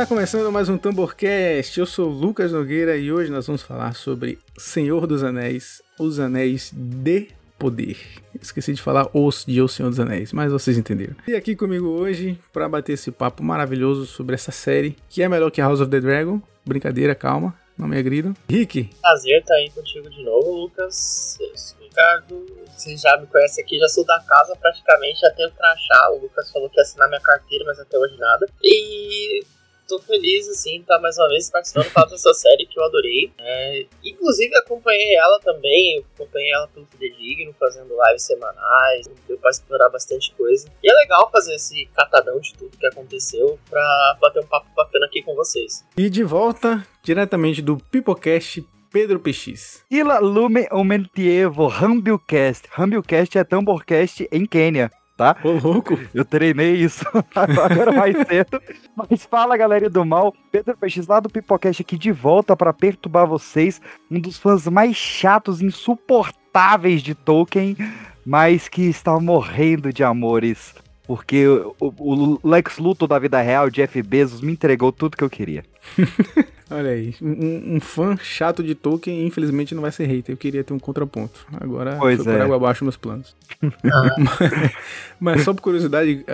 Tá começando mais um Tamborcast. Eu sou Lucas Nogueira e hoje nós vamos falar sobre Senhor dos Anéis, os Anéis de Poder. Esqueci de falar os de O Senhor dos Anéis, mas vocês entenderam. E aqui comigo hoje para bater esse papo maravilhoso sobre essa série, que é melhor que House of the Dragon. Brincadeira, calma, não me agridam. Rick. Prazer estar aí contigo de novo, Lucas. Eu sou o Ricardo. Vocês já me conhecem aqui, já sou da casa praticamente, já tenho crachá. O Lucas falou que ia assinar minha carteira, mas até hoje nada. E tô feliz, assim, estar tá mais uma vez participando dessa série que eu adorei. É, inclusive, acompanhei ela também, acompanhei ela pelo Fidedigno, fazendo lives semanais, deu pra explorar bastante coisa. E é legal fazer esse catadão de tudo que aconteceu pra bater um papo bacana aqui com vocês. E de volta, diretamente do Pipocast Pedro PX. Ila lume omentievo Rambilcast. Rambilcast é tamborcast em Quênia tá? Ô, louco! Eu treinei isso agora mais cedo. Mas fala, galera do mal. Pedro Peixes lá do Pipocast aqui de volta para perturbar vocês. Um dos fãs mais chatos, insuportáveis de Tolkien, mas que está morrendo de amores. Porque o, o Lex Luthor da vida real, Jeff Bezos, me entregou tudo que eu queria. Olha aí, um, um, fã chato de Tolkien, infelizmente não vai ser hater. Eu queria ter um contraponto. Agora pois foi é. por água abaixo meus planos. Ah. mas, mas, só por curiosidade,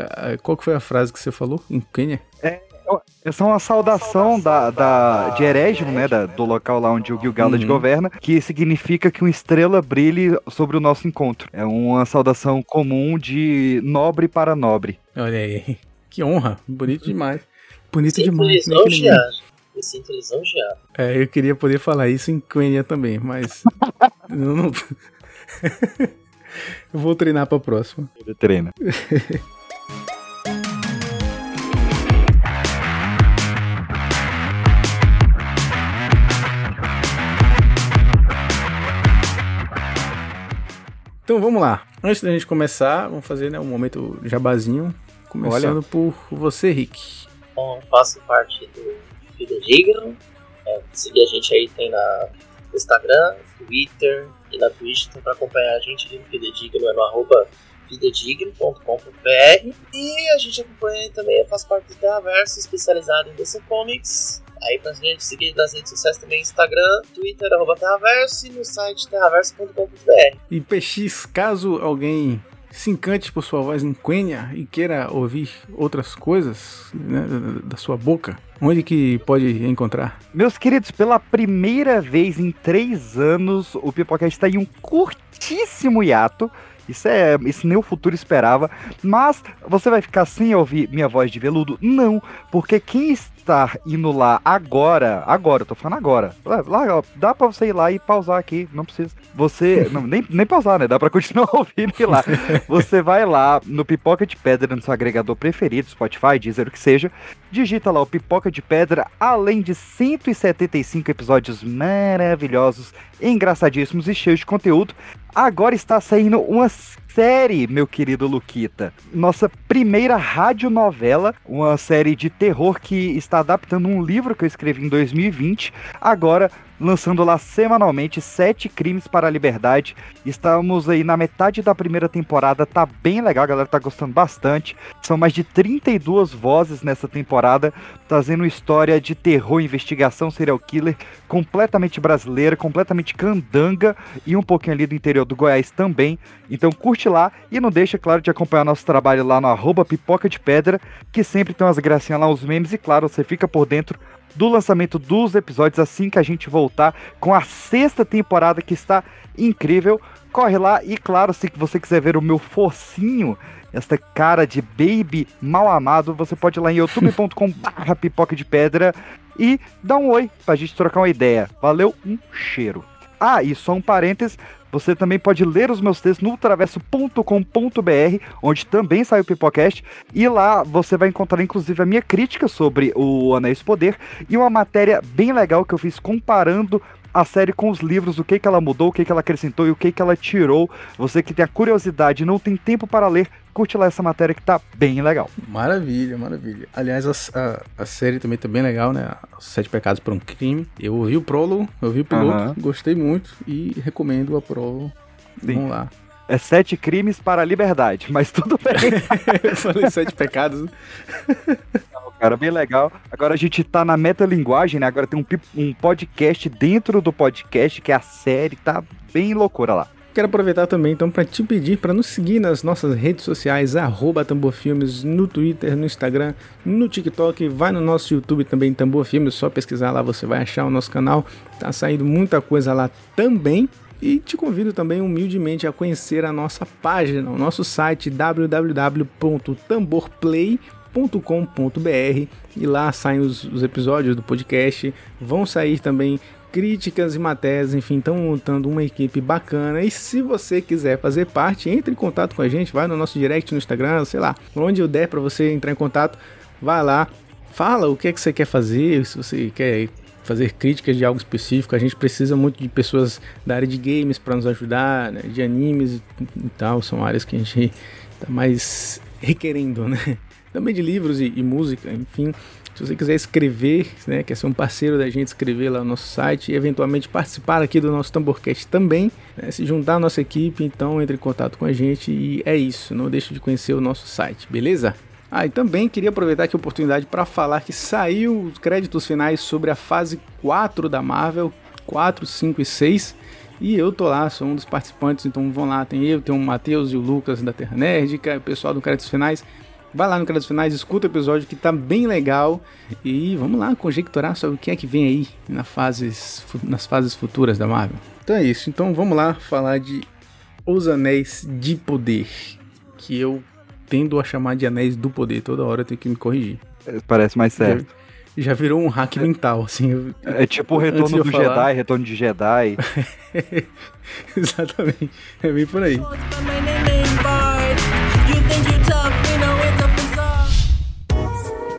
qual que foi a frase que você falou em Quênia? É, essa é uma saudação da, da, de Erésimo, né, da, do local lá onde o Gil-galad uhum. governa, que significa que uma estrela brilhe sobre o nosso encontro. É uma saudação comum de nobre para nobre. Olha aí, que honra, bonito demais. Bonito demais. Me sinto lisonjeado. É, eu queria poder falar isso em Quenya também, mas. eu não. eu vou treinar pra próxima. Ele treina. Então vamos lá. Antes da gente começar, vamos fazer né, um momento jabazinho. Começando Olha. por você, Rick. Bom, faço parte do Fidedigno. É, seguir a gente aí tem na no Instagram, Twitter e na Twitch. Então, para acompanhar a gente no Fidedigno é no arroba fidedigno.com.br. E a gente acompanha também, faz parte do Terraverso, especializado em DC Comics. Aí pra gente seguir nas redes sociais também, Instagram, Twitter, arroba Terraverso e no site terraverso.com.br. E PX, caso alguém se encante por sua voz em Quenya e queira ouvir outras coisas né, da sua boca, onde que pode encontrar? Meus queridos, pela primeira vez em três anos, o Pipoca está em um curtíssimo hiato. Isso é, isso nem o futuro esperava. Mas você vai ficar sem ouvir minha voz de veludo? Não, porque quem estar indo lá agora, agora, eu tô falando agora. Lá, dá pra você ir lá e pausar aqui, não precisa. Você, não, nem, nem pausar, né? Dá pra continuar ouvindo ir lá. Você vai lá no Pipoca de Pedra, no seu agregador preferido, Spotify, Deezer, o que seja. Digita lá o Pipoca de Pedra, além de 175 episódios maravilhosos, engraçadíssimos e cheios de conteúdo. Agora está saindo uma série, meu querido Luquita. Nossa primeira radionovela, uma série de terror que está adaptando um livro que eu escrevi em 2020. Agora lançando lá semanalmente Sete Crimes para a Liberdade. Estamos aí na metade da primeira temporada, tá bem legal, a galera tá gostando bastante. São mais de 32 vozes nessa temporada, trazendo história de terror, investigação, serial killer, completamente brasileira, completamente candanga e um pouquinho ali do interior do Goiás também. Então curte lá e não deixa, claro, de acompanhar nosso trabalho lá no arroba pipoca de pedra, que sempre tem umas gracinhas lá, os memes, e claro, você fica por dentro do lançamento dos episódios assim que a gente voltar com a sexta temporada que está incrível. Corre lá e claro, se você quiser ver o meu focinho, esta cara de baby mal amado, você pode ir lá em youtube.com/barra pipoca de pedra e dar um oi pra gente trocar uma ideia. Valeu, um cheiro. Ah, e só um parênteses, você também pode ler os meus textos no travesso.com.br, onde também sai o Pipocast, e lá você vai encontrar inclusive a minha crítica sobre o Anéis Poder e uma matéria bem legal que eu fiz comparando a série com os livros, o que, que ela mudou, o que, que ela acrescentou e o que, que ela tirou. Você que tem a curiosidade e não tem tempo para ler, curte lá essa matéria que tá bem legal. Maravilha, maravilha. Aliás, a, a, a série também tá bem legal, né? Os Sete Pecados por um Crime. Eu ouvi o prólogo, eu ouvi o piloto, gostei muito e recomendo a prólogo. Sim. Vamos lá. É sete crimes para a liberdade, mas tudo bem. eu falei sete pecados. cara, bem legal. Agora a gente tá na metalinguagem, né? Agora tem um, um podcast dentro do podcast, que é a série, tá bem loucura lá. Quero aproveitar também então para te pedir para nos seguir nas nossas redes sociais, arroba Tamborfilmes, no Twitter, no Instagram, no TikTok, vai no nosso YouTube também, Tambor Filmes, só pesquisar lá você vai achar o nosso canal, tá saindo muita coisa lá também. E te convido também humildemente a conhecer a nossa página, o nosso site www.tamborplay.com.br e lá saem os, os, episódios do podcast. Vão sair também críticas e matérias, enfim, estão montando uma equipe bacana. E se você quiser fazer parte, entre em contato com a gente, vai no nosso direct no Instagram, sei lá, onde eu der para você entrar em contato, vai lá, fala o que é que você quer fazer, se você quer fazer críticas de algo específico, a gente precisa muito de pessoas da área de games para nos ajudar, né, de animes e tal, são áreas que a gente está mais requerendo, né? Também de livros e, e música, enfim. Se você quiser escrever, né, quer ser um parceiro da gente, escrever lá no nosso site e eventualmente participar aqui do nosso Tamborcast também, né, se juntar à nossa equipe, então entre em contato com a gente e é isso. Não deixe de conhecer o nosso site, beleza? Ah, e também queria aproveitar aqui a oportunidade para falar que saiu os créditos finais sobre a fase 4 da Marvel, 4, 5 e 6. E eu tô lá, sou um dos participantes, então vão lá, tem eu, tem o Matheus e o Lucas da Terra Nerdica, o pessoal do Créditos Finais. Vai lá no Créditos Finais, escuta o episódio que tá bem legal e vamos lá conjecturar sobre o que é que vem aí na fases, nas fases futuras da Marvel. Então é isso, então vamos lá falar de Os Anéis de Poder, que eu tendo a chamar de Anéis do Poder toda hora, eu tenho que me corrigir. Parece mais certo. Já, já virou um hack mental, assim. É tipo o retorno do falar... Jedi, retorno de Jedi. Exatamente, é bem por aí.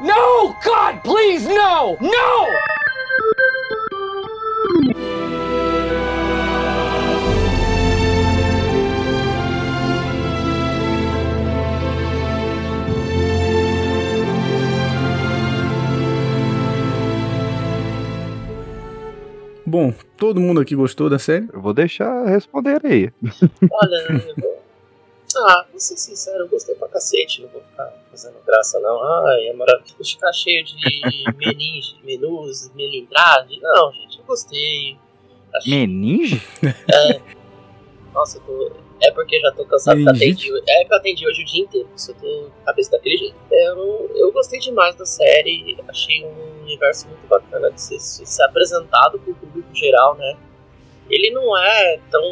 No, God, please, no! No! Bom, todo mundo aqui gostou da série? Eu vou deixar responder aí. Olha, ah, vou ser sincero, eu gostei pra cacete, não vou ficar fazendo graça não. Ai, é maravilhoso ficar cheio de menins, menus, melindrade. Não, gente, eu gostei. Achei... Meninge? É. Nossa, eu tô é porque já tô cansado que atendi. É que eu atendi hoje o dia inteiro, só tô cabeça daquele jeito. Eu, eu gostei demais da série, achei um universo muito bacana de ser, ser apresentado pro público geral, né? Ele não é tão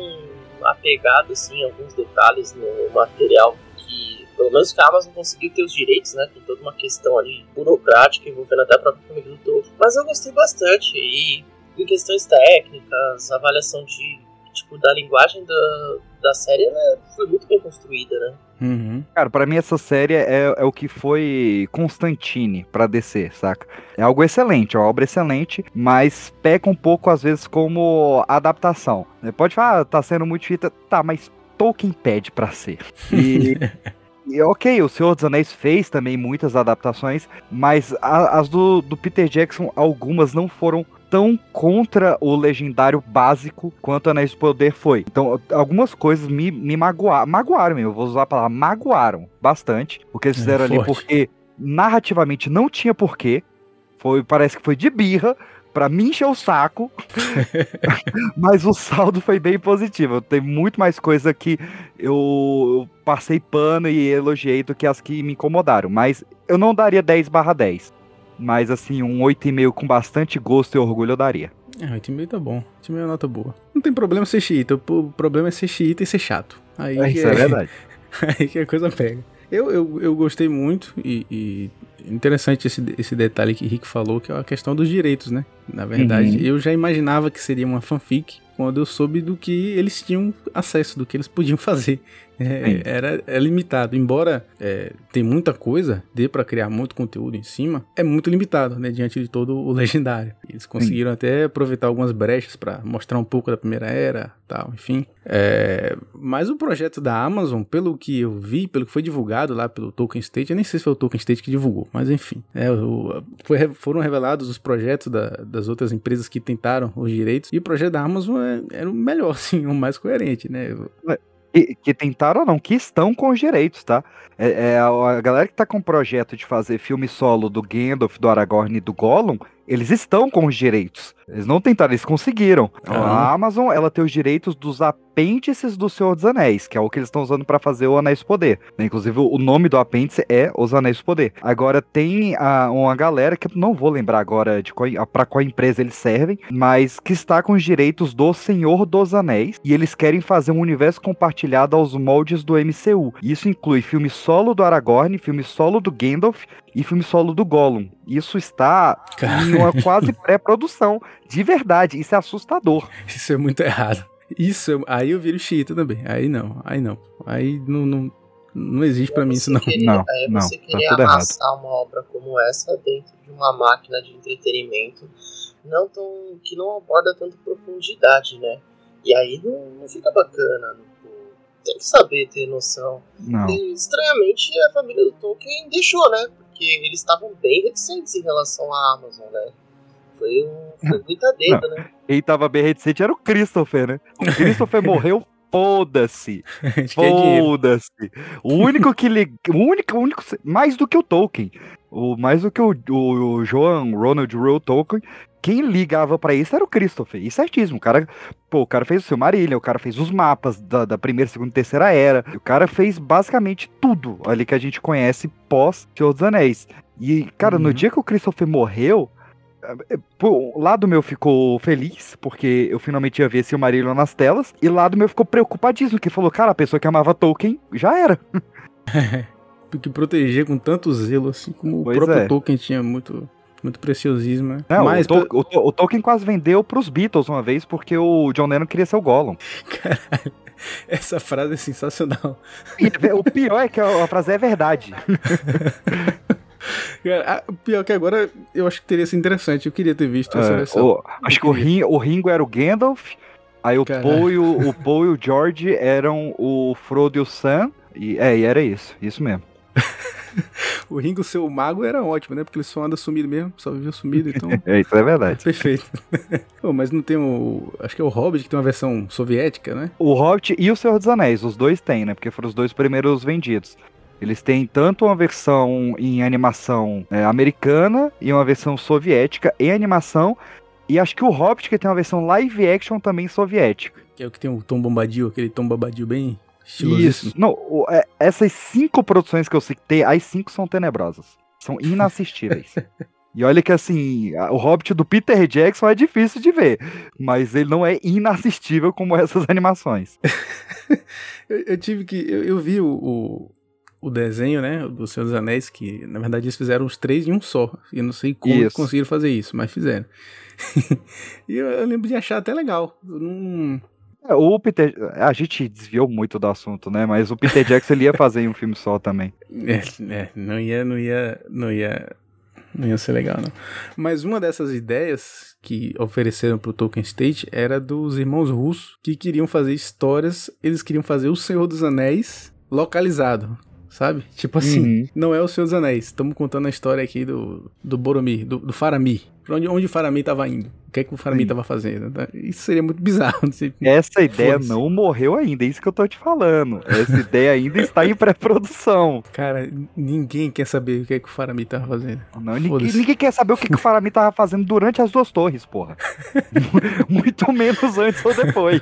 apegado assim em alguns detalhes no material que, pelo menos que a Amazon conseguiu ter os direitos, né? Tem toda uma questão ali burocrática envolvendo até a própria família do todo. Mas eu gostei bastante e em questões técnicas, avaliação de tipo da linguagem da da série ela foi muito bem construída, né? Uhum. Cara, pra mim essa série é, é o que foi Constantine pra descer, saca? É algo excelente, é uma obra excelente, mas peca um pouco às vezes como adaptação. Pode falar, ah, tá sendo muito fita, tá, mas Tolkien pede pra ser. E... E, ok, o Senhor dos Anéis fez também muitas adaptações, mas a, as do, do Peter Jackson, algumas não foram tão contra o legendário básico quanto Anéis do Poder foi. Então, algumas coisas me, me magoaram, magoaram eu vou usar a palavra, magoaram bastante o que eles é fizeram é, ali, porque narrativamente não tinha porquê, foi, parece que foi de birra, para me encher o saco, mas o saldo foi bem positivo. Tem muito mais coisa que eu passei pano e elogiei do que as que me incomodaram. Mas eu não daria 10 barra 10. Mas assim, um 8,5 com bastante gosto e orgulho eu daria. É, 8,5 tá bom. 8,5 é nota boa. Não tem problema ser xiita, o problema é ser xiita e ser chato. Aí é, isso é, é verdade. Aí que a coisa pega. Eu, eu, eu gostei muito e, e, interessante esse, esse detalhe que o Rick falou, que é a questão dos direitos, né? Na verdade, uhum. eu já imaginava que seria uma fanfic, quando eu soube do que eles tinham acesso, do que eles podiam fazer. É, era é limitado, embora é, tem muita coisa, dê para criar muito conteúdo em cima, é muito limitado, né, diante de todo o legendário. Eles conseguiram Sim. até aproveitar algumas brechas para mostrar um pouco da primeira era, tal, enfim. É, mas o projeto da Amazon, pelo que eu vi, pelo que foi divulgado lá pelo Tolkien State, eu nem sei se foi o Tolkien State que divulgou, mas enfim, é, o, foi, foram revelados os projetos da, das outras empresas que tentaram os direitos e o projeto da Amazon é, era o melhor, sim, o mais coerente, né? Que, que, tentaram não, que estão com os direitos, tá? É, é, a galera que tá com o projeto de fazer filme solo do Gandalf, do Aragorn e do Gollum, eles estão com os direitos. Eles não tentaram, eles conseguiram. A Amazon, ela tem os direitos dos apêndices do Senhor dos Anéis, que é o que eles estão usando para fazer o Anéis Poder. Inclusive, o nome do apêndice é Os Anéis Poder. Agora, tem a, uma galera que eu não vou lembrar agora de qual, pra qual empresa eles servem, mas que está com os direitos do Senhor dos Anéis, e eles querem fazer um universo compartilhado aos moldes do MCU. Isso inclui filme solo do Aragorn, filme solo do Gandalf e filme solo do Gollum. Isso está em uma quase pré-produção. De verdade, isso é assustador. Isso é muito errado. Isso, aí eu viro xiita também. Aí não, aí não. Aí não, não, não existe para mim isso não. Querer, não, aí não, você tá querer tudo amassar errado. uma obra como essa dentro de uma máquina de entretenimento não tão, que não aborda tanta profundidade, né? E aí não, não fica bacana. Não, tem que saber ter noção. Não. E estranhamente a família do Tolkien deixou, né? Porque eles estavam bem reticentes em relação à Amazon, né? Foi, um, foi muita dedo, né? Quem tava bem reticente era o Christopher, né? O Christopher morreu, foda-se. Foda-se. O único que liga. O único, o único. Mais do que o Tolkien. O, mais do que o, o, o Joan Ronald Reuel Tolkien. Quem ligava pra isso era o Christopher. E certíssimo. O cara, pô, o cara fez o Silmarillion, o cara fez os mapas da, da primeira, segunda e terceira era. O cara fez basicamente tudo ali que a gente conhece pós Senhor dos Anéis. E, cara, no Uhum. dia que o Christopher morreu, eh, pô, o lado meu ficou feliz, porque eu finalmente ia ver Silmarillion nas telas, e o lado meu ficou preocupadíssimo, que falou, cara, a pessoa que amava Tolkien já era. que proteger com tanto zelo, assim como Pois o próprio é. Tolkien tinha muito, muito preciosismo, né? Não, Mas, o, Tol- o o Tolkien quase vendeu pros Beatles uma vez, porque o John Lennon queria ser o Gollum. caralho, essa frase é sensacional. E o pior é que a, a frase é verdade. Pior que agora eu acho que teria sido interessante. Eu queria ter visto essa É, versão. o- acho que o, Rin- o Ringo era o Gandalf, aí o Caralho. Paul, e o, o Paul e o George eram o Frodo e o Sam, e, é, e era isso, isso mesmo. O Ringo ser o mago era ótimo, né? Porque ele só anda sumido mesmo, só viveu sumido, então. É, isso é verdade. Perfeito. Mas não tem o. Acho que é o Hobbit que tem uma versão soviética, né? O Hobbit e o Senhor dos Anéis, os dois têm, né? Porque foram os dois primeiros vendidos. Eles têm tanto uma versão em animação é, americana e uma versão soviética em animação. E acho que o Hobbit que tem uma versão live action também soviética. Que é o que tem o Tom Bombadil, aquele Tom Bombadil bem estilosíssimo. Isso. Não, é, essas cinco produções que eu citei, as cinco são tenebrosas. São inassistíveis. E olha que assim, o Hobbit do Peter Jackson é difícil de ver, mas ele não é inassistível como essas animações. Eu, eu tive que. Eu, eu vi o, o, o desenho, né? Do Senhor dos Anéis, que na verdade eles fizeram os três em um só. E eu não sei como Isso. conseguiram fazer isso, mas fizeram. e eu, eu lembro de achar até legal. Não. É, O Peter, a gente desviou muito do assunto, né? Mas o Peter Jackson ele ia fazer em um filme só também. É, é, não ia, não ia, não ia, não ia ser legal, não. Mas uma dessas ideias que ofereceram pro Tolkien State era dos irmãos russos que queriam fazer histórias, eles queriam fazer o Senhor dos Anéis localizado, sabe? Tipo assim, Uhum. não é o Senhor dos Anéis, estamos contando a história aqui do, do Boromir, do, do Faramir. Pra onde, onde o Faramir tava indo? O que é que o Faramir tava fazendo? tá? Isso seria muito bizarro. não sei- Essa ideia não morreu ainda, é isso que eu tô te falando. Essa ideia ainda está em pré-produção. Cara, ninguém quer saber o que é que o Faramir tava fazendo. Não, ninguém, ninguém quer saber o que, que o Faramir tava fazendo durante as duas torres, porra. Muito menos antes ou depois.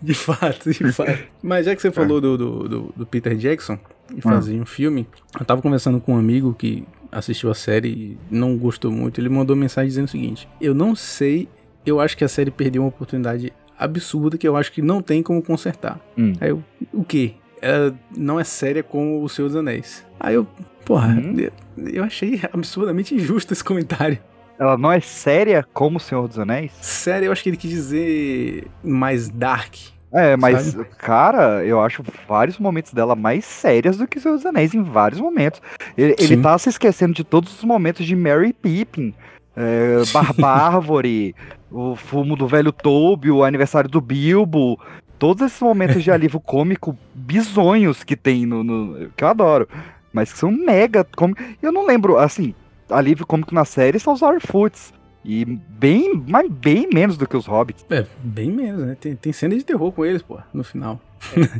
De fato, de fato. Mas já que você falou do, do, do- do Peter Jackson e fazer um filme, eu tava conversando com um amigo que assistiu a série e não gostou muito. Ele mandou mensagem dizendo o seguinte: Eu não sei, eu acho que a série perdeu uma oportunidade absurda que eu acho que não tem como consertar. Hum. Aí eu, o quê? Ela não é séria como O Senhor dos Anéis. Aí eu, porra, Uhum. eu, eu achei absurdamente injusto esse comentário. Ela não é séria como o Senhor dos Anéis? Sério, eu acho que ele quis dizer mais dark. É, mas, Sabe? cara, eu acho vários momentos dela mais sérias do que o Senhor dos Anéis em vários momentos. Ele, ele tá se esquecendo de todos os momentos de Mary Pippin, é, Barbárvore, o fumo do velho Toby, o aniversário do Bilbo. Todos esses momentos de alívio cômico bizonhos que tem no, no- que eu adoro. Mas que são mega cômicos. Eu não lembro, assim, alívio cômico na série são os Harfoots. E bem, mas bem menos do que os Hobbits. É, bem menos, né? Tem, tem cena de terror com eles, pô, no final.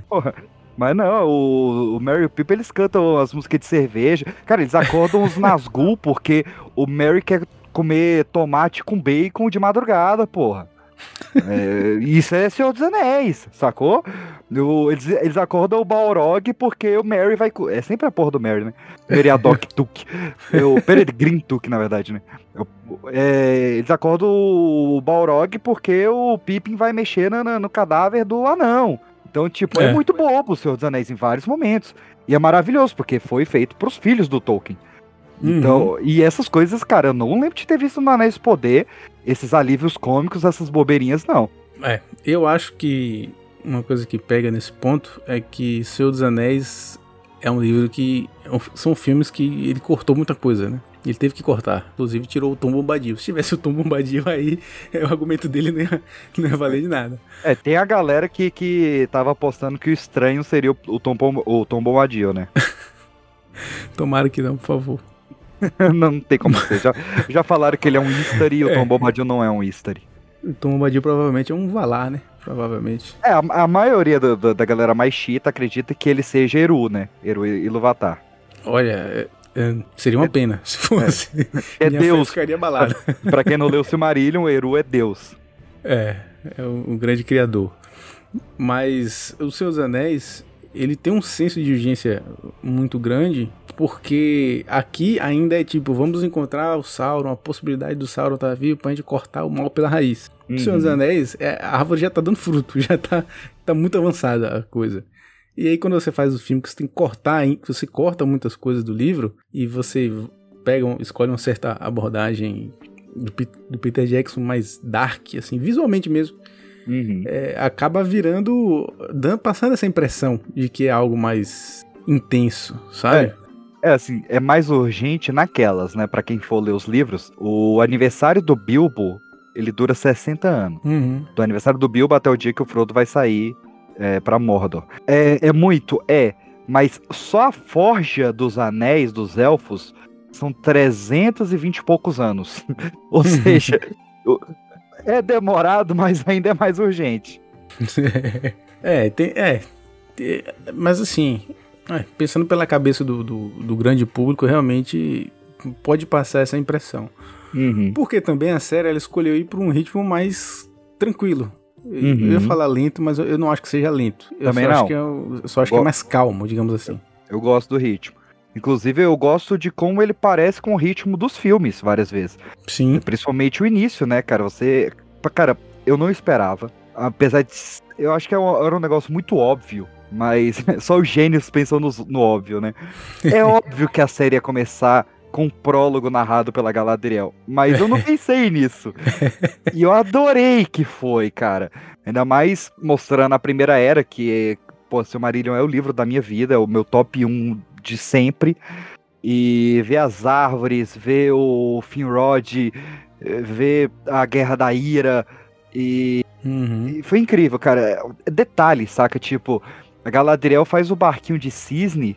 Porra. Mas não, o, o Mary e o eles cantam as músicas de cerveja. Cara, eles acordam os Nazgûl porque o Mary quer comer tomate com bacon de madrugada, porra. É, isso é Senhor dos Anéis, sacou? O- eles, eles acordam o Balrog porque o Mary vai... É sempre a porra do Mary, né? Meriadoc Tuk. É o Peregrine Tuk, na verdade, né? É, eles acordam o Balrog porque o Pippin vai mexer na- no cadáver do anão. Então, tipo, é. É. muito bobo o Senhor dos Anéis em vários momentos. E é maravilhoso, porque foi feito pros filhos do Tolkien. Então, e essas coisas, cara, eu não lembro de ter visto no Anéis Poder, esses alívios cômicos, essas bobeirinhas, não. É, eu acho que uma coisa que pega nesse ponto é que Senhor dos Anéis é um livro que. é São filmes que ele cortou muita coisa, né? Ele teve que cortar. Inclusive tirou o Tom Bombadil. Se tivesse o Tom Bombadil aí, o argumento dele não ia, não ia valer de nada. É, tem a galera que, que tava apostando que o estranho seria o, Tom, o Tom Bombadil, né? Tomara que não, por favor. não tem como ser. Já, já falaram que ele é um Easter e o É. Tom Bombadil não é um Easter. O Tom Bombadil provavelmente é um Valar, né? Provavelmente. É, a, a maioria do- do- da galera mais chita acredita que ele seja Eru, né? Eru Iluvatar. Olha, é- é, seria uma pena se fosse. É fé Deus. ficaria abalada. pra quem não leu Silmarillion, Eru é Deus. É, é o, o grande criador. Mas o Senhor dos Anéis, ele tem um senso de urgência muito grande, porque aqui ainda é tipo, vamos encontrar o Sauron, a possibilidade do Sauron estar vivo pra gente cortar o mal pela raiz. O Senhor dos Uhum. Anéis, é, a árvore já tá dando fruto, já tá, tá muito avançada a coisa. E aí quando você faz o filme que você tem que cortar, você corta muitas coisas do livro e você pega, escolhe uma certa abordagem do, do Peter Jackson mais dark, assim, visualmente mesmo, Uhum. é, acaba virando, dando, passando essa impressão de que é algo mais intenso, sabe? É assim, é mais urgente naquelas, né? Pra quem for ler os livros, o aniversário do Bilbo, ele dura 60 anos. Uhum. Do aniversário do Bilbo até o dia que o Frodo vai sair é, pra Mordor. É, é muito, é. Mas só a forja dos anéis dos elfos são 320 e poucos anos. Ou seja, o- é demorado, mas ainda é mais urgente. é, tem, é, tem- mas assim, é, pensando pela cabeça do, do, do grande público, realmente pode passar essa impressão. Uhum. Porque também a série ela escolheu ir para um ritmo mais tranquilo. Eu- Uhum. Eu ia falar lento, mas eu, não acho que seja lento. Eu Também só não. Acho que é, eu só acho que é Go- mais calmo, digamos assim. Eu gosto do ritmo. Inclusive, eu gosto de como ele parece com o ritmo dos filmes, várias vezes. Sim. Principalmente o início, né, cara? Você. Cara, eu não esperava. Apesar de. Eu acho que é era um negócio muito óbvio. Mas só os gênios pensam no, no óbvio, né? É óbvio que a série ia começar com um prólogo narrado pela Galadriel. Mas eu não pensei nisso. E eu adorei que foi, cara. Ainda mais mostrando a primeira era, que, pô, Silmarillion é o livro da minha vida, é o meu top 1 de sempre. E ver as árvores, ver o Finrod, ver a Guerra da Ira. E, Uhum. e foi incrível, cara. É Detalhe, saca? Tipo, a Galadriel faz o barquinho de cisne.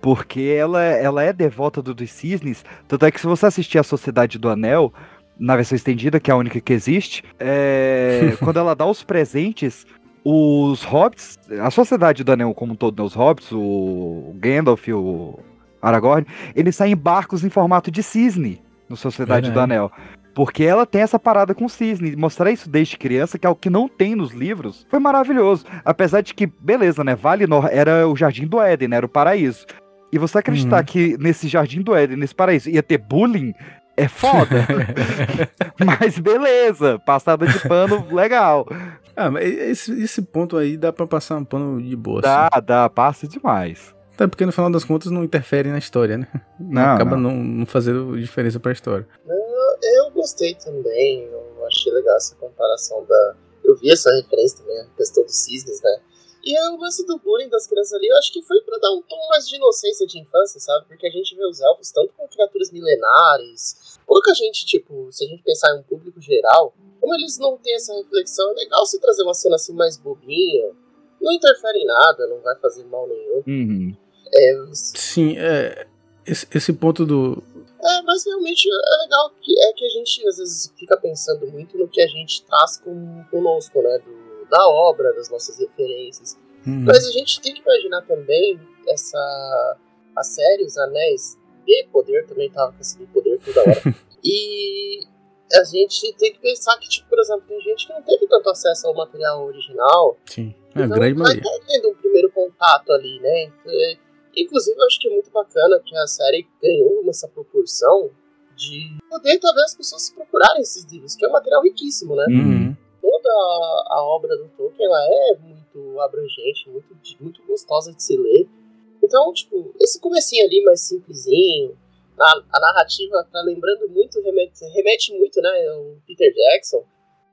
Porque ela, ela é devota do, dos cisnes. Tanto é que se você assistir a Sociedade do Anel, na versão estendida, que é a única que existe, é, quando ela dá os presentes, os hobbits, a Sociedade do Anel como um todo, né, os hobbits, o Gandalf, o Aragorn, eles saem em barcos em formato de cisne no Sociedade do. Anel. Porque ela tem essa parada com cisne. Mostrar isso desde criança, que é algo que não tem nos livros, foi maravilhoso. Apesar de que, beleza, né? Valinor era o Jardim do Éden, né, era o paraíso. E você acreditar Uhum. que nesse Jardim do Éden, nesse paraíso, ia ter bullying, é foda. Mas beleza, passada de pano, legal. ah, mas esse, esse ponto aí dá pra passar um pano de boa. Dá, assim. dá, passa demais. Até porque no final das contas não interfere na história, né? Não, Acaba não. não, não fazendo diferença pra história. Eu gostei também. Eu achei legal essa comparação da. Eu vi essa referência também, a questão dos cisnes, né? E é o lance do bullying das crianças ali, eu acho que foi para dar um tom mais de inocência de infância, sabe? Porque a gente vê os elfos tanto como criaturas milenares. Pouca gente, tipo, se a gente pensar em um público geral, como eles não têm essa reflexão, é legal se trazer uma cena assim mais bobinha. Não interfere em nada, não vai fazer mal nenhum. Uhum. É, Sim, é, esse, esse ponto do. É, mas realmente é legal que é que a gente às vezes fica pensando muito no que a gente traz com, conosco, né? Do, da obra, das nossas referências. Hum, Mas a gente tem que imaginar também essa a série Os Anéis de Poder também tava com esse de poder toda hora. e a gente tem que pensar que, tipo, por exemplo, tem gente que não teve tanto acesso ao material original. sim, é então grande vai maioria. estar tendo um primeiro contato ali, né? Então, é- inclusive, eu acho que é muito bacana que a série ganhou essa proporção de poder talvez as pessoas procurarem esses livros, que é um material riquíssimo, né? Uhum. toda a, a obra do Tolkien ela é muito abrangente, muito, muito gostosa de se ler. Então, tipo, esse comecinho ali mais simplesinho, a, a narrativa tá lembrando muito, remete, remete muito, né, o Peter Jackson.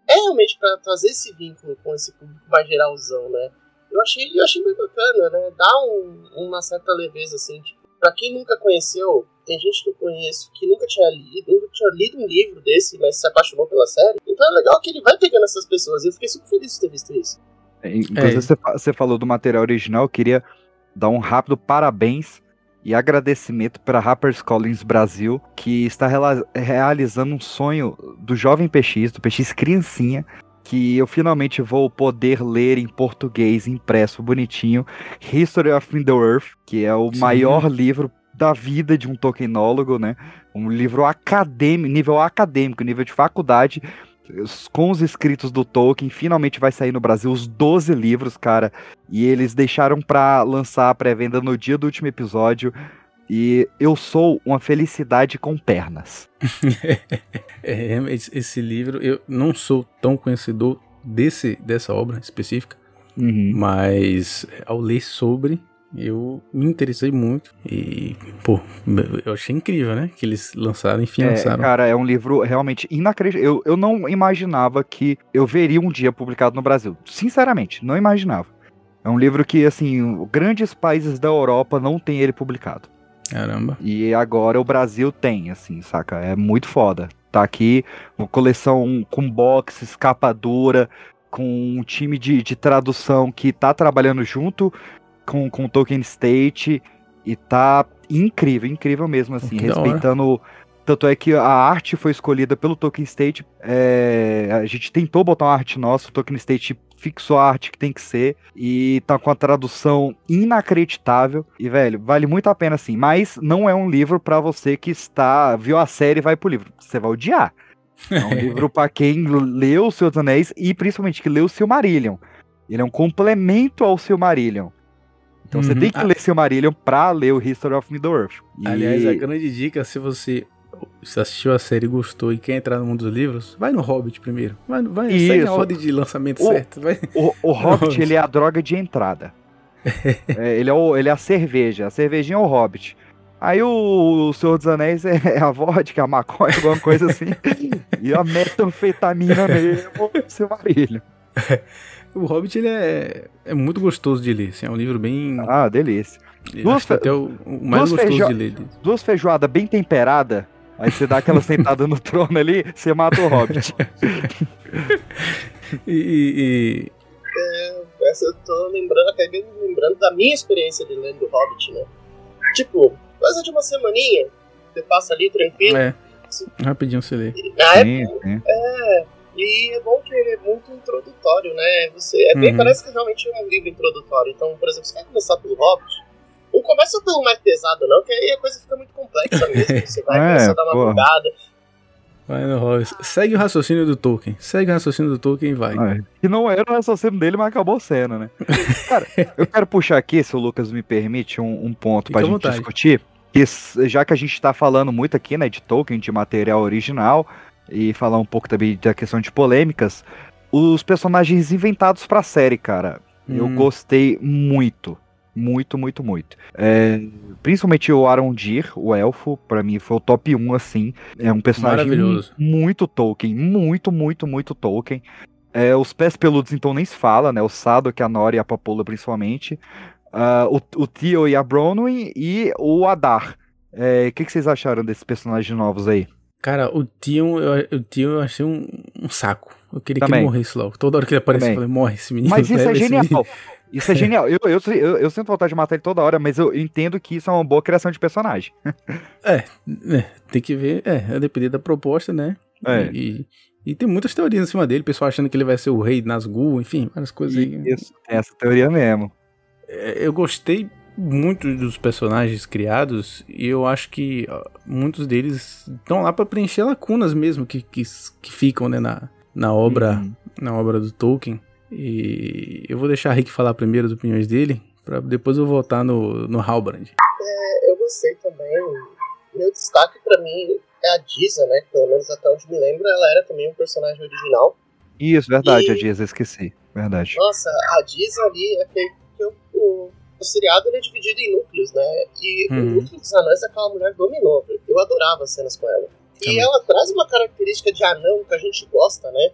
É realmente para trazer esse vínculo com esse público mais geralzão, né? Eu achei, eu achei bem bacana, né? Dá um, uma certa leveza, assim, tipo, pra quem nunca conheceu, tem gente que eu conheço que nunca tinha lido, nunca tinha lido um livro desse, mas se apaixonou pela série. Então é legal que ele vai pegando essas pessoas. E eu fiquei super feliz de ter visto isso. É, Inclusive, você, fa- você falou do material original, eu queria dar um rápido parabéns e agradecimento para HarperCollins Brasil, que está realizando um sonho do jovem PX, do PX criancinha, que eu finalmente vou poder ler em português, impresso, bonitinho, History of Middle-earth, que é o Sim. maior livro da vida de um Tolkienólogo, né? Um livro acadêmico, nível acadêmico, nível de faculdade, com os escritos do Tolkien, finalmente vai sair no Brasil os 12 livros, cara. E eles deixaram pra lançar a pré-venda no dia do último episódio. E eu sou uma felicidade com pernas. É, esse, esse livro, eu não sou tão conhecedor desse, dessa obra específica, Uhum. mas ao ler sobre, eu me interessei muito. E, pô, eu achei incrível, né? Que eles lançaram, enfim, É, lançaram. cara, é um livro realmente inacreditável. Eu, eu não imaginava que eu veria um dia publicado no Brasil. Sinceramente, não imaginava. É um livro que, assim, grandes países da Europa não têm ele publicado. Caramba. E agora o Brasil tem, assim, saca? É muito foda. Tá aqui, uma coleção com box, capa dura, com um time de, de tradução que tá trabalhando junto com, com o Tolkien State e tá incrível, incrível mesmo, assim, Que respeitando. Tanto é que a arte foi escolhida pelo Tolkien State. é, a gente tentou botar uma arte nossa, o Tolkien State fixou a arte que tem que ser. E tá com a tradução inacreditável. E, velho, vale muito a pena, assim. Mas não é um livro pra você que está. viu a série e vai pro livro. Você vai odiar. É um livro pra quem leu O Senhor dos Anéis e principalmente que leu o Silmarillion. Ele é um complemento ao Silmarillion. Então você Uhum. tem que Ah. ler Silmarillion pra ler o History of Middle-earth. E- Aliás, a grande dica, se você se assistiu a série e gostou e quer entrar no mundo dos livros, vai no Hobbit primeiro. Vai, vai segue a Isso. ordem de lançamento O- certo. Vai. O, o Hobbit, Hobbit. ele é a droga de entrada. É, ele, é o, ele é a cerveja. A cervejinha é o Hobbit. Aí o, o Senhor dos Anéis é, é a vodka, a maconha, alguma coisa assim. e a metanfetamina mesmo, seu marido. O Hobbit ele é, é muito gostoso de ler. assim, é um livro bem. Ah, delícia. duas até o, o mais gostoso feijo- de ler. Duas feijoadas bem temperadas. Aí você dá aquela sentada no trono ali, você mata o Hobbit. E, e- Essa eu tô lembrando, acabei me lembrando da minha experiência de lendo o Hobbit, né? Tipo, coisa de uma semaninha, você passa ali tranquilo. é. Rapidinho você lê. Na época, Sim, sim. E é bom que ele é muito introdutório, né? Você, é bem, Uhum. parece que realmente é um livro introdutório. Então, por exemplo, você quer começar pelo Hobbit, não começa pelo mais pesado, não, que aí a coisa fica muito complexa mesmo. Você vai É, começar a dar uma porra. bugada. Vai no Hobbit. Segue o raciocínio do Tolkien. Segue o raciocínio do Tolkien e vai. É, que não era o raciocínio dele, mas acabou sendo, né? Cara, eu quero puxar aqui, se o Lucas me permite, um, um ponto Fica pra gente vontade. discutir. Que, já que a gente tá falando muito aqui, né, de Tolkien, de material original, e falar um pouco também da questão de polêmicas, os personagens inventados pra série, cara. Eu Hum. gostei muito. Muito, muito, muito. É, principalmente o Arondir, o elfo, pra mim foi o top 1, assim. É um personagem muito Tolkien, muito, muito, muito Tolkien. É, os pés peludos, então, nem se fala, né? O Sadok, a Nori e a Papoula, principalmente. Ah, o, o Theo e a Bronwyn e o Adar. É, O que, que vocês acharam desses personagens novos aí? Cara, o Tion, eu, o Tion eu achei um, um saco. Eu queria que Também. ele morresse logo. Toda hora que ele aparecia, eu falei, morre esse menino. Mas isso leva é genial. Isso é genial. Eu, eu, eu, eu sinto vontade de matar ele toda hora, mas eu entendo que isso é uma boa criação de personagem. É, tem que ver, é, a depender da proposta, né? É. E, e tem muitas teorias em cima dele, o pessoal achando que ele vai ser o rei Nazgûl, enfim, várias coisas aí. Isso, tem essa teoria mesmo. É, Eu gostei muito dos personagens criados e eu acho que muitos deles estão lá pra preencher lacunas mesmo que, que, que ficam né, na, na obra Uhum. na obra do Tolkien. E eu vou deixar o Rick falar primeiro as opiniões dele, pra depois eu voltar no, no Halbrand. eu gostei também. Meu destaque pra mim é a Disa, né? Pelo menos até onde me lembro, ela era também um personagem original. Isso, verdade, E- a eu esqueci. Verdade. Nossa, a Disa ali, é que, que o, o, o seriado ele é dividido em núcleos, né? E Uhum. o núcleo dos anões aquela mulher dominou. Eu adorava as cenas com ela. E Também. ela traz uma característica de anão que a gente gosta, né?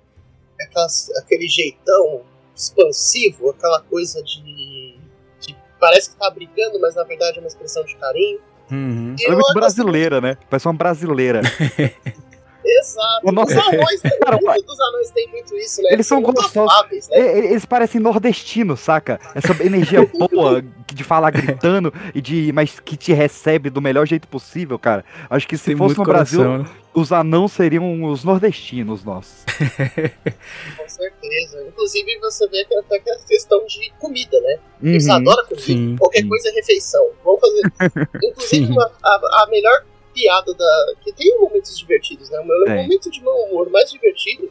Aquelas, aquele jeitão expansivo, aquela coisa de, de- Parece que tá brigando, mas na verdade é uma expressão de carinho. Uhum. Ela é muito brasileira, né? Parece uma brasileira. Exato. O nosso- Os anões, Cara, muito dos anões tem muito isso, né? Eles são muito gostosos. afáveis, né? É, Eles parecem nordestinos, saca? Essa energia boa de falar gritando e de mas que te recebe do melhor jeito possível, cara. Acho que se Tem fosse no Brasil, coração, né? os anãos seriam os nordestinos nossos. Com certeza. Inclusive, você vê que até que é questão de comida, né? Eles Uhum. adoram comida. sim, Qualquer sim. coisa é refeição. Vamos fazer. Inclusive, uma- a, a melhor piada da. Que tem momentos divertidos, né? O meu Tem. momento de mau humor mais divertido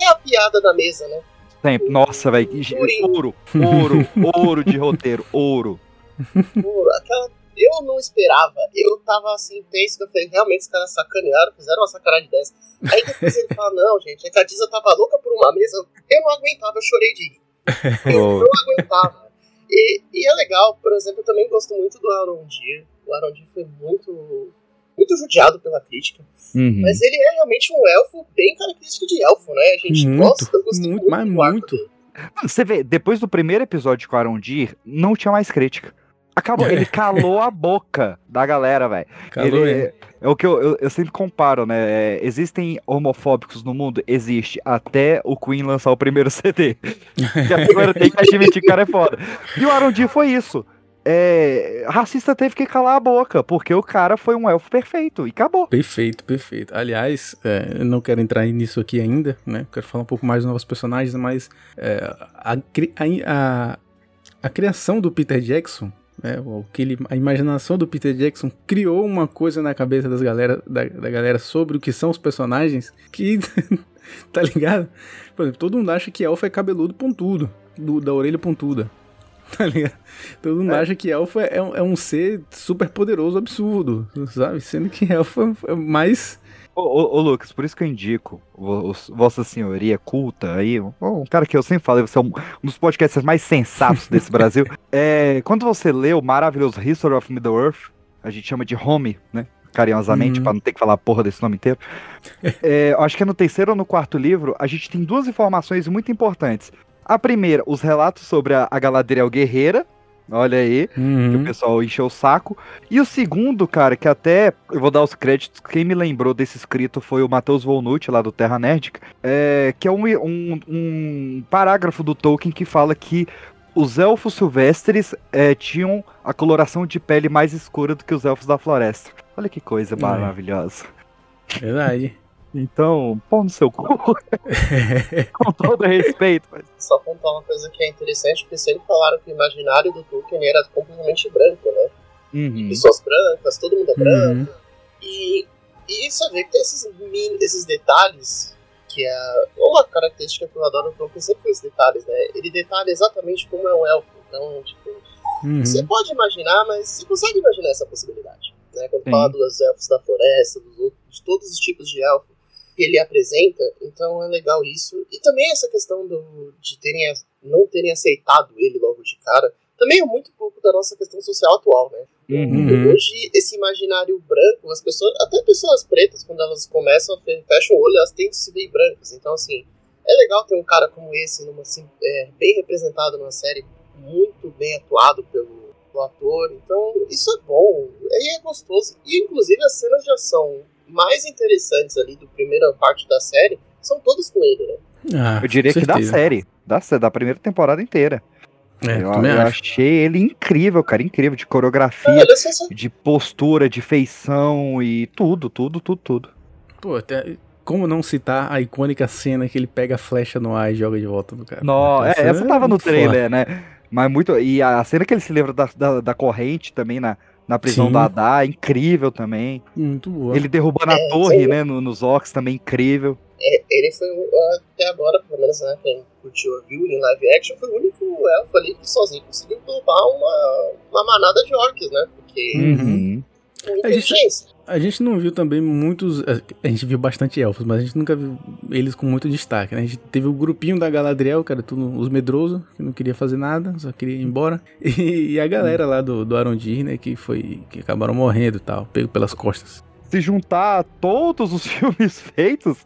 é a piada da mesa, né? Sempre. Nossa, velho. Ouro, ouro, ouro de roteiro, ouro. Pô, aquela. Eu não esperava. Eu tava assim, tenso, que eu falei, realmente os caras sacanearam, fizeram uma sacanagem dessa. Aí depois ele fala, não, gente, é que a Disa tava louca por uma mesa. Eu não aguentava, eu chorei de rir. Eu não aguentava. E, e é legal, por exemplo, eu também gosto muito do Arondir. O Arondir foi muito, muito judiado pela crítica. uhum. Mas ele é realmente um elfo bem característico de elfo, né? A gente Muito, gosta, eu gostei muito, muito, mas do arco muito. dele. Você vê, depois do primeiro episódio com o Arondir, não tinha mais crítica. Acabou, ele calou a boca da galera, velho. Calou Ele- ele. É o que eu, eu, eu sempre comparo, né? É, existem homofóbicos no mundo? Existe. Até o Queen lançar o primeiro CD. e agora tem que admitir que o cara é foda. E o Arondir foi isso. É, racista teve que calar a boca, porque o cara foi um elfo perfeito e acabou. Perfeito, perfeito. Aliás, é, não quero entrar nisso aqui ainda, né? Quero falar um pouco mais dos novos personagens, mas é, a, a, a, a criação do Peter Jackson, né? O que ele, a imaginação do Peter Jackson criou uma coisa na cabeça das galera, da, da galera sobre o que são os personagens que. tá ligado? Por exemplo, todo mundo acha que elfo é cabeludo pontudo, do- da orelha pontuda. Tá ligado? Todo mundo É. acha que elfo é, é um- ser super poderoso, absurdo, sabe? Sendo que elfo é- mais. Ô, ô, ô, Lucas, por isso que eu indico vo- os- Vossa Senhoria culta aí, um, cara que eu sempre falo, você é um, um dos podcasts mais sensatos desse Brasil. É, quando você lê o maravilhoso History of Middle-earth, a gente chama de Home, né? Carinhosamente, Uhum. pra não ter que falar a porra desse nome inteiro. É, acho que é no terceiro ou no quarto livro, a gente tem duas informações muito importantes. A primeira, os relatos sobre a, a Galadriel Guerreira, olha aí, que o Uhum. pessoal encheu o saco. E o segundo, cara, que até eu vou dar os créditos, quem me lembrou desse escrito foi o Matheus Volnucci, lá do Terra Nerdica, é, que é um, um, um parágrafo do Tolkien que fala que os elfos silvestres é, tinham a coloração de pele mais escura do que os elfos da floresta. Olha que coisa É. maravilhosa. Verdade. Então, pão no seu cu, com todo respeito. mas- Só contar uma coisa que é interessante, porque sempre falaram que o imaginário do Tolkien era completamente branco, né? Uhum. Pessoas brancas, todo mundo é branco. Uhum. E, e você vê que tem esses, esses detalhes, que é uma característica que eu adoro do Tolkien, sempre foi os detalhes, né? Ele detalha exatamente como é um elfo. Então, tipo, Uhum. Você pode imaginar, mas você consegue imaginar essa possibilidade. Né? Quando Sim. fala dos elfos da floresta, dos outros, de todos os tipos de elfo que ele apresenta, então é legal isso. E também essa questão do, de terem, não terem aceitado ele logo de cara. também é muito pouco da nossa questão social atual, né? Uhum. Hoje, esse imaginário branco, as pessoas, até pessoas pretas, quando elas começam fecham o olho, elas têm que se ver brancas. Então, assim, é legal ter um cara como esse, numa, assim, é, bem representado numa série, muito bem atuado pelo, pelo ator. Então, isso é bom, e é gostoso. E, inclusive, as cenas de ação mais interessantes ali do primeira parte da série são todas com ele, né? Ah, Eu diria que da série. Da, da primeira temporada inteira. É, eu também eu acho. achei ele incrível, cara. Incrível. De coreografia, só de postura, de feição e tudo, tudo, tudo, tudo. Pô, até- como não citar a icônica cena que ele pega a flecha no ar e joga de volta no cara? Não, é, Essa essa é tava no muito trailer, né? Mas muito. E a cena que ele se lembra da, da, da corrente também na, na prisão Sim. da Adá, incrível também. Muito boa. Ele derrubando a É, torre, sim. né? no- nos orcs também, incrível. É, ele foi, até agora, pelo menos, né, quem curtiu, viu em live action, foi o único elfo ali que sozinho conseguiu derrubar uma, uma manada de orcs, né? Porque Uhum. A gente-. A gente não viu também muitos. A gente viu bastante elfos, mas a gente nunca viu eles com muito destaque, né? A gente teve o grupinho da Galadriel, cara, tudo os medrosos, que não queria fazer nada, só queria ir embora. E, e a galera lá do, do Arondir, né? Que foi. que acabaram morrendo e tal, pego pelas costas. Se juntar todos os filmes feitos,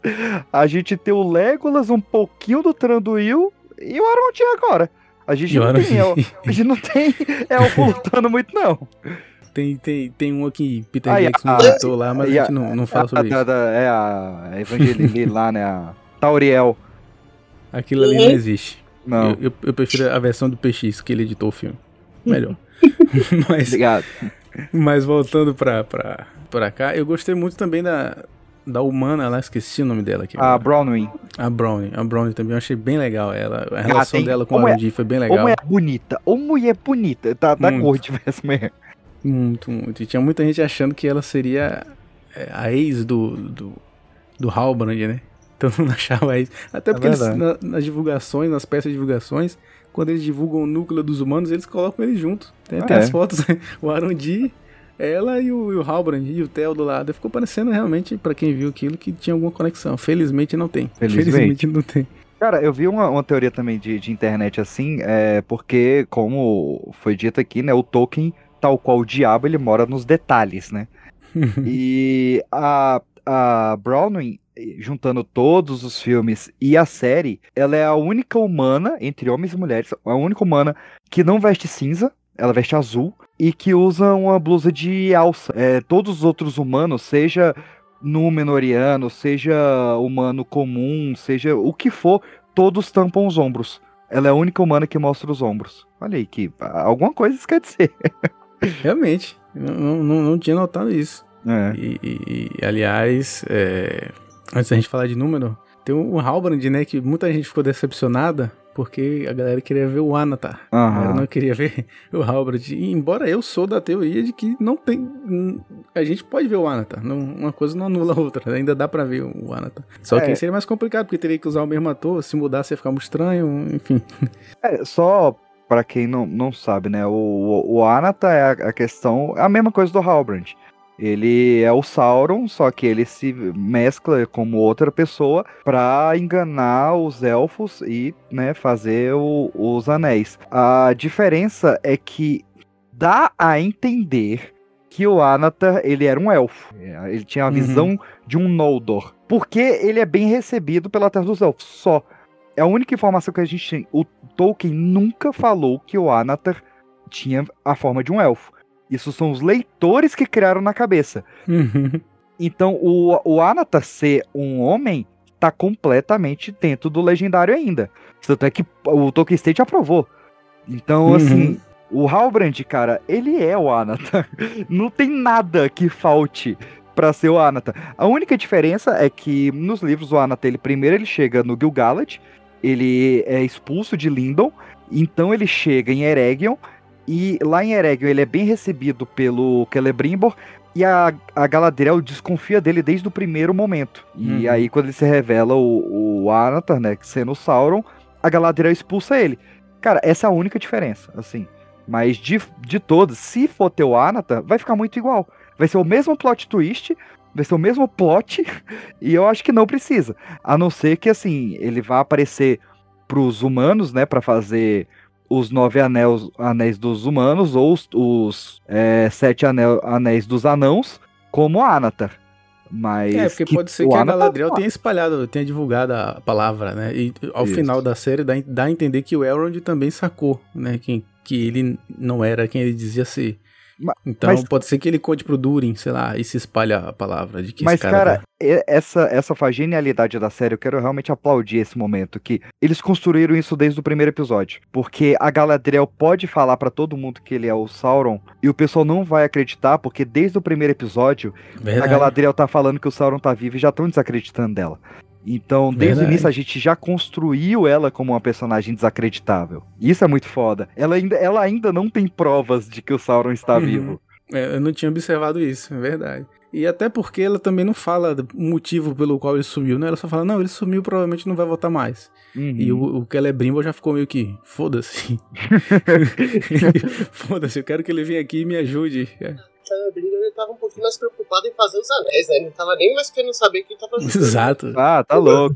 a gente tem o Legolas, um pouquinho do Tranduil e o Arondir agora. A gente, E o não tem, a gente não tem elfo lutando muito, não. Tem, tem, tem um aqui, Peter Aí, Jackson a- lá, mas a a- gente não, não fala sobre a, isso. da- da- é a Evangeline lá, né? A Tauriel. Aquilo ali Uhum. não existe. Não, Eu, eu, eu prefiro a versão do PX que ele editou o filme. Melhor. mas, obrigado. mas voltando pra, pra, pra cá, eu gostei muito também da, da humana lá, esqueci o nome dela aqui. A agora. Brownwing. A Brownie. A Brownie também eu achei bem legal. Ela, a relação tem- dela com a é- Arundi foi bem legal. mulher bonita, ô mulher bonita. Tá, tá Muito. cor de essa mulher. Muito, muito. E tinha muita gente achando que ela seria é, a ex do, do, do Halbrand, né? Todo mundo achava isso. Até É porque eles, na- nas divulgações, nas peças de divulgações, quando eles divulgam o núcleo dos humanos, eles colocam eles juntos. Tem até Ah, as é? fotos, o Arundi, ela e o, e o Halbrand e o Theo do lado. Ficou parecendo realmente, pra quem viu aquilo, que tinha alguma conexão. Felizmente não tem. Felizmente. não tem. Cara, eu vi uma, uma teoria também de, de internet assim, é porque, como foi dito aqui, né, o Tolkien, tal qual o diabo, ele mora nos detalhes, né? e a, a Browning, juntando todos os filmes e a série, ela é a única humana, entre homens e mulheres, a única humana que não veste cinza, ela veste azul, e que usa uma blusa de alça. É, todos os outros humanos, seja Númenoriano, seja humano comum, seja o que for, todos tampam os ombros. Ela é a única humana que mostra os ombros. Olha aí, que alguma coisa isso quer dizer. Realmente. Não, não, não- tinha notado isso. É. E, e- e, aliás, é, antes da gente falar de número, tem o Halbrand, né? Que muita gente ficou decepcionada porque a galera queria ver o Anatar. A galera Aham. não queria ver o Halbrand. E embora eu sou da teoria de que não tem. A gente pode ver o Anatar. Não, uma coisa não anula a outra. Ainda dá pra ver o Anatar. Só que É. aí seria mais complicado, porque teria que usar o mesmo ator. Se mudasse ia ficar muito estranho. Enfim. É, só pra quem não, não sabe, né? O, o, o Anata é a, a questão. É a mesma coisa do Halbrand. Ele é o Sauron, só que ele se mescla como outra pessoa pra enganar os elfos e, né, fazer o- os anéis. A diferença é que dá a entender que o Anatar, ele era um elfo. Ele tinha a Uhum. visão de um Noldor. Porque ele é bem recebido pela Terra dos Elfos, só. É a única informação que a gente tem. O Tolkien nunca falou que o Anatar tinha a forma de um elfo. Isso são os leitores que criaram na cabeça. Então, o, o Anatar ser um homem tá completamente dentro do legendário ainda. Tanto é que o Tolkien State aprovou. Então, Uhum. assim, o Halbrand, cara, ele é o Anatar. Não tem nada que falte pra ser o Anatar. A única diferença é que nos livros o Anatar, ele primeiro ele chega no Gil-galad, ele é expulso de Lindon, então ele chega em Eregion, e lá em Eregion ele é bem recebido pelo Celebrimbor, e a, a Galadriel desconfia dele desde o primeiro momento. E Uhum. aí, quando ele se revela o, o Anatar, né, sendo o Sauron, a Galadriel expulsa ele. Cara, essa é a única diferença, assim. Mas de, de todas, se for ter o Anatar, vai ficar muito igual. Vai ser o mesmo plot twist, vai ser o mesmo plot, e eu acho que não precisa. A não ser que, assim, ele vá aparecer pros humanos, né, pra fazer os nove anéis, anéis dos humanos ou os, os é, sete anel, anéis dos anãos como Anatar. Mas É, porque que pode ser que a Galadriel não- tenha espalhado, tenha divulgado a palavra, né? E ao Isso. final da série dá, dá a entender que o Elrond também sacou, né? Que, que ele não era quem ele dizia ser. Então mas- pode ser que ele conte pro Durin, sei lá, e se espalha a palavra de que Mas, cara... cara, e- essa, essa foi a genialidade da série. Eu quero realmente aplaudir esse momento. Que eles construíram isso desde o primeiro episódio. Porque a Galadriel pode falar pra todo mundo que ele é o Sauron. E o pessoal não vai acreditar, porque desde o primeiro episódio, a Verdade. Galadriel tá falando que o Sauron tá vivo e já estão desacreditando dela. Então, desde Verdade. o início, a gente já construiu ela como uma personagem desacreditável. Isso é muito foda. Ela ainda, ela ainda não tem provas de que o Sauron está Uhum. vivo. É, eu não tinha observado isso, é verdade. E até porque ela também não fala o motivo pelo qual ele sumiu, né? Ela só fala, não, ele sumiu, provavelmente não vai voltar mais. Uhum. E o, o Celebrimbor já ficou meio que, foda-se. foda-se, eu quero que ele venha aqui e me ajude. Ele tava um pouquinho mais preocupado em fazer os anéis, né? Ele não tava nem mais querendo saber quem tava fazendo. Exato. Ah, tá louco.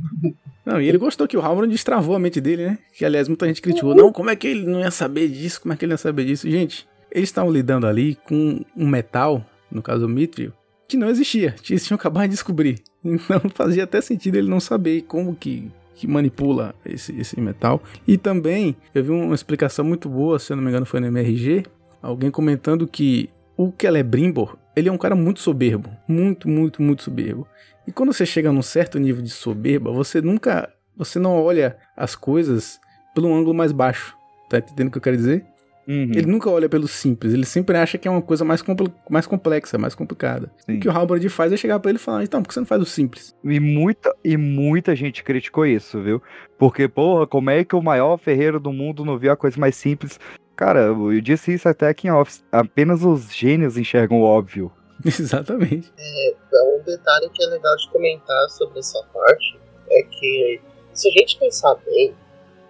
Não, e ele gostou que o Halbrand destravou a mente dele, né? Que, aliás, muita gente criticou. Não, como é que ele não ia saber disso? Como é que ele ia saber disso? Gente, eles estavam lidando ali com um metal, no caso o Mithril, que não existia. Eles tinham acabado de descobrir. Então fazia até sentido ele não saber como que, que manipula esse, esse metal. E também, eu vi uma explicação muito boa, se eu não me engano foi no MRG, alguém comentando que o Celebrimbor, ele é um cara muito soberbo. Muito, muito, muito soberbo. E quando você chega num certo nível de soberba, você nunca. Você não olha as coisas pelo ângulo mais baixo. Tá entendendo o que eu quero dizer? Uhum. Ele nunca olha pelo simples, ele sempre acha que é uma coisa mais, compl- mais complexa, mais complicada. Sim. O que o Halbrand faz é chegar pra ele e falar: então, por que você não faz o simples? E muita, e muita gente criticou isso, viu? Porque, porra, como é que o maior ferreiro do mundo não viu a coisa mais simples? Cara, eu disse isso até aqui em Office. Apenas os gênios enxergam o óbvio. Exatamente. Então, um detalhe que é legal de comentar sobre essa parte é que, se a gente pensar bem,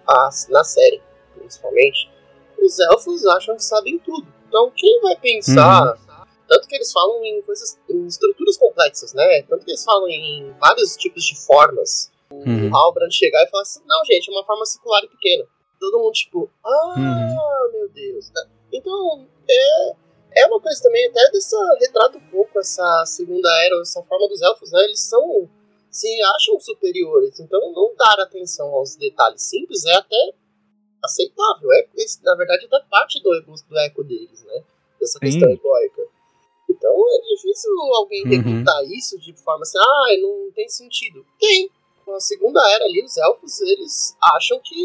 as- na série, principalmente, os elfos acham que sabem tudo. Então, quem vai pensar. Tanto que eles falam em coisas, em estruturas complexas, né? Tanto que eles falam em vários tipos de formas. Uhum. O Halbrand chegar e falar assim: não, gente, é uma forma circular e pequena. Todo mundo, tipo, ah, Uhum. meu Deus. Então, é, é uma coisa também, até dessa. retrata um pouco essa segunda era, essa forma dos elfos, né? Eles são. se acham superiores. Então, não dar atenção aos detalhes simples é até aceitável. É, na verdade, é parte do, do eco deles, né? Dessa Sim. questão egóica. Então, é difícil alguém Uhum. refutar isso de forma assim, ah, não tem sentido. Tem. Na segunda era ali, os elfos, eles acham que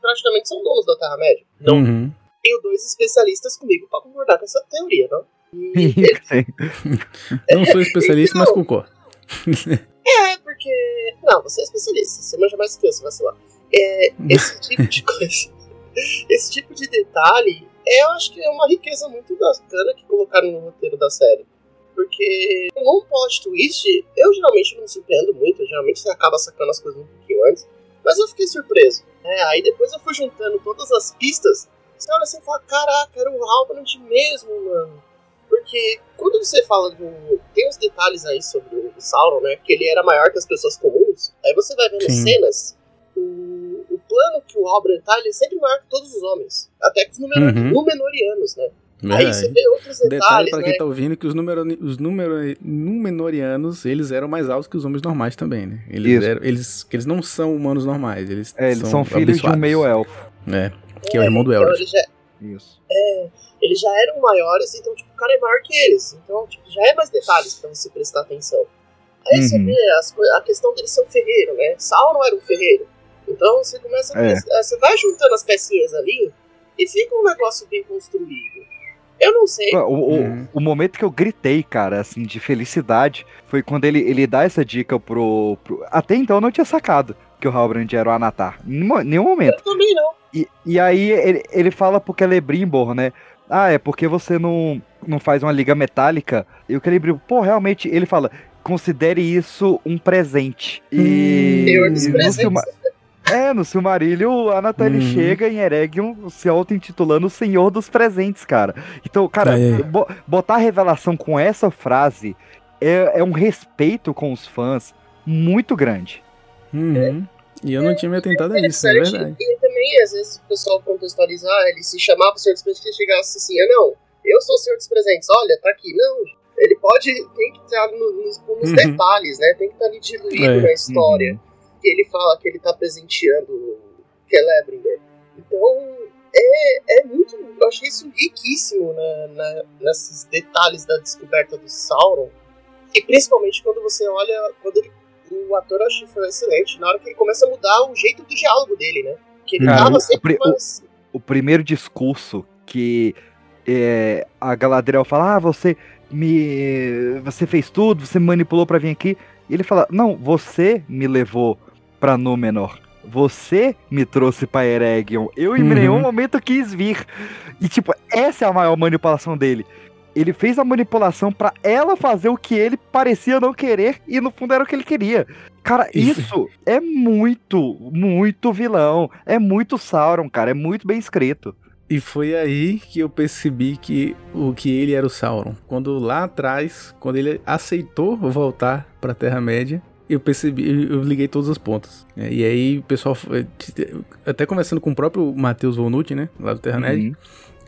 praticamente são donos da Terra-média. Não Uhum. tenho dois especialistas comigo pra concordar com essa teoria, não? Não sou especialista, mas concordo. é, porque. Não, você é especialista, você manja mais que eu, você vacilar. É, esse tipo de coisa. esse tipo de detalhe, é, eu acho que é uma riqueza muito bacana que colocaram no roteiro da série. Porque num plot twist, eu geralmente não me surpreendo muito, geralmente você acaba sacando as coisas um pouquinho antes, mas eu fiquei surpreso. né? aí depois eu fui juntando todas as pistas, você olha assim e fala, caraca, era o Halbrand mesmo, mano. Porque quando você fala do. Tem uns detalhes aí sobre o Sauron, né? Que ele era maior que as pessoas comuns. Aí você vai vendo Sim. cenas. O, o plano que o Halbrand tá, ele é sempre maior que todos os homens. Até que os número, Uhum. Númenóreanos, né? Aí você Verdade. vê outros Detalhe detalhes, pra né? quem tá ouvindo que os, numero, os numero, Númenóreanos, eles eram mais altos que os homens normais também, né? Eles, eram, eles, que eles não são humanos normais, eles, É, eles são, filhos de um meio-elfo. É, que é o irmão do Então Elrond. eles já, Isso. eles já eram maiores, então tipo, o cara é maior que eles. Então tipo, já é mais detalhes pra você prestar atenção. Aí você Uhum. vê as a questão deles ser um ferreiro, né? Sauron era um ferreiro. Então você começa a É. pensar- você vai juntando as pecinhas ali e fica um negócio bem construído. Eu não sei. O, o- Uhum. o momento que eu gritei, cara, assim, de felicidade, foi quando ele, ele dá essa dica pro, pro- Até então eu não tinha sacado que o Halbrand era o Anatar. Em nenhum momento. Eu também não. E, e aí ele, ele fala pro Celebrimbor, né? Ah, é porque você não, não faz uma liga metálica. E o Celebrimbor, pô, realmente, ele fala, considere isso um presente. E, Senhor dos e no presentes. É, no Silmarillion, o Anatar ele Uhum. chega em Eregion se auto-intitulando o Senhor dos Presentes, cara. Então, cara, Aí. bo- botar a revelação com essa frase é, é um respeito com os fãs muito grande. Uhum. E eu não tinha me atentado a isso, é verdade. E também, às vezes, o pessoal contextualizar, ele se chamava o Senhor dos Presentes e chegasse assim, ah não, eu sou o Senhor dos Presentes, olha, tá aqui. Não, ele pode, tem que estar no, nos, nos Uhum. detalhes, né? Tem que estar ali diluído É. na história. Que ele fala que ele tá presenteando o Celebringer. Então, é, é muito. Eu achei isso riquíssimo na, na- nesses detalhes da descoberta do Sauron. E principalmente quando você olha. Quando ele, o ator eu achei foi excelente. Na hora que ele começa a mudar o jeito do diálogo dele, né? Que ele Cara, tava o- sempre o- mais. o primeiro discurso que é, a Galadriel fala, ah, você me. Você fez tudo, você me manipulou pra vir aqui. E ele fala, não, você me levou pra Númenor. Você me trouxe pra Eregion. Eu em Uhum. nenhum momento quis vir. E tipo, essa é a maior manipulação dele. Ele fez a manipulação pra ela fazer o que ele parecia não querer e no fundo era o que ele queria. Cara, Isso. isso é muito, muito vilão. É muito Sauron, cara. É muito bem escrito. E foi aí que eu percebi que o que ele era o Sauron. Quando lá atrás, quando ele aceitou voltar pra Terra-média, eu percebi, eu liguei todos os pontos. É, E aí o pessoal, foi- até conversando com o próprio Matheus Volnucci, né, lá do Terra-média, Uhum.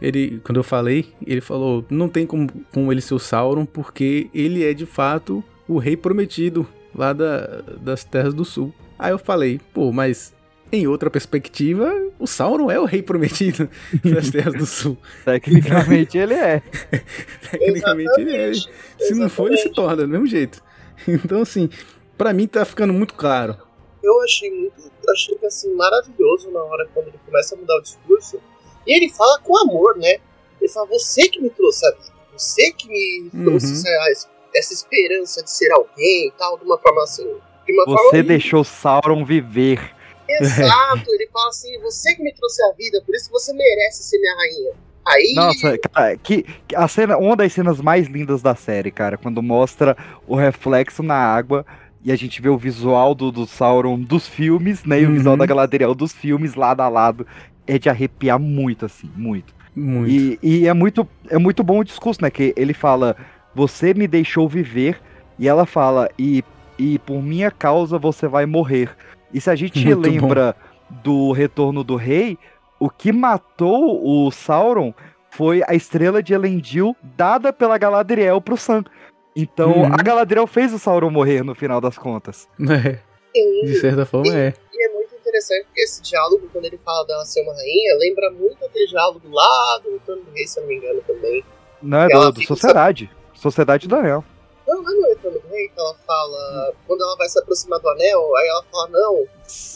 ele, quando eu falei, ele falou, não tem como, como ele ser o Sauron, porque ele é de fato o rei prometido lá da, das Terras do Sul. Aí eu falei, pô, mas em outra perspectiva, o Sauron é o rei prometido das Terras do Sul. Tecnicamente ele é. Tecnicamente ele é. Exatamente. Se não for, ele se Exatamente. torna do mesmo jeito. Então, assim, pra mim tá ficando muito claro. eu achei muito, eu achei que assim, maravilhoso na hora quando ele começa a mudar o discurso. E ele fala com amor, né? Ele fala, você que me trouxe a vida, você que me Uhum. trouxe essa, essa esperança de ser alguém e tal, de uma forma assim. De uma forma Você deixou Sauron viver. Exato, ele fala assim, você que me trouxe a vida, por isso você merece ser minha rainha. Aí. Nossa, cara, que, que a cena, uma das cenas mais lindas da série, cara, quando mostra o reflexo na água e a gente vê o visual do, do Sauron dos filmes, né? E o Uhum. visual da Galadriel dos filmes lado a lado. É de arrepiar muito, assim, muito. Muito. E, e é muito é muito bom o discurso, né? Que ele fala, você me deixou viver, e ela fala, e, e por minha causa você vai morrer. E se a gente Muito lembra do Retorno do Rei, o que matou o Sauron foi a estrela de Elendil dada pela Galadriel pro Sam. Então Uhum. a Galadriel fez o Sauron morrer no final das contas. É, Sim, de certa forma é. E é muito interessante porque esse diálogo, quando ele fala dela ser uma rainha, lembra muito aquele diálogo lá do Retorno do Rei, se eu não me engano, também. Não é do, do Sociedade. Sociedade do Anel. Não, não é no Retorno do Rei que ela fala. Quando ela vai se aproximar do anel, aí ela fala: Não,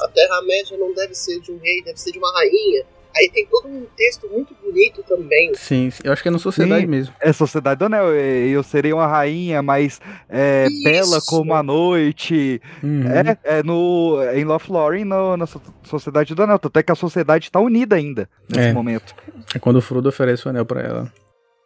a Terra-média não deve ser de um rei, deve ser de uma rainha. Aí tem todo um texto muito bonito também. Sim, sim, eu acho que é na sociedade Sim. mesmo. É Sociedade do Anel. é, Eu serei uma rainha, mas é, bela como a noite. Uhum. É, é no, em Lothlórien, na So- Sociedade do Anel. Tanto é que a sociedade tá unida ainda nesse É. momento. É quando o Frodo oferece o anel pra ela.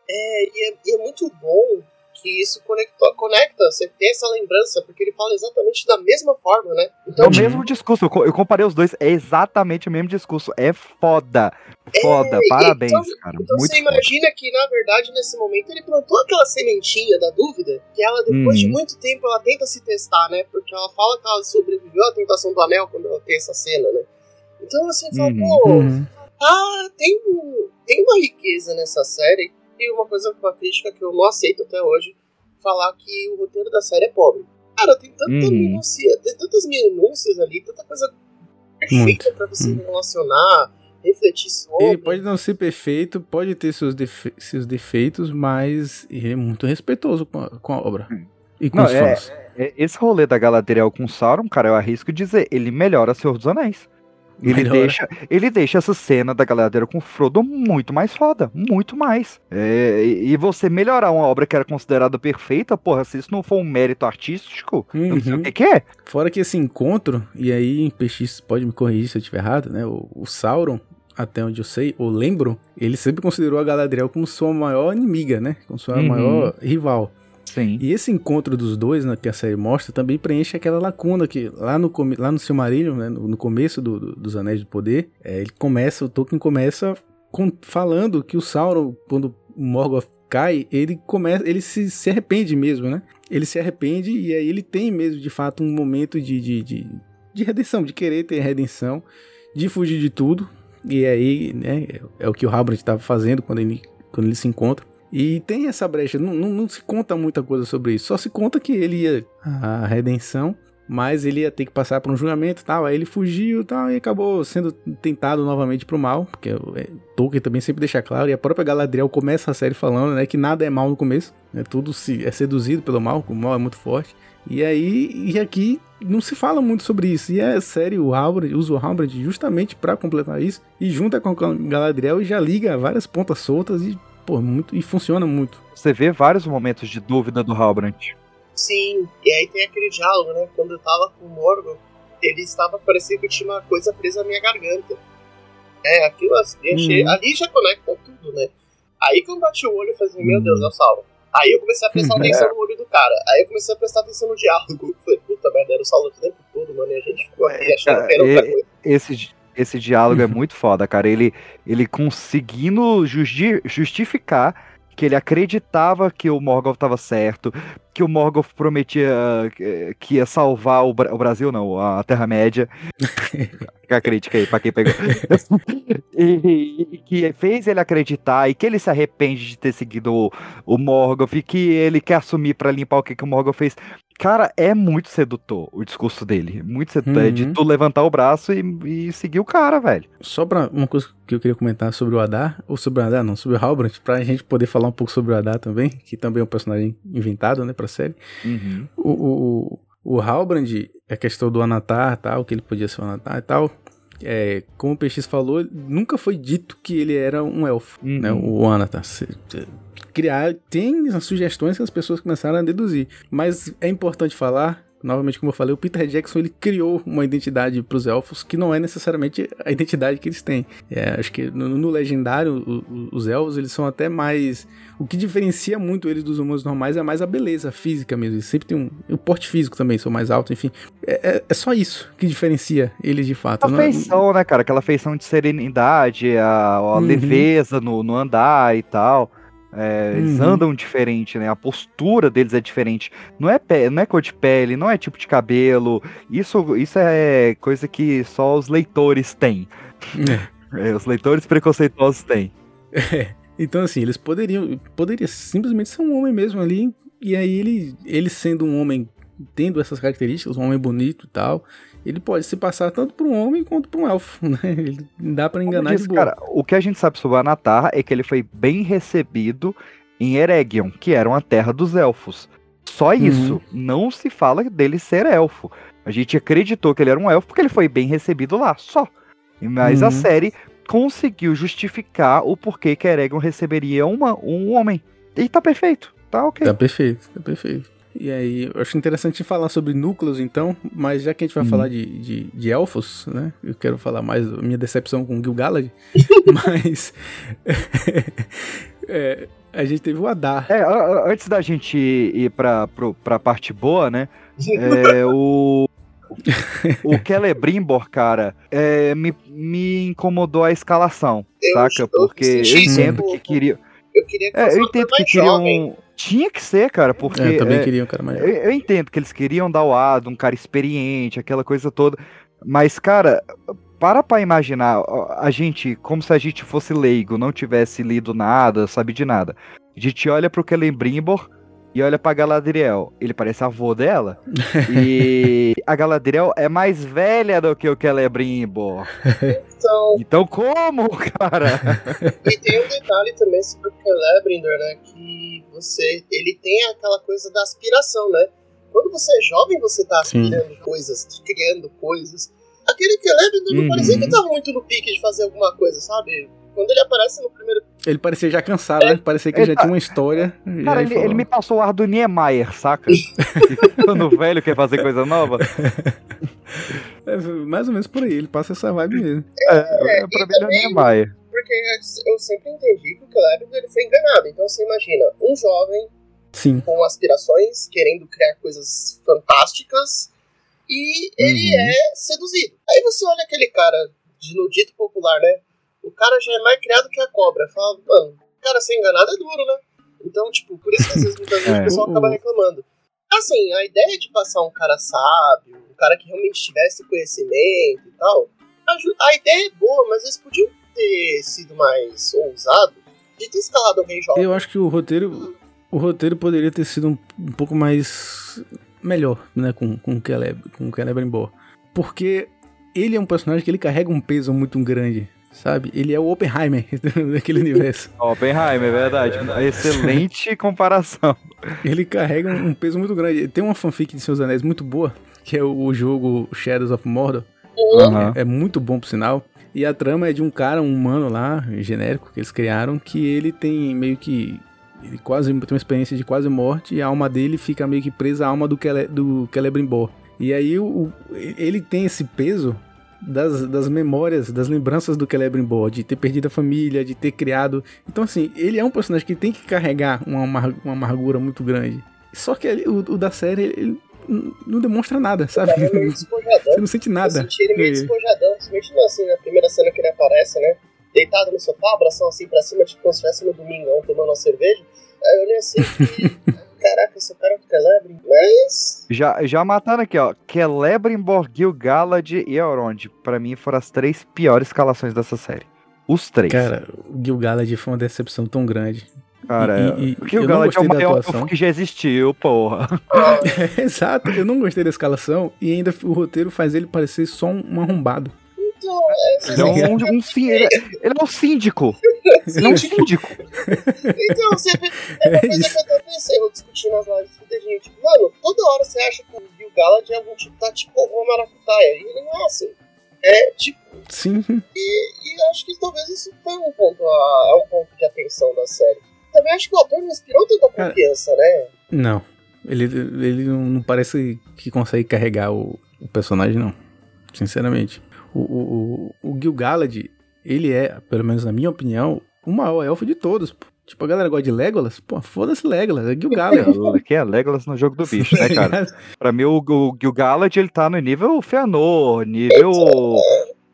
É, e é, e é muito bom que isso conecta, conecta, você tem essa lembrança, porque ele fala exatamente da mesma forma, né? É Então, o mesmo discurso. Eu, co- eu comparei os dois. É exatamente o mesmo discurso. É foda. Foda. e- Parabéns, então- cara. Então Muito você foda. imagina que, na verdade, nesse momento ele plantou aquela sementinha da dúvida, que ela, depois de Uhum. muito tempo, ela tenta se testar, né? Porque ela fala que ela sobreviveu à tentação do anel quando ela tem essa cena, né? Então, assim, fala, Uhum. pô, Uhum. ah, tem, um- tem uma riqueza nessa série, e uma coisa, uma crítica que eu não aceito até hoje, falar que o roteiro da série é pobre. Cara, tem tanta Uhum. minúcia, tem tantas minúcias ali, tanta coisa perfeita Muito. pra você Uhum. relacionar, refletir sobre. Ele pode não ser perfeito, pode ter seus, defe- seus defeitos, mas ele é muito respeitoso com a, com a obra. E com Não, os é- fãs. É, Esse rolê da Galadriel com Sauron, cara, eu arrisco dizer, ele melhora Senhor dos Anéis. Ele Melhora. deixa, ele deixa essa cena da Galadriel com Frodo muito mais foda, muito mais. É, e você melhorar uma obra que era considerada perfeita, porra, se isso não for um mérito artístico, eu não sei o Uhum. que, que é. Fora que esse encontro, e aí PX pode me corrigir se eu estiver errado, né? O, o Sauron, até onde eu sei, ou lembro, ele sempre considerou a Galadriel como sua maior inimiga, né? Como sua Uhum. maior rival. Sim. E esse encontro dos dois, né, que a série mostra, também preenche aquela lacuna que lá no, lá no Silmarillion, né, no, no começo do- do- dos Anéis do Poder, é, ele começa, o Tolkien começa com- falando que o Sauron, quando o Morgoth cai, ele começa, ele se, se arrepende mesmo, né? Ele se arrepende e aí ele tem mesmo, de fato, um momento de, de, de, de redenção, de querer ter redenção, de fugir de tudo, E aí, né, é o que o Halbrand estava fazendo quando ele, quando ele se encontra. E tem essa brecha, não, não, não, se conta muita coisa sobre isso, só se conta que ele ia a redenção, mas ele ia ter que passar por um julgamento e tal, aí ele fugiu e tal, e acabou sendo tentado novamente pro mal, porque é, Tolkien também sempre deixa claro, e a própria Galadriel começa a série falando, né, que nada é mal no começo, né, tudo se, é seduzido pelo mal, o mal é muito forte, e aí, e aqui não se fala muito sobre isso. E é sério, o Halbrand usa o Halbrand justamente para completar isso. E junta com a Galadriel e já liga várias pontas soltas e, pô, muito, e funciona muito. Você vê vários momentos de dúvida do Halbrand. Sim, e aí tem aquele diálogo, né? Quando eu tava com o Morgoth, ele estava parecendo que tinha uma coisa presa na minha garganta. É, aquilo assim, achei, uhum. ali já conecta tudo, né? Aí que eu bati o olho e falei, assim, meu Deus, eu salvo. Aí eu comecei a prestar atenção no olho do cara. Aí eu comecei a prestar atenção no diálogo. Falei, puta merda, era o Saulo o tempo todo, mano. E a gente ficou aqui é, achando que era outra coisa. Esse, esse diálogo é muito foda, cara. Ele, ele conseguindo justi justificar que ele acreditava que o Morgoth estava certo, que o Morgoth prometia eh, que ia salvar o, Bra o Brasil, não, a Terra-média. Fica a crítica aí pra quem pegou. e, e, que fez ele acreditar e que ele se arrepende de ter seguido o, o Morgoth e que ele quer assumir para limpar o que, que o Morgoth fez. Cara, é muito sedutor o discurso dele. Muito sedutor. Uhum. É de uhum. tu levantar o braço e, e, seguir o cara, velho. Só pra uma coisa que eu queria comentar sobre o Adar, ou sobre o Adar, não, sobre o Halbrand, pra gente poder falar um pouco sobre o Adar também, que também é um personagem inventado, né, pra série. Uhum. O, o, o Halbrand, a questão do Anatar, tal, que ele podia ser o Anatar e tal, é, como o PX falou, nunca foi dito que ele era um elfo, uhum. né, o Anatar criar. Tem as sugestões que as pessoas começaram a deduzir. Mas é importante falar novamente, como eu falei, o Peter Jackson ele criou uma identidade para os elfos que não é necessariamente a identidade que eles têm. É, acho que no, no legendário, o, o, os elfos eles são até mais. O que diferencia muito eles dos humanos normais é mais a beleza física mesmo. Eles sempre tem um. O porte físico também, são mais altos, enfim. É, é, é só isso que diferencia eles de fato. A é- feição, né, cara? Aquela feição de serenidade, a, a uhum. leveza no, no andar e tal. É, eles uhum. andam diferente, né? A postura deles é diferente. Não é, pé, não é cor de pele, não é tipo de cabelo. Isso, isso é coisa que só os leitores têm. É. É, os leitores preconceituosos têm. É. Então, assim, eles poderiam. Poderia simplesmente ser um homem mesmo ali. E aí ele, ele sendo um homem tendo essas características, um homem bonito e tal, ele pode se passar tanto por um homem quanto por um elfo, né? Ele dá para enganar disse, de boa. Cara, o que a gente sabe sobre o Anatar é que ele foi bem recebido em Eregion, que era uma terra dos elfos. Só uhum. isso, uhum. não se fala dele ser elfo. A gente acreditou que ele era um elfo porque ele foi bem recebido lá, só. Mas uhum. a série conseguiu justificar o porquê que Eregion receberia uma, um homem. E tá perfeito, tá ok. Tá perfeito, tá perfeito. E aí, eu acho interessante falar sobre núcleos, então, mas já que a gente vai uhum. falar de, de, de, elfos, né? Eu quero falar mais da minha decepção com o Gil-galad, mas... é, a gente teve o Adar. É, antes da gente ir pra, pro, pra parte boa, né? É, o... o Celebrimbor, cara, é, me, me incomodou a escalação, eu saca? Porque eu entendo que queria... Eu queria que é, eu entendo que queriam... Jovem tinha que ser, cara, porque. É, eu também é, queria um cara mais. Eu, eu, entendo que eles queriam dar o ar um cara experiente, aquela coisa toda. Mas, cara, para pra imaginar a gente, como se a gente fosse leigo, não tivesse lido nada, sabe de nada. A gente olha pro Celebrimbor e olha pra Galadriel. Ele parece avô dela. e a Galadriel é mais velha do que o Celebrimbor. Então, então como, cara? e tem um detalhe também sobre o Celebrimbor, né? Que você. Ele tem aquela coisa da aspiração, né? Quando você é jovem, você tá aspirando Sim. coisas, criando coisas. Aquele Celebrimbor não uhum. parecia que tava muito no pique de fazer alguma coisa, sabe? Quando ele aparece no primeiro. Ele parecia já cansado, é. né? Parecia que ele já tá... tinha uma história. Cara, ele, ele, me passou o ar do Niemeyer, saca? Quando o velho quer fazer coisa nova. É, mais ou menos por aí, ele passa essa vibe mesmo. É, é, é pra mim é Niemeyer. Porque eu sempre entendi que o Caleb ele foi enganado. Então você imagina, um jovem Sim. com aspirações, querendo criar coisas fantásticas, e ele uhum. é seduzido. Aí você olha aquele cara, de, no dito popular, né? O cara já é mais criado que a cobra. Fala, mano, o cara ser enganado é duro, né? Então, tipo, por isso que às vezes muitas vezes é. o pessoal acaba reclamando. Assim, a ideia de passar um cara sábio, um cara que realmente tivesse conhecimento e tal, A, a ideia é boa, mas eles podiam ter sido mais ousados de ter escalado alguém jovem. Eu acho que o roteiro, o roteiro poderia ter sido um, um pouco mais melhor, né, com com o Caleb, com o Celebrimbor, porque ele é um personagem que ele carrega um peso muito grande, sabe? Ele é o Oppenheimer daquele universo. Oppenheimer, é verdade. Excelente comparação. Ele carrega um peso muito grande. Tem uma fanfic de Seus Anéis muito boa, que é o jogo Shadows of Mordor. Aham. É muito bom, por sinal. E a trama é de um cara, um humano lá, genérico, que eles criaram, que ele tem meio que. Ele quase tem uma experiência de quase morte e a alma dele fica meio que presa à alma do, Cele, do Celebrimbor. E aí o- ele tem esse peso das, das memórias, das lembranças do Celebrimbor, de ter perdido a família, de ter criado. Então, assim, ele é um personagem que tem que carregar uma, amar- uma amargura muito grande. Só que ele- o, o da série, ele não demonstra nada, sabe? Ele é meio. Você não sente Eu nada. senti ele meio É. despojadão, principalmente assim, na primeira cena que ele aparece, né? Deitado no sofá, abração assim pra cima, tipo como se estivesse no domingão tomando uma cerveja. Aí eu olhei assim, caraca, esse cara é um Celebre, mas. Já, já mataram aqui, ó. Celebrimbor, Gil-galad e Elrond. Pra mim foram as três piores escalações dessa série. Os três. Cara, o Gil-galad foi uma decepção tão grande. Cara, e- e- o eu Gil-galad não é o maior atuação. elfo que já existiu, porra. Exato, eu não gostei da escalação e ainda o roteiro faz ele parecer só um, um arrombado. Então, é, Ele é um, um ele, é- ele é um síndico. Ele é um síndico. Então, você vê, é uma É coisa que eu até pensei, eu discuti nas lives com gente. Tipo, mano, toda hora você acha que o Gil Galad é algum tipo, tá tipo o Maracutaia. E ele não é assim. É tipo, Sim, e, e eu acho que talvez isso foi um ponto, a, é um ponto de atenção da série. Também acho que o ator não inspirou tanta Cara, confiança, né? não. Ele, ele não, não parece que consegue carregar o, o personagem, não. Sinceramente. O, o, o, Gil-galad, ele é, pelo menos na minha opinião, o maior elfo de todos. pô. Tipo, a galera gosta de Legolas? Pô, foda-se Legolas, é Gil-galad. Que é Legolas no jogo do bicho, né, cara? Pra mim, o, o Gil-galad, ele tá no nível Fëanor, nível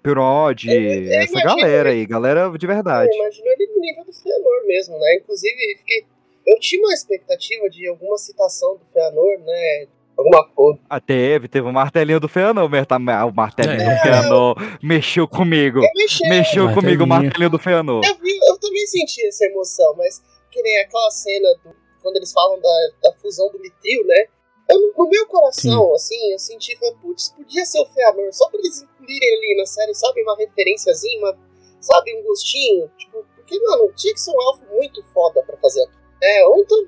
Pirod, essa imagino galera aí, galera de verdade. Eu imagino ele no nível do Fëanor mesmo, né? Inclusive, fiquei, eu tinha uma expectativa de alguma citação do Fëanor, né? Alguma coisa. Ah, teve, teve o martelinho do Fëanor, mas tá- o martelinho É. do Fëanor mexeu comigo. Mexeu Martelinho. comigo o martelinho do Fëanor. eu, vi, eu também senti essa emoção, mas que nem aquela cena do- quando eles falam da, da fusão do Mitril, né? Eu, no meu coração, assim, eu senti, putz, podia ser o Fëanor, só pra eles incluírem ali na série, sabe, uma referenciazinha, uma, sabe, um gostinho, tipo, porque, mano, tinha que ser um elfo muito foda pra fazer aquilo. É, ou então,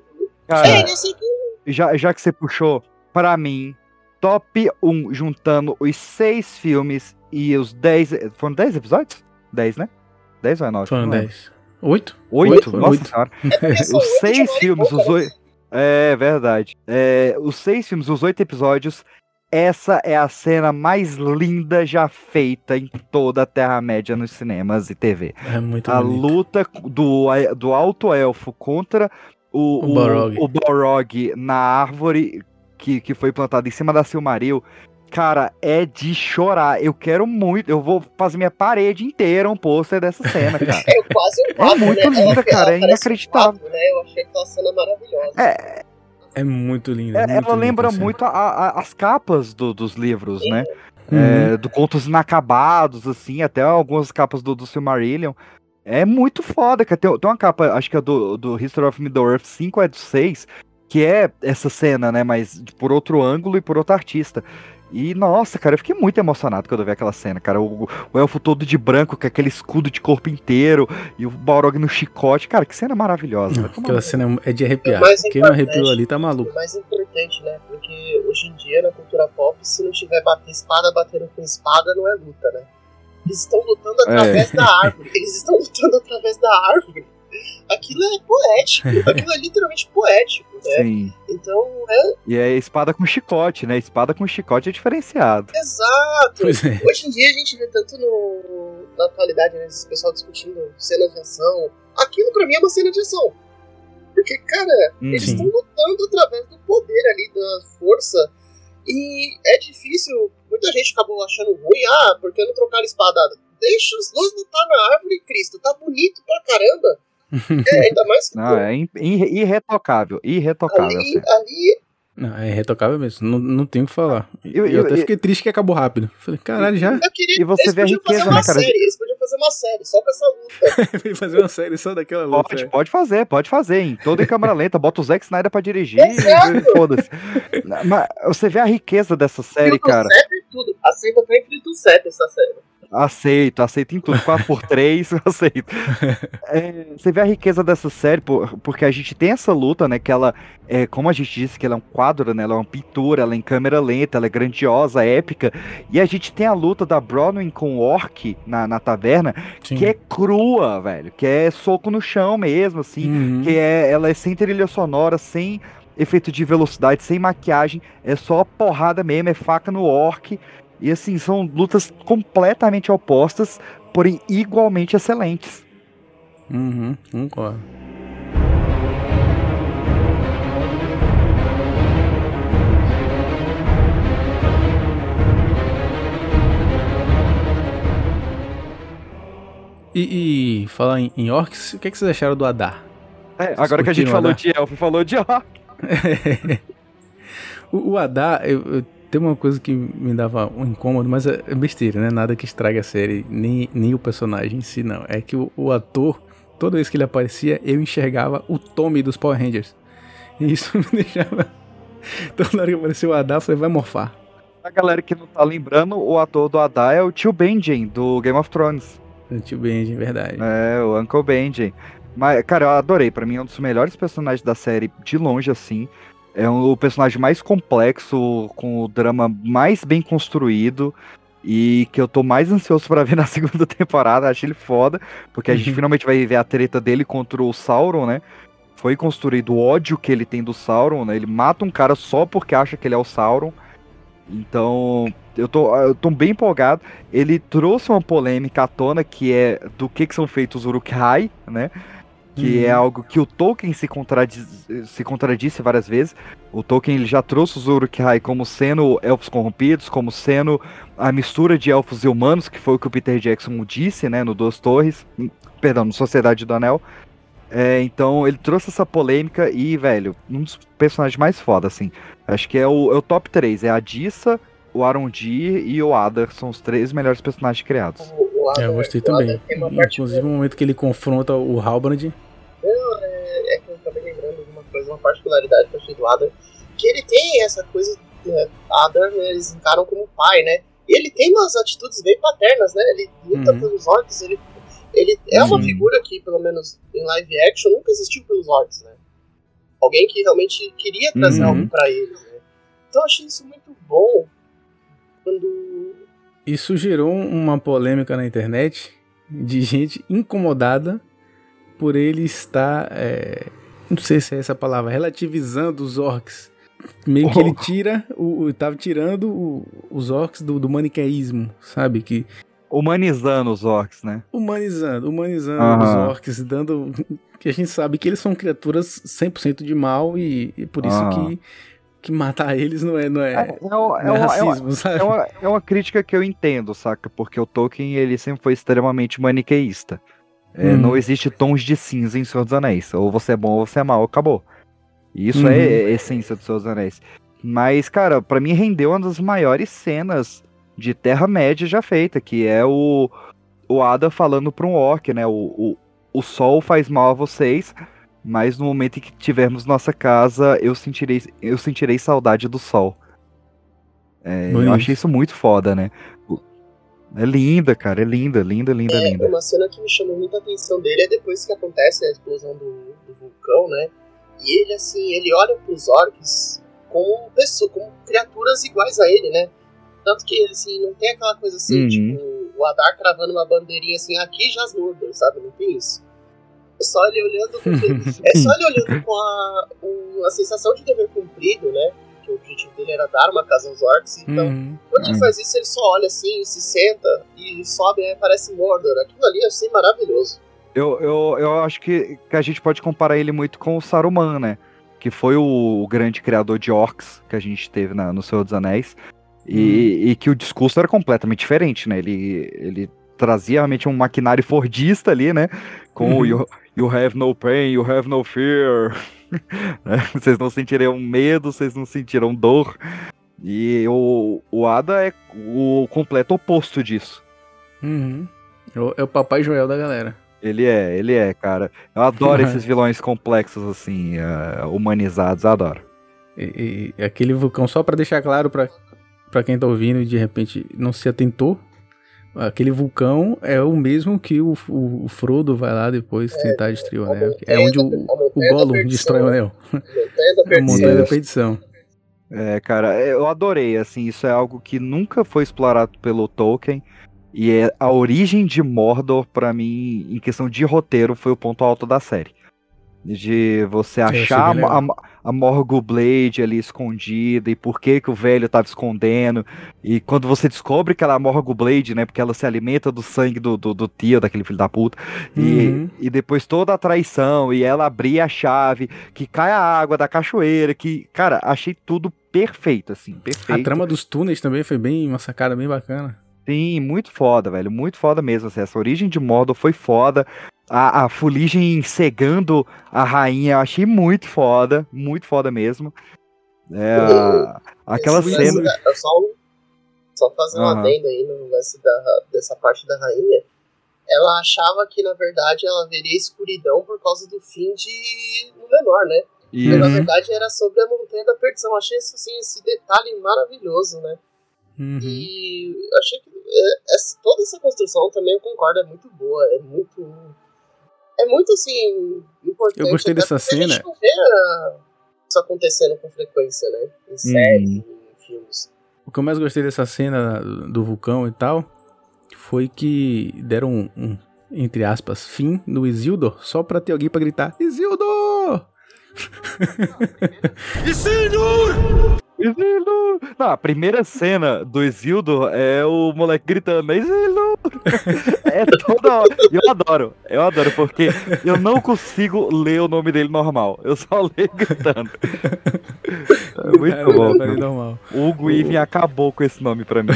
Cara, é, sei que já, já que você puxou, pra mim, top 1, juntando os seis filmes e os 10. Foram 10 episódios? 10, né? 10 ou é 9? Foram 10. Oito? 8? Oito, Nossa oito. senhora. são os seis filmes, os oito. É verdade. É, os seis filmes, os oito episódios. Essa é a cena mais linda já feita em toda a Terra-média nos cinemas e TV. É muito A bonito. luta do, do alto elfo contra o, O o, Balrog. o Balrog na árvore que, que foi plantada em cima da Silmaril. Cara, é de chorar. Eu quero muito. Eu vou fazer minha parede inteira um pôster dessa cena, cara. É quase um quadro, muito né? linda, Ela- cara, ela é parece um inacreditável. quadro, né? Eu achei aquela cena maravilhosa. É, É muito lindo. É, muito ela lembra essa muito a- a- as capas do- dos livros, né? Uhum. É, do Contos Inacabados, assim, até algumas capas do, do Silmarillion. É muito foda, cara. Tem, tem uma capa, acho que é do, do History of Middle-earth 5 é do 6, que é essa cena, né? Mas por outro ângulo e por outro artista. E, nossa, cara, eu fiquei muito emocionado quando eu vi aquela cena, cara. O, o elfo todo de branco, com aquele escudo de corpo inteiro, e o Balrog no chicote. Cara, que cena maravilhosa. Não, aquela no- cena é de arrepiar. Mas Quem não importante. arrepiou ali tá maluco. O mais importante, né? Porque hoje em dia, na cultura pop, se não tiver bater espada, batendo com espada, não é luta, né? Eles estão lutando através da árvore. Eles estão lutando através da árvore. Aquilo é poético. Aquilo é literalmente poético, né? Sim. Então, é E é espada com chicote, né? Espada com chicote é diferenciado. exato. Pois é. Hoje em dia a gente vê tanto no, na atualidade, né, esse pessoal discutindo cenas de ação. Aquilo pra mim é uma cena de ação. Porque, cara, Hum, eles estão lutando através do poder ali, da força. E é difícil. Muita gente acabou achando ruim, ah, porque não trocaram espada? Deixa os dois lutar na árvore, Cristo. Tá bonito pra caramba. É, ainda mais que Não, pô, é irretocável. Irretocável. ali, assim. ali Não, é retocável mesmo, não, não tenho o que falar. Eu- Eu, eu- até eu- fiquei triste que acabou rápido. Falei, caralho, já? Eu queria E você vê a riqueza, fazer uma né, cara? série, eles podiam fazer uma série só com essa luta. Fazer uma série só daquela luta. Pode, é. pode fazer, pode fazer. Em toda em câmera lenta, bota o Zack Snyder pra dirigir foda-se. Mas você vê a riqueza dessa série, Frito cara. E tudo. Aceita até em Frito Set essa série. Aceito, aceito em tudo. 4x3, aceito. É, você vê a riqueza dessa série, por- porque a gente tem essa luta, né? Que ela, é, como a gente disse, que ela é um quadro, né? Ela é uma pintura, ela é em câmera lenta, ela é grandiosa, épica. E a gente tem a luta da Bronwyn com o Orc na, na taverna, Sim. que é crua, velho. Que é soco no chão mesmo, assim. Uhum. Que é, ela é sem trilha sonora, sem efeito de velocidade, sem maquiagem, é só porrada mesmo, é faca no orc. E assim, são lutas completamente opostas, porém igualmente excelentes. Uhum, concordo. E, e falar em, em orcs, o que, é que vocês acharam do Adar? É, agora que a gente falou Adar? de elfo, falou de orc. o, o Adar, eu, eu- tem uma coisa que me dava um incômodo, mas é é besteira, né? Nada que estrague a série, nem, nem o personagem em si, não. É que o, o ator, toda vez que ele aparecia, eu enxergava o Tommy dos Power Rangers. E isso me deixava. Toda hora que apareceu o Adar, eu falei, vai morfar. A galera que não tá lembrando, o ator do Adar é o tio Benjen, do Game of Thrones. O Tio Benji, verdade. É, o Uncle Benjen. Mas, cara, eu adorei. Pra mim é um dos melhores personagens da série, de longe, assim. É um, o personagem mais complexo, com o drama mais bem construído. E que eu tô mais ansioso pra ver na segunda temporada. Acho ele foda. Porque a gente Uhum. finalmente vai ver a treta dele contra o Sauron, né? Foi construído o ódio que ele tem do Sauron, né? Ele mata um cara só porque acha que ele é o Sauron. Então, eu tô, eu tô bem empolgado. Ele trouxe uma polêmica à tona que é do que, que são feitos os Uruk-hai, né? Que Uhum. é algo que o Tolkien se, contradiz, se contradisse várias vezes. O Tolkien ele já trouxe os Uruk-hai como sendo elfos corrompidos, como sendo a mistura de elfos e humanos, que foi o que o Peter Jackson disse, né? No Duas Torres. hum, Perdão, no Sociedade do Anel. É, então ele trouxe essa polêmica e, velho, um dos personagens mais foda, assim. Acho que é o, é o top 3. É a Dissa, o Arondir e o Adar. São os três melhores personagens criados. O, o É, eu gostei o também. Uma Inclusive, no momento que ele confronta o Halbrand. é que eu acabei lembrando de uma coisa, uma particularidade que eu achei do Adam, que ele tem essa coisa, é, né, eles encaram como pai, né? E ele tem umas atitudes bem paternas, né? Ele luta Uhum. pelos orcs, ele, ele é uma Sim. figura que, pelo menos em live action, nunca existiu pelos orcs, né? Alguém que realmente queria trazer Uhum. algo pra eles, né? Então eu achei isso muito bom quando Isso gerou uma polêmica na internet de gente incomodada por ele estar, é, não sei se é essa palavra, relativizando os orcs. Meio que ele tira, o, tava tirando o- os orcs do, do maniqueísmo, sabe? Que Humanizando os orcs, né? humanizando, humanizando Aham. os orcs, dando que a gente sabe que eles são criaturas 100% de mal e, e por isso Aham. que, que matar eles não é, não é, É, é, é é é uma- racismo, sabe? é uma, é uma crítica que eu entendo, saca? Porque o Tolkien ele sempre foi extremamente maniqueísta. É, Uhum. Não existe tons de cinza em Senhor dos Anéis. Ou você é bom ou você é mal, acabou. E Isso Uhum. é a essência do Senhor dos Anéis. Mas, cara, pra mim rendeu uma das maiores cenas de Terra-média já feita, que é o, o Ada falando pra um orc, né? O, o, o sol faz mal a vocês, mas no momento em que tivermos nossa casa, eu sentirei, eu sentirei saudade do sol. É, eu achei isso muito foda, né? É linda, cara, é linda, linda, linda, É, linda. uma cena que me chamou muita atenção dele é depois que acontece a explosão do, do vulcão, né? E ele, assim, ele olha pros orcs como pessoas, como criaturas iguais a ele, né? Tanto que, assim, não tem aquela coisa assim, Uhum. tipo, o Adar cravando uma bandeirinha assim, aqui já as Mordor, sabe? Não tem isso. É só ele olhando com, é só ele olhando com a, o- a sensação de dever cumprido, né? Que o objetivo dele era dar uma casa aos orcs, então Uhum. quando ele Hum. faz isso, ele só olha assim, se senta e sobe e parece Mordor. Aquilo ali eu achei maravilhoso. Eu, eu, eu acho que, que a gente pode comparar ele muito com o Saruman, né? Que foi o, grande criador de orcs que a gente teve na- no Senhor dos Anéis. E, e que o discurso era completamente diferente, né? Ele, ele trazia realmente um maquinário fordista ali, né? Com o Uhum. Yo- You have no pain, you have no fear. Né? vocês não sentirão medo, vocês não sentirão dor. E o, o Ada é o completo oposto disso. Uhum. É o- É Papai Joel da galera. Ele é, ele é, cara. Eu adoro esses vilões complexos, assim, eh, humanizados, adoro. E, e aquele vulcão, só pra deixar claro pra quem tá ouvindo e de repente não se atentou, aquele vulcão é o mesmo que o, o, o Frodo vai lá depois tentar destruir o anel. É onde o, o Gollum destrói o anel. A montanha da perdição. É, cara, eu adorei, assim, isso é algo que nunca foi explorado pelo Tolkien. E é a origem de Mordor, pra mim, em questão de roteiro, foi o ponto alto da série. De você achei achar a, a, a Morgul Blade ali escondida e por que que o velho tava escondendo. E quando você descobre que ela é a Blade, né? Porque ela se alimenta do sangue do, do, do tio, daquele filho da puta. E, Uhum. e depois toda a traição, e ela abrir a chave, que cai a água da cachoeira, que, cara, achei tudo perfeito, assim, perfeito. A trama dos túneis também foi bem uma sacada bem bacana. Sim, muito foda, velho, muito foda mesmo, assim, essa origem de Mordor foi foda. A, a fuligem cegando a rainha, eu achei muito foda, muito foda mesmo. É, a- aquela cena... Só, um- só fazer um Aham. adendo aí no lance da, dessa parte da rainha. Ela achava que, na verdade, ela veria escuridão por causa do fim de Númenor, né? E, Mas, na Uhum. verdade, era sobre a Montanha da Perdição. Achei isso, assim, esse detalhe maravilhoso, né? Uhum. E achei que é, essa- toda essa construção também eu concordo, é muito boa, é muito. É muito assim, importante. Eu gostei até dessa porque A cena. gente não vê ah, isso acontecendo com frequência, né? Em séries, em filmes. O que eu mais gostei dessa cena do vulcão e tal foi que deram um, um, entre aspas, fim no Isildur só pra ter alguém pra gritar: Isildur! Isildur! Não, a primeira cena do Isildur é o moleque gritando, Isildur! É toda hora. E eu adoro, eu adoro, porque eu não consigo ler o nome dele normal. Eu só leio gritando. É muito É, bom. normal. O Even acabou com esse nome pra mim.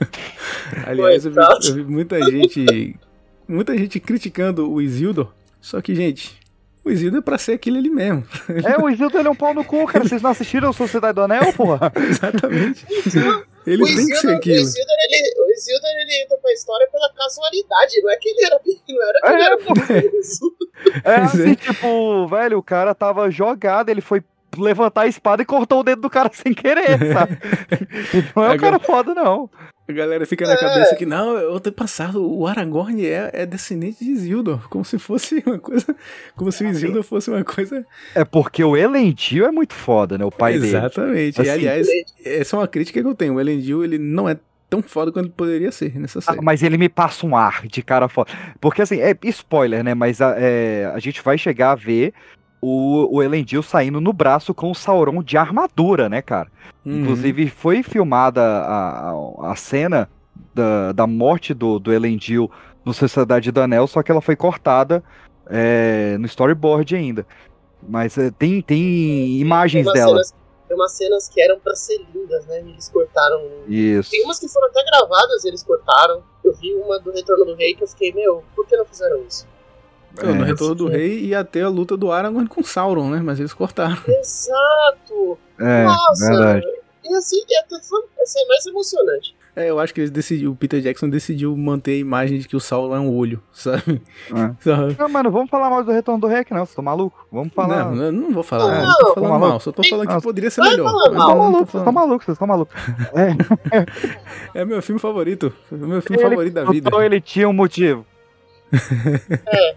Aliás, eu vi, eu vi muita gente. Muita gente criticando o Isildur. Só que, gente, o Isildur é pra ser aquele ali mesmo. É, o Isildur ele é um pau no cu, cara. Vocês não assistiram Sociedade do Anel, porra? Exatamente. Ele o tem que ser Isildur, o aquilo. Isildur, ele, o Isildur ele entra pra história pela casualidade, não é que ele era não era que ele É, era pô. perigoso. É Pois assim, é. tipo, velho, o cara tava jogado, ele foi levantar a espada e cortou o dedo do cara sem querer, sabe? Não é um cara foda, não. A galera fica na É. cabeça que, não, eu tenho passado, o Aragorn é, é descendente de Isildur. Como se fosse uma coisa. Como se o Isildur fosse uma coisa. É porque o Elendil é muito foda, né? O pai dele. Exatamente. Assim, e aliás, essa é uma crítica que eu tenho. O Elendil, ele não é tão foda quanto ele poderia ser nessa Ah, série. mas ele me passa um ar de cara foda. Porque assim, é spoiler, né? Mas a, é, a gente vai chegar a ver o, o Elendil saindo no braço com o Sauron de armadura, né, cara? Uhum. Inclusive, foi filmada a, a, a cena da, da morte do, do Elendil no Sociedade do Anel, só que ela foi cortada é, no storyboard ainda. Mas é, tem, tem imagens Tem dela. cenas- Tem umas cenas que eram pra ser lindas, né? E eles cortaram. Isso. Tem umas que foram até gravadas e eles cortaram. Eu vi uma do Retorno do Rei que eu fiquei, meu, por que não fizeram isso? Então, no É. Retorno do Rei ia ter a luta do Aragorn com Sauron, né? Mas eles cortaram. Exato! É, Nossa! verdade. E assim, e até foi, assim, é mais emocionante. É, eu acho que eles decidiu, o Peter Jackson decidiu manter a imagem de que o Sauron é um olho, sabe? É. Sabe? Não, mano, vamos falar mais do Retorno do Rei aqui, não. Vocês estão malucos? Vamos falar. Não, eu não vou falar, Não, não tô falando maluco. mal, só tô falando que Nossa. poderia ser Vai melhor. Vocês estão malucos, vocês estão falando. malucos, vocês estão malucos. É, É meu filme favorito, é meu filme Ele favorito da vida. Então ele tinha um motivo. É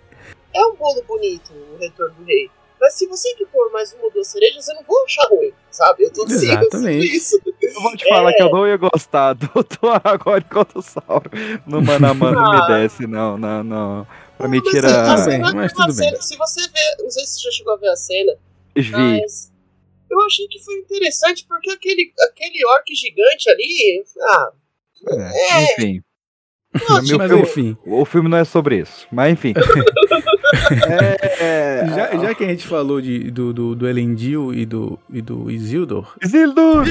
um bolo bonito o Retorno do Rei. Mas se você que pôr mais uma ou duas cerejas, eu não vou achar ruim, sabe? Eu tô Exatamente. isso. Eu vou te falar É. que eu não ia gostar do, do Aragorn contra o Sauron. No mano a mano não me Ah. desce, não, não, não. Pra me Mas tirar. a Tudo bem, cena- mas a tudo bem. cena, Se você ver, não sei se você já chegou a ver a cena, Vi. mas eu achei que foi interessante porque aquele, aquele orc gigante ali, ah, É, enfim. Não, Meu Mas filme- enfim, O filme não é sobre isso. Mas enfim. é, é, já, já que a gente falou de, do, do, do Elendil e do, e do Isildur, Isildur!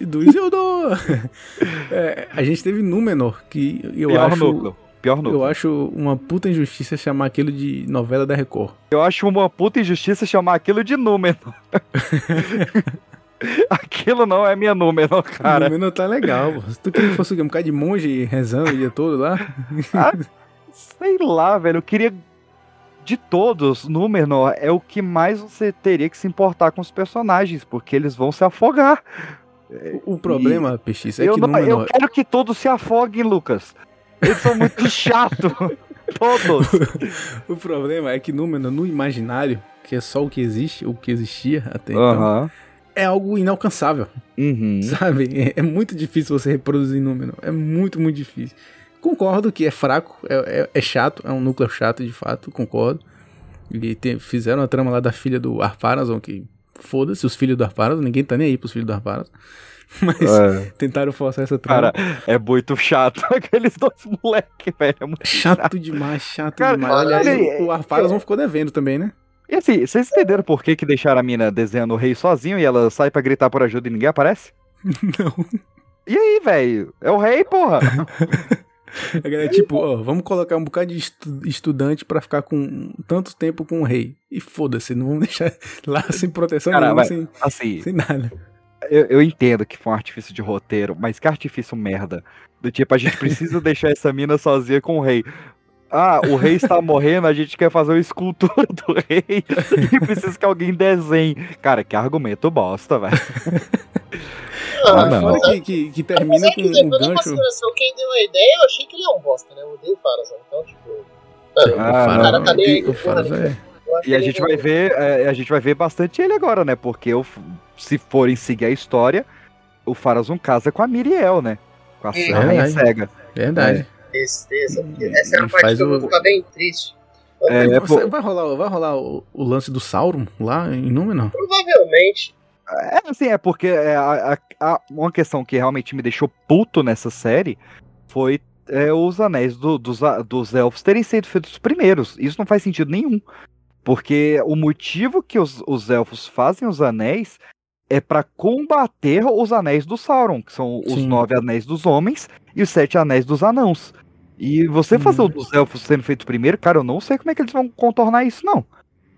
e do Isildur, é, a gente teve Númenor, que eu Pior acho... núcleo. Pior núcleo. Eu acho uma puta injustiça chamar aquilo de novela da Record. Eu acho uma puta injustiça chamar aquilo de número. aquilo não é minha número, cara. Número tá legal. pô. Se tu queria que fosse um bocado de monge rezando o dia todo lá. Ah, sei lá, velho. Eu queria. De todos, Númenor é o que mais você teria que se importar com os personagens, porque eles vão se afogar. O, o problema, PX, é eu, que não- eu Númenor... quero que todos se afoguem, Lucas. Eles são muito chatos. Todos. O problema é que Númenor, no imaginário, que é só o que existe, o que existia até então, Aham. É algo inalcançável, Uhum. sabe? É, é muito difícil você reproduzir Númenor. É muito, muito difícil. Concordo que é fraco, é, é- é chato, é um núcleo chato de fato, concordo. E tem- fizeram a trama lá da filha do Arpharazon, que foda-se os filhos do Arpharazon, ninguém tá nem aí pros filhos do Arpharazon. Mas É. tentaram forçar essa trama. Cara, é muito chato aqueles dois moleques, velho. É muito chato demais, chato Cara, demais. Aliás, olha, o, o Arpharazon ficou devendo também, né? E assim, vocês entenderam por que, que deixaram a mina desenhando o rei sozinho e ela sai pra gritar por ajuda e ninguém aparece? Não. E aí, velho? É o rei, porra. A galera, tipo, ó, vamos colocar um bocado de estu- estudante pra ficar com tanto tempo com o rei. E foda-se, não vamos deixar lá sem proteção Cara, nenhuma, sem, Assim, sem nada. eu, eu entendo que foi um artifício de roteiro, mas que artifício merda. Do tipo, a gente precisa deixar essa mina sozinha com o rei. Ah, o rei está morrendo, a gente quer fazer uma escultura do rei e precisa que alguém desenhe. Cara, que argumento bosta, velho. Ah, Mas não. fora que, que, que termina Apesar com que, um gancho. consideração quem deu a ideia, eu achei que ele é um bosta, né? Eu odeio o Farazan. Então, tipo. Mano, Ah, o cara tá com o nenhuma. é. Eu E a gente um- vai ver, é, a gente vai ver bastante ele agora, né? Porque o, se forem seguir a história, o Farazon casa com a Miriel, né? Com a É rainha verdade. cega. Verdade. Tristeza. porque Essa é a parte faz que eu vou ficar bem triste. É, Vai- pô- vai rolar, vai rolar o, o lance do Sauron lá em Númenor? Provavelmente. É assim, é porque é, a- a- a- uma questão que realmente me deixou puto nessa série foi é, os anéis do- dos, a- dos elfos terem sido feitos primeiros. Isso não faz sentido nenhum. Porque o motivo que os, os elfos fazem os anéis é pra combater os anéis do Sauron, que são os Sim. nove anéis dos homens e os sete anéis dos anãos. E você fazer Hum. o dos elfos sendo feito primeiro, cara, eu não sei como é que eles vão contornar isso, não.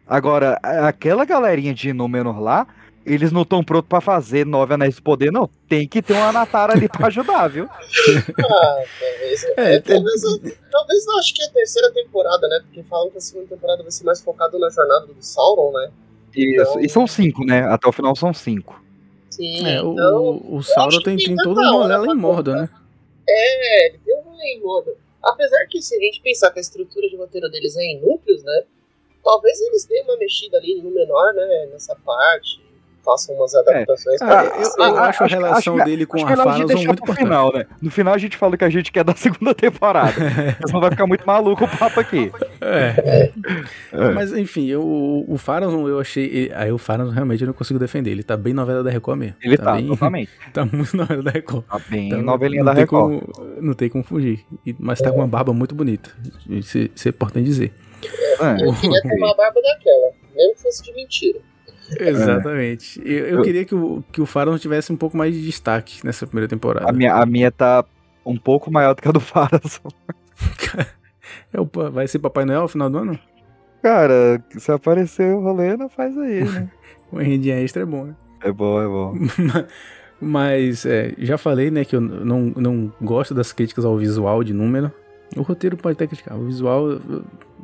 Agora, aquela galerinha de Númenor lá, eles não estão prontos pra fazer nove anéis do poder, não. Tem que ter uma Natara ali pra ajudar, viu? Ah, talvez. É, é, talvez, eu, talvez eu acho que é a terceira temporada, né? Porque falam que a segunda temporada vai ser mais focada na jornada do Sauron, né? Isso. E são cinco, né? Até o final são cinco. Sim, É, o, então. o, o Sauron tem, tem todo um rolê em Mordor, né? É, ele deu um em moda. Apesar que se a gente pensar que a estrutura de roteiro deles é em núcleos, né? Talvez eles deem uma mexida ali no menor, né? Nessa parte. Façam umas adaptações. Cara, pra- eu, eu lá. acho a relação acho- dele com a Farazon muito pro importante. final, né? No final a gente fala que a gente quer da segunda temporada. Senão vai ficar muito maluco o papo aqui. É. É. Mas enfim, eu, o, Farazon eu achei. Aí o Farazon realmente eu não consigo defender. Ele tá bem novela da Record mesmo. Ele tá, bem, totalmente. Tá muito novela da Record. Tá bem Então, novelinha da Record. Como, não tem como fugir. E- Mas tá com uma barba muito bonita. Isso, isso é importante dizer. É. Eu queria ter uma barba daquela, mesmo que fosse de mentira. Exatamente. Eu, eu queria que o, que o Farazon tivesse um pouco mais de destaque nessa primeira temporada. A minha, a minha tá um pouco maior do que a do Farazon. É o, vai ser Papai Noel no final do ano? Cara, se aparecer o rolê, não faz aí, né? Uma rendinha extra é bom, né? É bom, é bom. Mas é, já falei, né, que eu não, não gosto das críticas ao visual de número. O roteiro pode até criticar. O visual,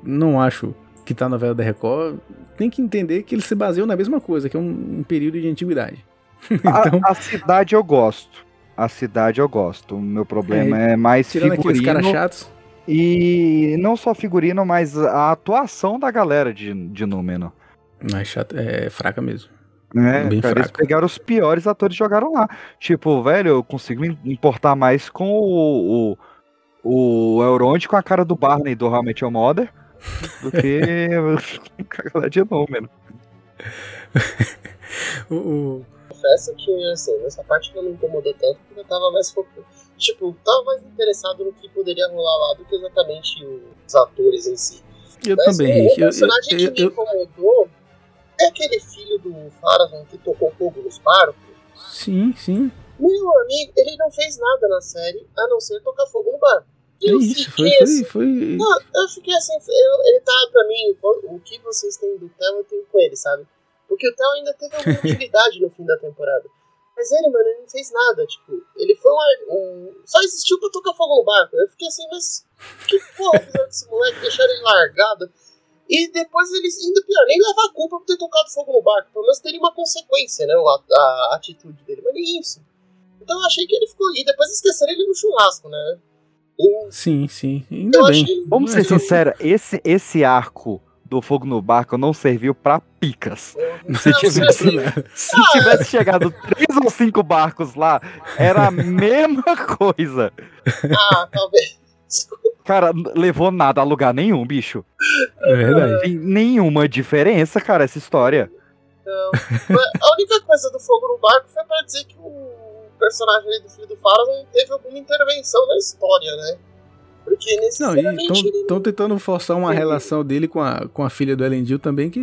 não acho que tá na novela da Record. Tem que entender que eles se baseiam na mesma coisa, que é um, um período de antiguidade. então, A, a cidade eu gosto. A cidade eu gosto. O meu problema é, mais tirando aqueles caras figurino. chatos. E não só figurino, mas a atuação da galera de, de Númenor. Não, é chato, é fraca mesmo. É, Bem cara, eles fraco. pegaram os piores atores e jogaram lá. Tipo, velho, eu consigo me importar mais com o, o, o Elrond com a cara do Barney do How I Met Your Mother do que galera de Númenor. O, o- Confesso que, assim, nessa parte não me incomodou tanto, porque eu tava mais focado. Tipo, tava mais interessado no que poderia rolar lá do que exatamente os atores em si. eu Mas também, o, Rick. o personagem eu- que eu- me eu- incomodou é aquele filho do Farazon que tocou fogo nos barcos. sim, sim. Meu amigo, ele não fez nada na série a não ser tocar fogo no barco. É Eu isso, foi, fiquei assim- foi, foi. Não, eu fiquei assim, eu- ele tá pra mim, o o que vocês têm do Theo eu tenho com ele, sabe? Porque o Theo ainda teve alguma utilidade no fim da temporada. Mas ele, mano, ele não fez nada, tipo, ele foi um. um- só existiu pra tocar fogo no barco. Eu fiquei assim, mas que porra fizeram com esse moleque, deixaram ele largado. E depois eles, ainda pior, nem levar a culpa por ter tocado fogo no barco. Pelo menos teria uma consequência, né? A, a atitude dele, mas nem isso. Então eu achei que ele ficou. E depois esqueceram ele no churrasco, né? Sim, sim. Ainda eu bem. achei. Vamos ser sinceros, esse, esse arco do fogo no barco não serviu pra picas. Se Não, tivesse, assim, se tivesse chegado três ou cinco barcos lá, era a mesma coisa. Ah, talvez. Cara, levou nada a lugar nenhum, bicho. É verdade. Tem nenhuma diferença, cara, essa história. Mas A única coisa do fogo no barco foi pra dizer que o personagem aí do filho do Faro não teve alguma intervenção na história, né? Porque Não, necessariamente e ele estão tentando forçar uma relação dele com a, com a filha do Elendil também, que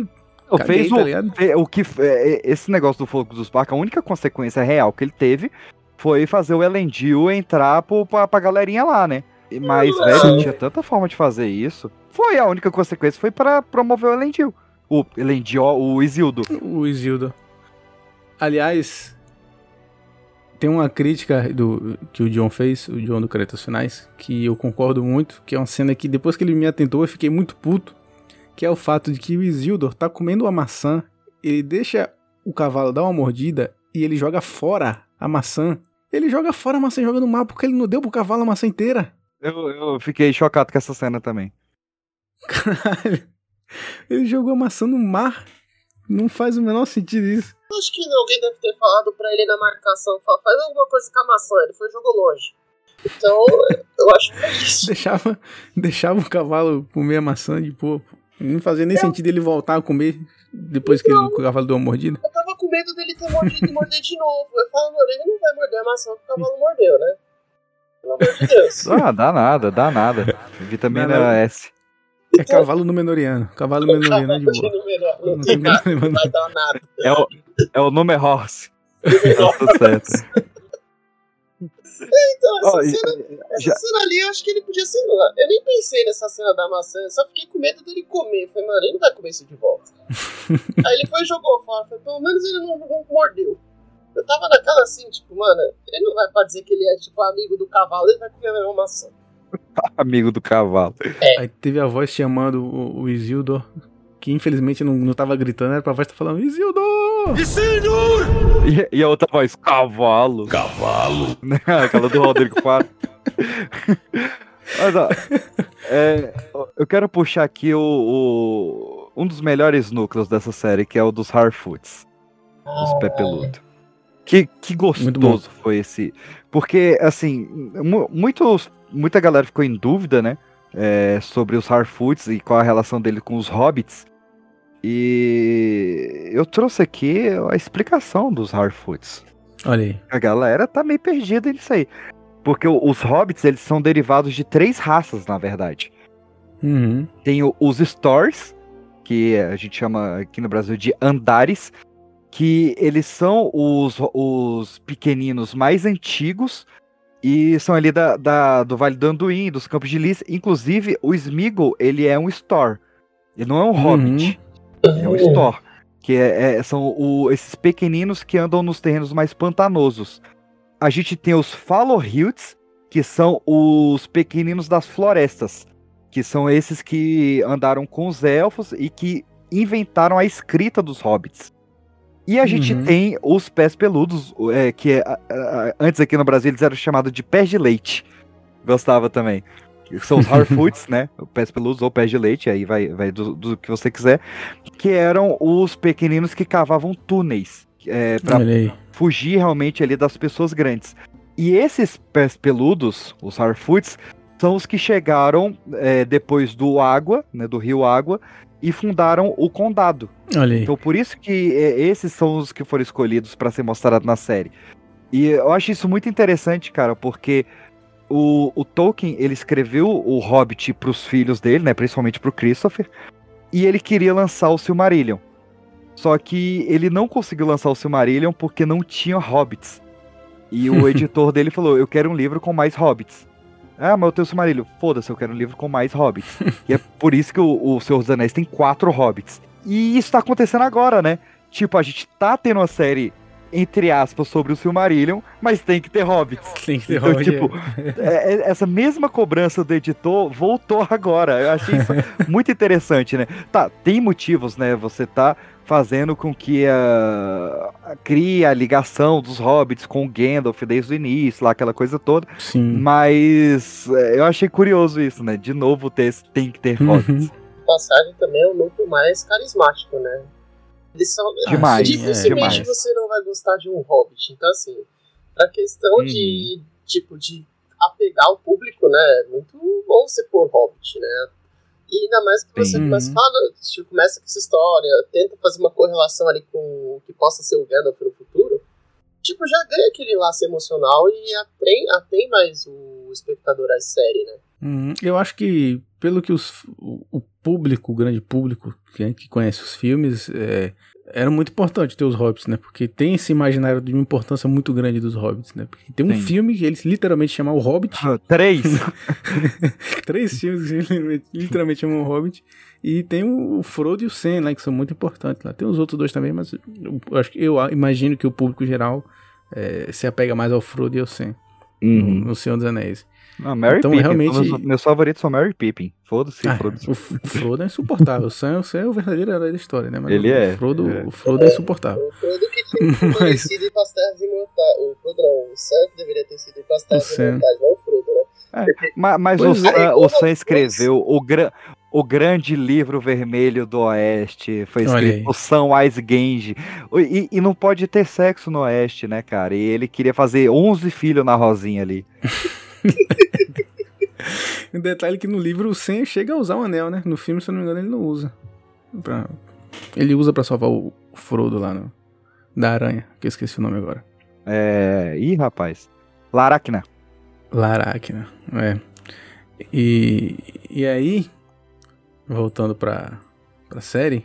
Não, Caguei, fez tá o, o que é, é, esse negócio do fogo dos barcos, a única consequência real que ele teve foi fazer o Elendil entrar pro, pra, pra galerinha lá, né? E- Mas, Não. velho, tinha tanta forma de fazer isso. Foi a única consequência, foi para promover o Elendil. O Elendil, o Isildo. o Isildo. Aliás, tem uma crítica do que o John fez, o John do Cretas Finais, que eu concordo muito, que é uma cena que depois que ele me atentou eu fiquei muito puto, que é o fato de que o Isildur tá comendo uma maçã, ele deixa o cavalo dar uma mordida e ele joga fora a maçã. Ele joga fora a maçã e joga no mar porque ele não deu pro cavalo a maçã inteira. Eu, eu fiquei chocado com essa cena também. Caralho. Ele jogou a maçã no mar. Não faz o menor sentido isso. Acho que alguém deve ter falado pra ele na marcação, fala, faz alguma coisa com a maçã, ele foi jogou longe. Então, eu acho que foi isso. Deixava, deixava o cavalo comer a maçã de pô. Não fazia nem sentido ele voltar a comer depois que ele- o cavalo deu uma mordida. Eu tava com medo dele ter mordido e morder de novo. Eu falo, mano, ele não vai morder a maçã porque o cavalo mordeu, né? Pelo amor de Deus. Ah, dá nada, dá nada. Vitamina Não, não. S. É cavalo numenoriano. Cavalo numenoriano é de boa. Não tem não vai dar nada. É o, é o nome horse. Tá certo. Então, essa, e- cena, essa já- cena ali, eu acho que ele podia ser. Eu nem pensei nessa cena da maçã, eu só fiquei com medo dele comer. Eu falei, mano, ele não vai comer isso de volta. Aí ele foi e jogou fora. Falei, pelo menos ele não, não mordeu. Eu tava naquela assim, tipo, mano, ele não vai pra dizer que ele é, tipo, amigo do cavalo, ele vai comer a mesma maçã. Amigo do cavalo. Aí teve a voz chamando o, o Isildur, que infelizmente não, não tava gritando, era pra voz estar falando Isildur! E, e a outra voz, cavalo. Cavalo. Aquela do Rodrigo Faro. Mas ó, é, eu quero puxar aqui o, o- um dos melhores núcleos dessa série, que é o dos Harfoots, os pé peludo. Que, que gostoso foi esse. Porque, assim, mu- muitos, muita galera ficou em dúvida, né? é, sobre os Harfoots e qual a relação dele com os Hobbits. E eu trouxe aqui a explicação dos Harfoots. Olha aí. A galera tá meio perdida nisso aí. Porque os hobbits, eles são derivados de três raças, na verdade. Uhum. Tem os Stores, que a gente chama aqui no Brasil de Andares, que eles são os, os pequeninos mais antigos e são ali da, da- do Vale do Anduin, dos Campos de Lis. Inclusive, o Smeagol, ele é um Store. Ele não é um Uhum. Hobbit. É um Store. Que é- é- são o- esses pequeninos que andam nos terrenos mais pantanosos. A gente tem os Fallowhilts, que são os pequeninos das florestas. Que são esses que andaram com os elfos e que inventaram a escrita dos hobbits. E a gente Uhum. tem os pés peludos, é, que é, antes aqui no Brasil eles eram chamados de pés de leite. Gostava também. São os Harfoots, né? Pés peludos ou pés de leite, aí vai, vai do, do que você quiser. Que eram os pequeninos que cavavam túneis. É, aí. fugir realmente ali das pessoas grandes. E esses pés peludos, os Harfoots, são os que chegaram é, depois do Água, né, do rio Água, e fundaram o condado. Olha aí. Então por isso que é, esses são os que foram escolhidos para ser mostrado na série. E eu acho isso muito interessante, cara, porque o, o Tolkien, ele escreveu o Hobbit para os filhos dele, né, principalmente para o Christopher, e ele queria lançar o Silmarillion. Só que ele não conseguiu lançar o Silmarillion porque não tinha hobbits. E o editor dele falou: Eu quero um livro com mais hobbits. Ah, mas eu tenho o Silmarillion. Foda-se, eu quero um livro com mais hobbits. e é por isso que o, o Senhor dos Anéis tem quatro hobbits. E isso tá acontecendo agora, né? Tipo, a gente tá tendo uma série, entre aspas, sobre o Silmarillion, mas tem que ter hobbits. Tem que ter Então, Hobbit, tipo, é, é, essa mesma cobrança do editor voltou agora. Eu achei isso muito interessante, né? Tá, tem motivos, né? Você tá fazendo com que a, a- crie a ligação dos hobbits com o Gandalf desde o início, lá aquela coisa toda. Sim. Mas é, eu achei curioso isso, né? De novo ter, esse- tem que ter hobbits. Passagem também é o núcleo mais carismático, né? Eles são. Demais, Dificilmente é, demais. você não vai gostar de um Hobbit. Então, assim, a questão Uhum. de, tipo, de apegar o público, né? É muito bom você pôr Hobbit, né? E ainda mais que você Sim. começa, fala, tipo, começa com essa história, tenta fazer uma correlação ali com o que possa ser o Gandalf no futuro. Tipo, já ganha aquele laço emocional e atrai mais o espectador à série, né? Uhum. Eu acho que, pelo que os, público, o grande público que, que conhece os filmes, é, era muito importante ter os hobbits, né? Porque tem esse imaginário de uma importância muito grande dos hobbits, né? Porque tem um Sim. filme que eles literalmente chamam O Hobbit. Três. Três filmes que literalmente, literalmente chamam O Hobbit. E tem o, Frodo e o Sam, né? Que são muito importantes lá. Tem os outros dois também, mas eu, acho eu imagino que o público geral é, se apega mais ao Frodo e ao Sam no, Uhum. no Senhor dos Anéis. Não, Mary Então, Pippin. realmente- Meus, meus favoritos são Mary Pippin. Foda-se, Ah, Frodo. o, Frodo é insuportável. O Sam, o Sam é o verdadeiro herói da história, né? Mas Ele o, é, O Frodo, é. o Frodo é insuportável. O Frodo que tinha Mas- ir pras terras imortais. O Frodo não, o Sam que deveria ter sido terras Sam. imortais, não o Frodo, né? Ma- Mas, Pois o, é. Sam, o Sam escreveu o, gra- o grande livro vermelho do Oeste. Foi escrito por Samwise Gange. E, e não pode ter sexo no Oeste, né, cara? E ele queria fazer 11 filhos na Rosinha ali. Um detalhe que no livro o Sam chega a usar o anel, né? No filme, se eu não me engano, ele não usa. Pra- Ele usa pra salvar o Frodo lá no... da aranha, que eu esqueci o nome agora. É. Ih, rapaz. Laracna. Laracna, é. E, e aí, voltando pra, pra série,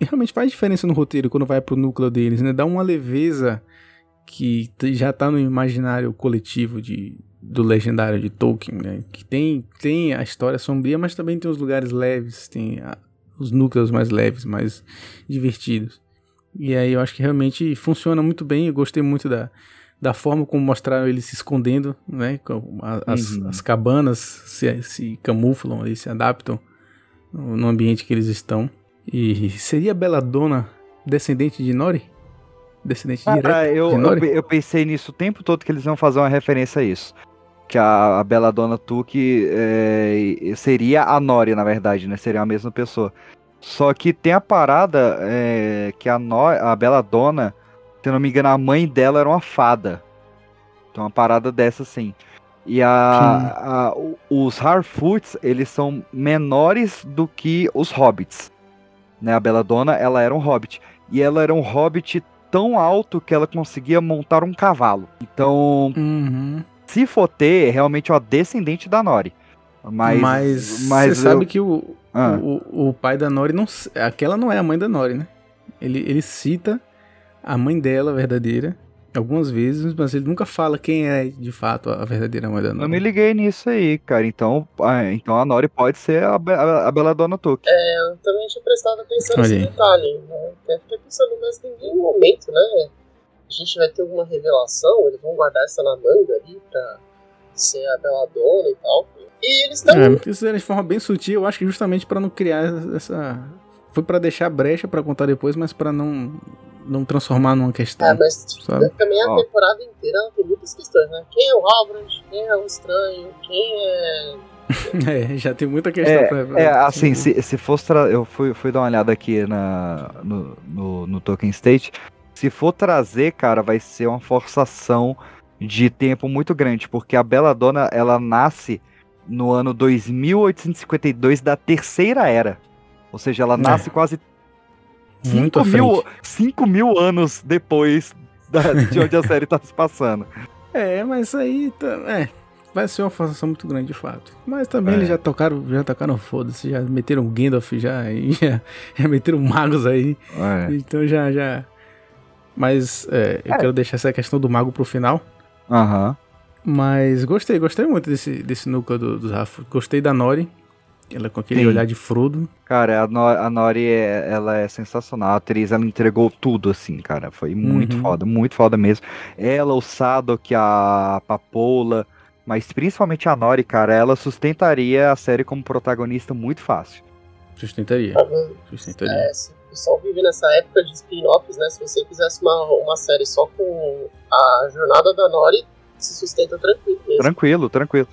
realmente faz diferença no roteiro quando vai pro núcleo deles, né? Dá uma leveza que já tá no imaginário coletivo de, do legendário de Tolkien, né? Que tem, tem a história sombria, mas também tem os lugares leves, tem a- os núcleos mais leves, mais divertidos. E aí eu acho que realmente funciona muito bem, eu gostei muito da, da forma como mostraram ele se escondendo, né? As, Uhum. as cabanas se, se camuflam e se adaptam no, ambiente que eles estão. E seria a Belladonna descendente de Nori? Descendente Cara, direto Ah, eu, de eu, Nori? pe- eu pensei nisso o tempo todo que eles iam fazer uma referência a isso. Que a, a Belladonna Tuque é, seria a Nori, na verdade, né? Seria a mesma pessoa. Só que tem a parada é, que a, no, a Belladonna, se eu não me engano, a mãe dela era uma fada. Então uma parada dessa assim. E a, a- os Harfoots, eles são menores do que os Hobbits. Né? A Belladonna, ela era um Hobbit. E ela era um Hobbit tão alto que ela conseguia montar um cavalo. Então, Uhum. Se for ter, é realmente uma descendente da Nori. Mas, Mas, mas você eu- sabe que o, Ah. o, o pai da Nori não. Aquela não é a mãe da Nori, né? Ele, ele cita a mãe dela verdadeira algumas vezes, mas ele nunca fala quem é de fato a verdadeira mãe da Nori. eu me liguei nisso aí, cara. Então, ah, então a Nori pode ser a, a, a Belladonna Tuque. Eu também tinha prestado atenção nesse detalhe, né? Até fiquei pensando, mas em nenhum momento, né? A gente vai ter alguma revelação, eles vão guardar essa na manga ali pra ser a Belladonna e tal. E eles estão. É, isso era de forma bem sutil, eu acho que justamente pra não criar essa. Foi pra deixar brecha pra contar depois, mas pra não, não transformar numa questão. É, mas sabe? também a Ó. temporada inteira ela tem muitas questões, né? Quem é o Halbrand? Quem é o estranho? Quem é. É, já tem muita questão pra, pra- É, assim, se, se fosse. tra- Eu fui, fui dar uma olhada aqui na, no, no, no Tolkien State. Se for trazer, cara, vai ser uma forçação de tempo muito grande, porque a Belladonna, ela nasce no ano 2852 da Terceira Era. Ou seja, ela nasce quase Muito 5 à mil, frente. 5 mil anos depois da- de onde a série tá se passando. É, mas aí tá, é, vai ser uma forçação muito grande de fato. Mas também É. eles já tocaram, já tocaram foda-se, já meteram Gandalf já, já, já meteram magos aí. É. Então já já Mas é, eu É. quero deixar essa questão do mago pro final. Aham. Mas gostei, gostei muito desse, desse núcleo do, do Rafa. Gostei da Nori. Ela com aquele Sim. olhar de Frodo. Cara, a, No a Nori, é, ela é sensacional. A atriz, ela entregou tudo, assim, cara. Foi muito Uhum. foda, muito foda mesmo. Ela, o Sadok, a Papola, mas principalmente a Nori, cara, ela sustentaria a série como protagonista muito fácil. Sustentaria. Sustentaria. É, se o pessoal vive nessa época de spin-offs, né? Se você fizesse uma, uma série só com a jornada da Nori, se sustenta tranquilo mesmo. Tranquilo, tranquilo.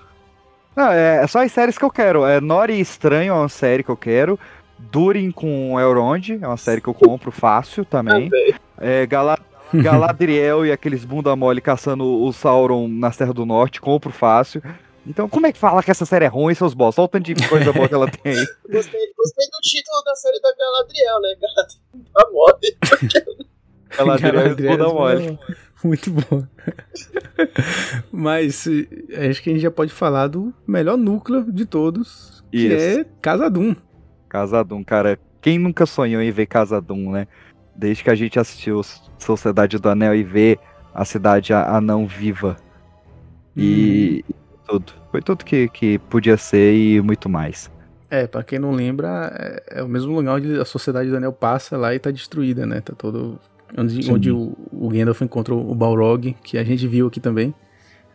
Não, é, é só as séries que eu quero. É Nori Estranho é uma série que eu quero. Durin com Elrond é uma série que eu compro fácil também. Também. É, Gala- Galadriel e aqueles bunda mole caçando o Sauron na Terra do Norte, compro fácil. Então, como é que fala que essa série é ruim, seus boss? Olha o tanto de coisa boa que ela tem aí. Gostei, gostei do título da série da Galadriel, né? Galadriel da moda. Galadriel e Galadriel, bunda mole. Muito bom. Mas eh, acho que a gente já pode falar do melhor núcleo de todos, que Isso. é Casadum. Casadum, cara. Quem nunca sonhou em ver Casadum, né? Desde que a gente assistiu Sociedade do Anel e ver a cidade a- anão viva. E tudo. Foi tudo que, que podia ser e muito mais. É, pra quem não lembra, é, é o mesmo lugar onde a Sociedade do Anel passa lá e tá destruída, né? Tá todo. Onde, Sim. onde o, o Gandalf encontrou o Balrog, que a gente viu aqui também.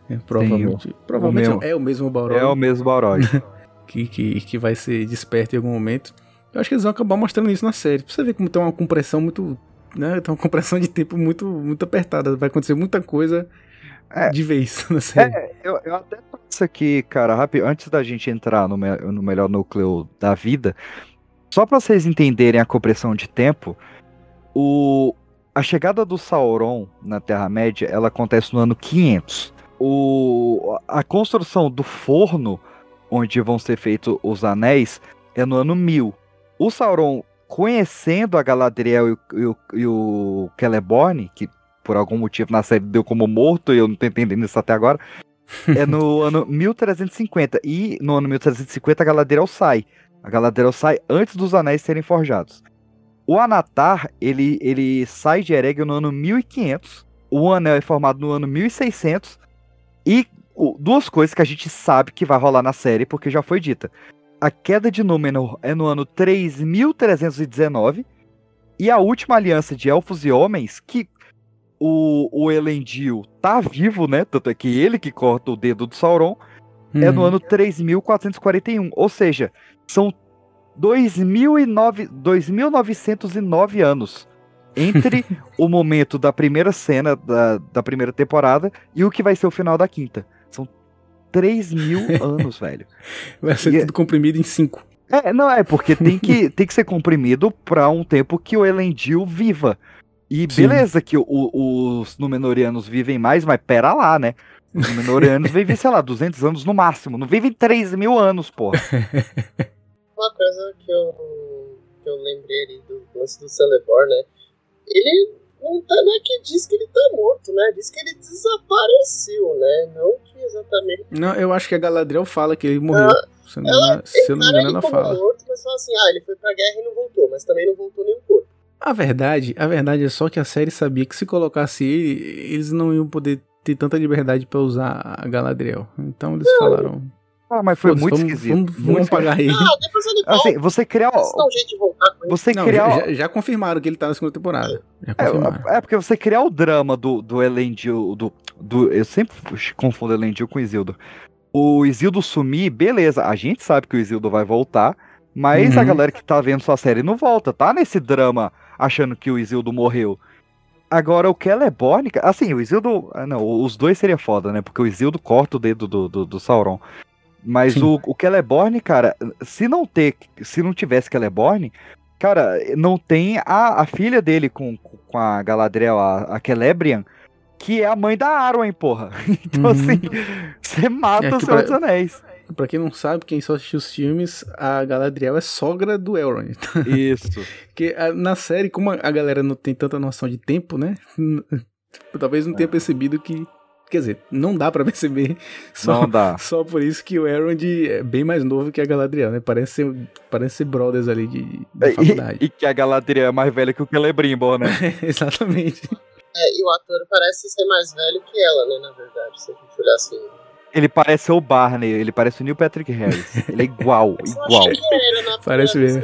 É, provavelmente. provavelmente mesmo- não, é o mesmo Balrog. É o mesmo Balrog. que, que, que vai ser desperto em algum momento. Eu acho que eles vão acabar mostrando isso na série. Pra você ver como tem uma compressão muito. Né, tem uma compressão de tempo muito, muito apertada. Vai acontecer muita coisa É. de vez na série. Eu, eu até penso aqui, cara, rápido, antes da gente entrar no, me- no melhor núcleo da vida, só pra vocês entenderem a compressão de tempo, o, a chegada do Sauron na Terra-média, ela acontece no ano 500. O, a construção do forno, onde vão ser feitos os anéis, é no ano 1000. O Sauron, conhecendo a Galadriel e, o- e o, e o Celeborn, que por algum motivo na série deu como morto, e eu não tô entendendo isso até agora, é no ano 1350. E no ano 1350 a Galadriel sai. A Galadriel sai antes dos anéis serem forjados. O Anatar, ele, ele sai de Eregion no ano 1500. O anel é formado no ano 1600. E o- duas coisas que a gente sabe que vai rolar na série, porque já foi dita. A queda de Númenor é no ano 3319. E a última aliança de elfos e homens, que o, o Elendil tá vivo, né? Tanto é que ele que corta o dedo do Sauron, é no Uhum. ano 3441. Ou seja, são 2009, 2909 anos entre o momento da primeira cena da, da primeira temporada e o que vai ser o final da quinta. São 3 mil anos, velho. Vai ser E- tudo comprimido em cinco. É, não é, porque tem que, tem que ser comprimido pra um tempo que o Elendil viva. E Sim. beleza que o- os Númenóreanos vivem mais, mas pera lá, né? Os Númenóreanos vivem, sei lá, 200 anos no máximo. Não vivem 3 mil anos, porra. Uma coisa que eu, que eu lembrei ali do lance do Celeborn, né? Ele não, tá, não é que diz que ele tá morto, né? Diz que ele desapareceu, né? Não que exatamente. Não, eu acho que a Galadriel fala que ele morreu. se eu não me ela engano, se eu não me engano, ele ela como fala. morto, mas fala assim, ah, ele foi pra guerra e não voltou, mas também não voltou nem o corpo. A verdade, a verdade é só que a série sabia que se colocasse ele, eles não iam poder ter tanta liberdade pra usar a Galadriel. Então eles falaram. Ah, mas foi "Foda-se, muito vamos, esquisito. Vamos, muito vamos pagar ele. Ah, depois ele volta. Assim, você criar. Um. Você Não, criar. já, já- confirmaram que ele tá na segunda temporada. Confirmaram. É, é porque você criar o drama do, do Elendil, do, do. Eu sempre confundo Elendil com Isildo. O Isildo sumir, beleza. A gente sabe que o Isildo vai voltar, mas a Uhum. galera que tá vendo sua série não volta, tá nesse drama achando que o Isildo morreu. Agora, o Celeborn, assim, o Isildo. ah, Não, os dois seria foda, né? Porque o Isildo corta o dedo do, do, do Sauron. Mas Sim. o, o Celeborn, cara, se não ter. Se não tivesse Celeborn, cara, não tem a, a filha dele com, com a Galadriel, a, a Celebrian, que é a mãe da Arwen, porra. Então, Uhum. assim, você mata É o que Senhor dos Anéis. Pra quem não sabe, quem só assistiu os filmes, a Galadriel é sogra do Elrond. Isso. Porque na série, como a a galera não tem tanta noção de tempo, né? Talvez não tenha É. percebido que. Quer dizer, não dá pra perceber. Só, Não dá. só por isso que o Elrond é bem mais novo que a Galadriel, né? Parece ser, parece ser brothers ali de, de faculdade. E, e que a Galadriel é mais velha que o Celebrimbor, né? Exatamente. É, e o ator parece ser mais velho que ela, né, na verdade, se a gente olhar assim. Ele parece o Barney, ele parece o Neil Patrick Harris. Ele é igual, igual. achei que era na Parece mesmo.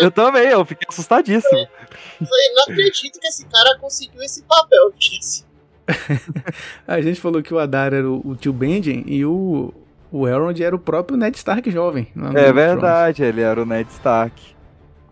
eu também, eu fiquei assustadíssimo. eu falei, não acredito que esse cara conseguiu esse papel. Assim, A gente falou que o Adar era o, o tio Benjen e o, o Elrond era o próprio Ned Stark jovem. É of verdade, ele era o Ned Stark.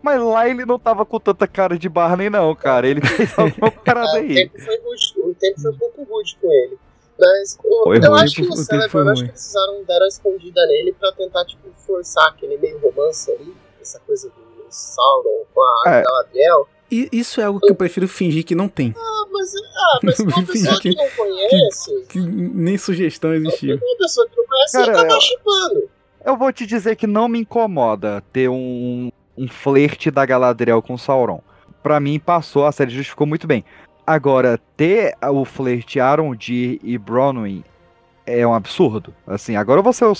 Mas lá ele não tava com tanta cara de Barney, não, cara. Ele fez alguma parada Ah, o aí. tempo foi rude, o tempo foi um pouco rude com ele. Mas eu, Foi eu acho que o o Celeborn, eu acho que eles precisaram dar uma escondida nele pra tentar, tipo, forçar aquele meio romance ali, essa coisa do Sauron com a É. Galadriel. E isso é algo que eu prefiro fingir que não tem. Ah, mas, ah, mas uma pessoa que não conhece, Que nem sugestão existiu. uma pessoa que não conhece, Cara, ia acabar eu- chipando. Eu vou te dizer que não me incomoda ter um, um flerte da Galadriel com Sauron. Pra mim, passou, a série justificou muito bem. Agora, ter o flerte Arondir e Bronwyn é um absurdo. Assim, agora vou ser o,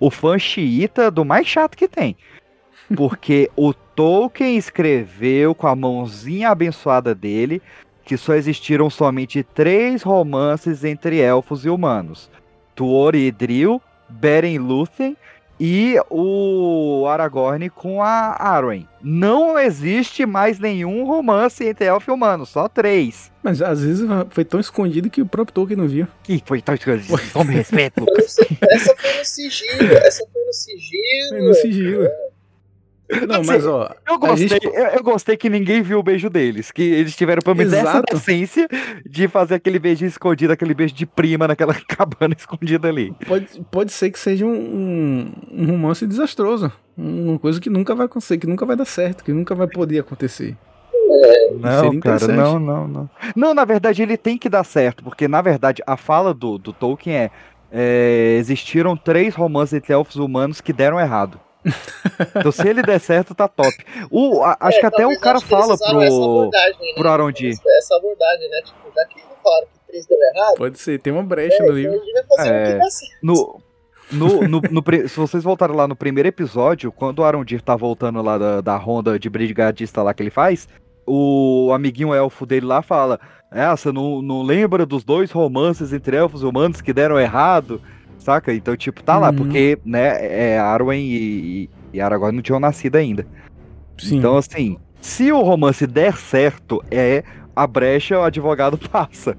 o fã xiita do mais chato que tem. Porque o Tolkien escreveu com a mãozinha abençoada dele que só existiram somente três romances entre elfos e humanos. Tuor e Idril, Beren e Lúthien e o Aragorn com a Arwen. Não existe mais nenhum romance entre elfo e humano, só três. Mas às vezes foi tão escondido que o próprio Tolkien não viu. Que foi tão escondido. Tome respeito, essa foi no sigilo, essa foi no sigilo. Foi no sigilo. Não, mas ó. Eu gostei, gente- eu, eu gostei que ninguém viu o beijo deles. Que eles tiveram pra me dar essa decência de fazer aquele beijinho escondido, aquele beijo de prima naquela cabana escondida ali. Pode, pode ser que seja um, um, romance desastroso. Uma coisa que nunca vai acontecer, que nunca vai dar certo, que nunca vai poder acontecer. Não, cara, não, não, não. Não, na verdade ele tem que dar certo, porque na verdade a fala do, do Tolkien é, é, existiram três romances entre elfos humanos que deram errado. Então se ele der certo, tá top. O, a- acho É, que até o cara acho fala essa pro, abordagem, né? pro Arondir. Essa abordagem, né? Tipo, já que não falaram que três deu errado, Pode ser, tem uma brecha no então livro. É. No, no, no, no se vocês voltarem lá no primeiro episódio, quando o Arondir tá voltando lá da, da ronda de brigadista lá que ele faz, o amiguinho elfo dele lá fala: É, você não, não lembra dos dois romances entre elfos e humanos que deram errado? Saca? Então, tipo, tá lá, Uhum. porque, né, é, Arwen e, e, Aragorn não tinham nascido ainda. Sim. Então, assim, se o romance der certo, é a brecha o advogado passa.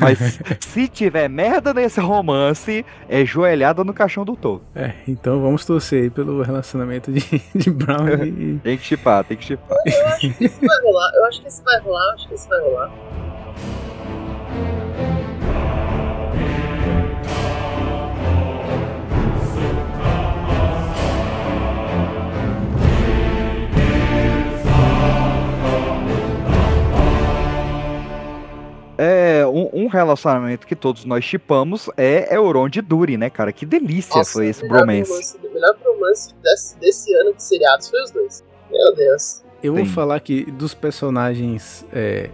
Mas se tiver merda nesse romance, é joelhada no caixão do touro. É, então vamos torcer aí pelo relacionamento de, de Brown e. Tem que chipar, tem que chipar. Eu acho que esse vai rolar, eu acho que esse vai rolar, eu acho que esse vai rolar. É, um, um relacionamento que todos nós chipamos é Elrond e Durin, né, cara? Que delícia Nossa, foi esse bromance. romance- O melhor romance desse, desse ano de seriados foi os dois. Meu Deus. Eu vou Sim. falar que dos personagens é,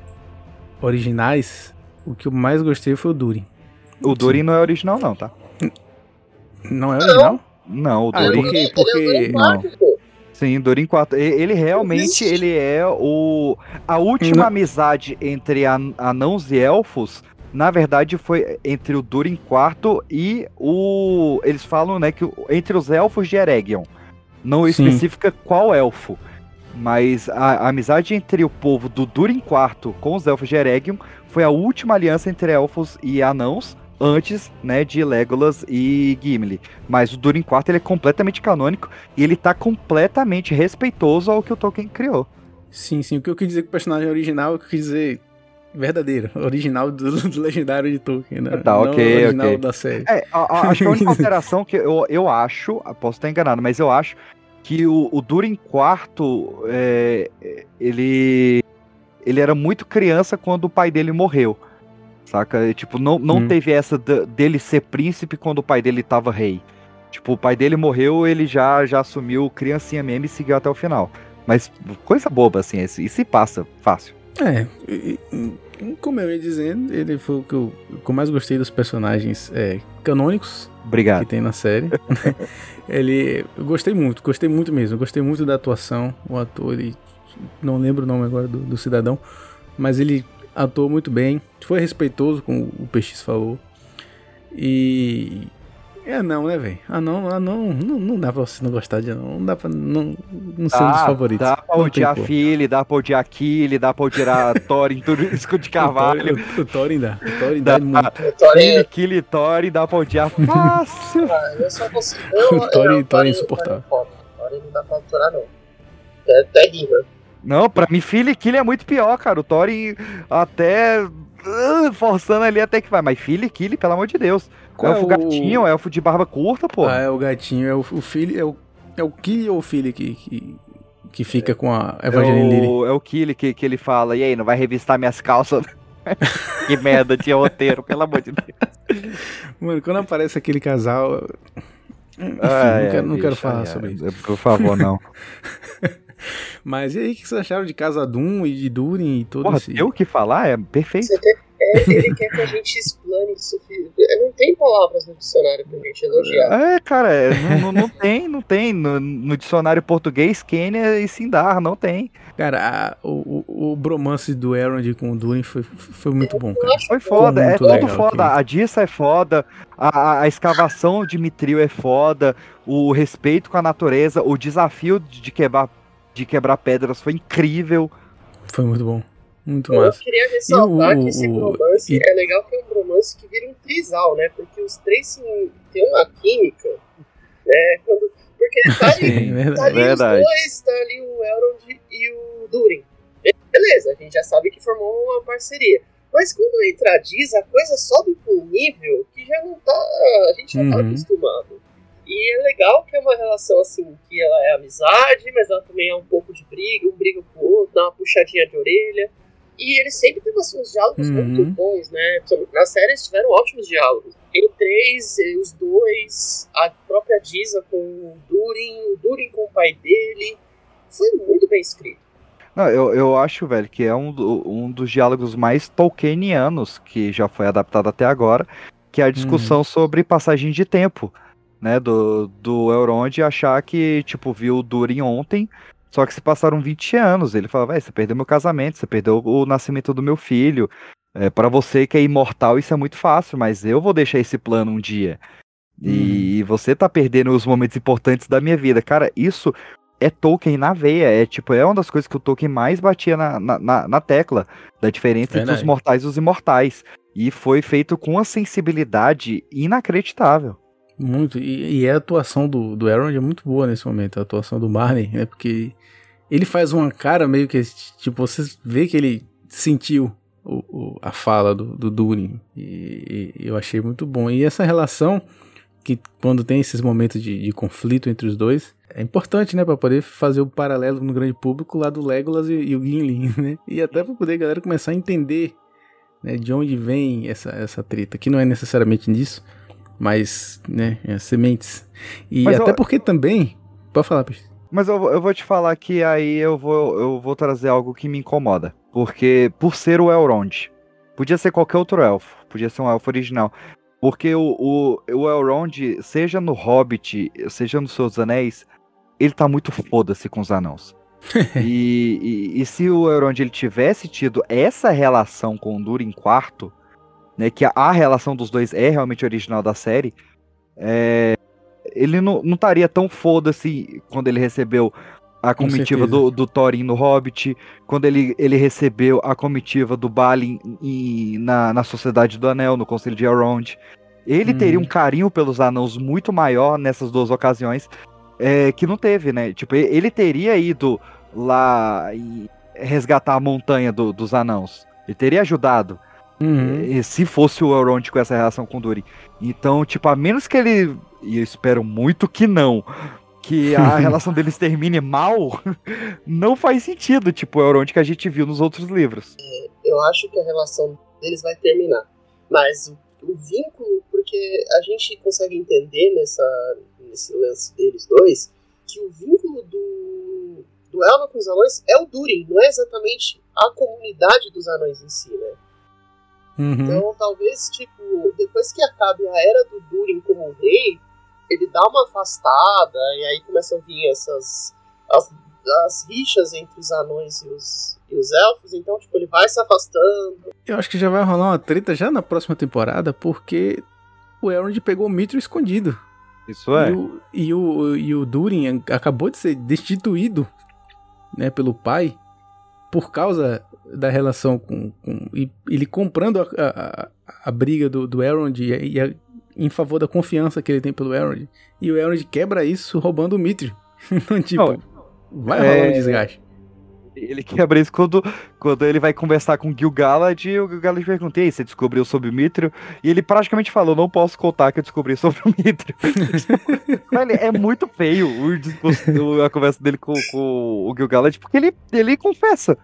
originais, o que eu mais gostei foi o Durin. O Durin não é original, não, tá? Não é original? Não, o Ah, é Durin. porque- Ele é o porque- Durin quarto, pô. Sim, Durin 4. Ele realmente ele é o a última Não. amizade entre an- anãos e elfos. Na verdade, foi entre o Durin IV e o. Eles falam, né, que entre os elfos de Eregion. Não Sim. especifica qual elfo. Mas a, a amizade entre o povo do Durin IV com os elfos de Eregion foi a última aliança entre elfos e anãos antes, né, de Legolas e Gimli. Mas o Durin IV ele é completamente canônico e ele tá completamente respeitoso ao que o Tolkien criou. Sim, sim. O que eu quis dizer com o personagem original, eu quis dizer verdadeiro. Original do, do legendário de Tolkien, né? Tá, Não ok, original ok. da série. É, a- a- acho que a única alteração que eu, eu acho, posso estar enganado, mas eu acho que o, o Durin IV, é, ele, ele era muito criança quando o pai dele morreu. Saca? E, Tipo, não, não Hum. teve essa dele ser príncipe quando o pai dele tava rei. Tipo, o pai dele morreu, ele já, já assumiu criancinha mesmo e seguiu até o final. Mas coisa boba, assim, isso, e se passa fácil. É, e- e- como eu ia dizendo, ele foi o que eu, que eu mais gostei dos personagens é, canônicos que Obrigado. tem na série. ele, eu gostei muito, gostei muito mesmo. Gostei muito da atuação. O ator, ele, não lembro o nome agora do, do cidadão, mas ele atuou muito bem, foi respeitoso, como o PX falou. E. É não, né, velho? Ah, não, ah, não, não, não dá pra você não gostar de não. Não dá pra não, não ser um dos Dá, favoritos. Dá pra odiar. Philly, dá pra odiar Killy, dá pra odiar Thorin, tudo isso de Carvalho. O, Thorin dá. O Thorin dá muito. O Thorin, Killy, Killy, Thorin, dá pra odiar fácil. ah, eu só consigo. Eu, O Thorin- é insuportável. Thorin é não dá pra aturar, não. É terrível. Não, pra mim, Philly e Killy é muito pior, cara. O Thorin até. uh, forçando ali até que vai. Mas Philly e Killy, pelo amor de Deus. Qual é elfo o- gatinho, elfo de barba curta, pô. Ah, é o gatinho, é o, o filho, é o, é o Killy ou o filho que, que, que fica com a É Evangeline Lilly? o, é o Killy que, que ele fala, e aí, não vai revistar minhas calças? que merda de roteiro, pelo amor de Deus. Mano, quando aparece aquele casal. Enfim, Ah, não, é, quero, não quero bicho, falar ai, sobre isso. Por favor, não. Mas e aí, o que vocês acharam de Casa Doom e de Durin e todo Porra, esse. eu que falar é perfeito. Você quer, é, ele quer que a gente explane isso. filho. Não tem palavras no dicionário pra gente elogiar. É, cara, é, não, não- tem, não tem. No, no dicionário português, Quênia e Sindar, não tem. Cara, a- o, o, o bromance do Elrond com o Durin foi, foi muito bom, cara. Foi foda, é muito tudo legal foda. A Dissa é foda, a, a- escavação de Mitril é foda, o respeito com a natureza, o desafio de de quebrar, de quebrar pedras foi incrível. Foi muito bom. Muito Eu massa. queria ressaltar E o- que esse o- romance e- é legal que é um romance que vira um trisal, né? Porque os três se, têm uma química, né? Quando, porque tá ali, Sim, tá ali os dois, tá ali o Elrond e o Durin. Beleza, a gente já sabe que formou uma parceria. Mas quando entra a Diz, a coisa sobe pra um nível que já não tá. A gente já tá Uhum. acostumado. E é legal que é uma relação assim, que ela é amizade, mas ela também é um pouco de briga, um briga com o outro, dá uma puxadinha de orelha. E eles sempre têm uns, uns diálogos Uhum. muito bons, né? Na série eles tiveram ótimos diálogos. Em três, eh, os dois, a própria Diza com o Durin, o Durin com o pai dele. Foi muito bem escrito. Não, eu, eu acho, velho, que é um, um dos diálogos mais Tolkienianos que já foi adaptado até agora, que é a discussão sobre passagem de tempo, né, do, do Elrond achar que, tipo, viu o Durin ontem, só que se passaram 20 anos, ele fala, velho, você perdeu meu casamento, você perdeu o nascimento do meu filho, é, para você que é imortal isso é muito fácil, mas eu vou deixar esse plano um dia, e você tá perdendo os momentos importantes da minha vida, cara, isso é Tolkien na veia. É tipo, é uma das coisas que o Tolkien mais batia na, na, na- tecla da diferença entre os mortais e os imortais. E foi feito com uma sensibilidade inacreditável. Muito. E, e a atuação do, do Elrond é muito boa nesse momento, a atuação do Marley, né? Porque ele faz uma cara meio que, tipo, você vê que ele sentiu o, o- a fala do, do Durin. E, e eu achei muito bom. E essa relação, que quando tem esses momentos de, de conflito entre os dois, é importante, né? Pra poder fazer o paralelo no grande público lá do Legolas e, e o Gimli, né? E até pra poder a galera começar a entender né, de onde vem essa, essa treta, que não é necessariamente disso, mas, né, é, sementes. E Mas até eu- porque também, pode falar, Peixe. Mas eu, vou- eu vou te falar que aí eu vou, eu vou trazer algo que me incomoda. Porque, por ser o Elrond, podia ser qualquer outro elfo, podia ser um elfo original. Porque o, o, o Elrond, seja no Hobbit, seja no Seus Anéis, ele tá muito foda-se com os anãos. e, e, e se o Elrond ele tivesse tido essa relação com o Durin quarto, né, que a, a relação dos dois é realmente original da série, é, ele não estaria tão foda-se quando ele recebeu a Com comitiva certeza. do, do Thorin no Hobbit, quando ele, ele recebeu a comitiva do Balin em- na, na Sociedade do Anel, no Conselho de Elrond. Ele Uhum. teria um carinho pelos anãos muito maior nessas duas ocasiões, é, que não teve, né? Tipo, e- ele teria ido lá e resgatar a montanha do- dos anãos. Ele teria ajudado. Uhum. E se fosse o Elrond com essa relação com o Durin. Então, tipo, a menos que ele. E eu espero muito que não. Que a relação deles termine mal, não faz sentido, tipo, o Elrond que a gente viu nos outros livros. Eu acho que a relação deles vai terminar. Mas o, o vínculo, porque a gente consegue entender nessa, nesse lance deles dois, que o vínculo do, do Elrond com os anões é o Durin, não é exatamente a comunidade dos anões em si, né? Uhum. Então, talvez, tipo, depois que acabe a era do Durin como rei, ele dá uma afastada, e aí começam a vir essas. as, as rixas entre os anões e os, e os elfos, então, tipo, ele vai se afastando. Eu acho que já vai rolar uma treta já na próxima temporada, porque o Elrond pegou o Mithril escondido. Isso é. E, o, e, o, e o Durin acabou de ser destituído né, pelo pai por causa da relação com. com ele comprando a, a, a briga do, do Elrond e, a, em favor da confiança que ele tem pelo Elrond. E o Elrond quebra isso roubando o Mithril. então, tipo, Não, vai rolar é- um desgaste. Ele quebra isso quando, quando ele vai conversar com o Gil-galad e o Gil-galad pergunta, e aí, você descobriu sobre o Mithril? E ele praticamente falou, não posso contar que eu descobri sobre o Mithril. Velho, é muito feio o discurso, a conversa dele com, com o Gil-galad, porque ele, ele confessa,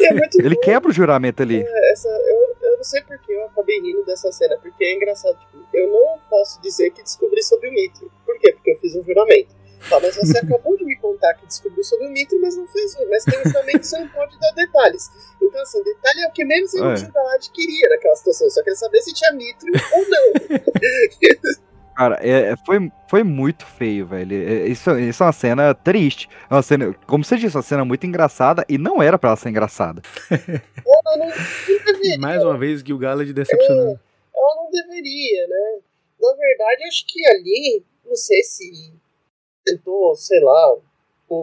é ele quebra o juramento ali. essa. Eu, eu não sei porque eu acabei rindo dessa cena, porque é engraçado. Tipo, eu não posso dizer que descobri sobre o Mithril. Por quê? Porque eu fiz um juramento. Tá, mas você acabou de me contar que descobriu sobre o Mithril, mas não fez um. Mas um que você não pode dar detalhes. Então, assim, detalhe é o que menos É. o Gil-galad queria naquela situação. Só queria saber se tinha Mithril ou não. Cara, é, é- foi, foi muito feio, velho. É- Isso, isso é uma cena triste. É uma cena, como você disse, uma cena muito engraçada e não era pra ela ser engraçada. Ela não, deveria. Mais uma vez, Gil Galad decepcionando. ela não deveria, né? Na verdade, acho que ali, não sei se tentou, sei lá,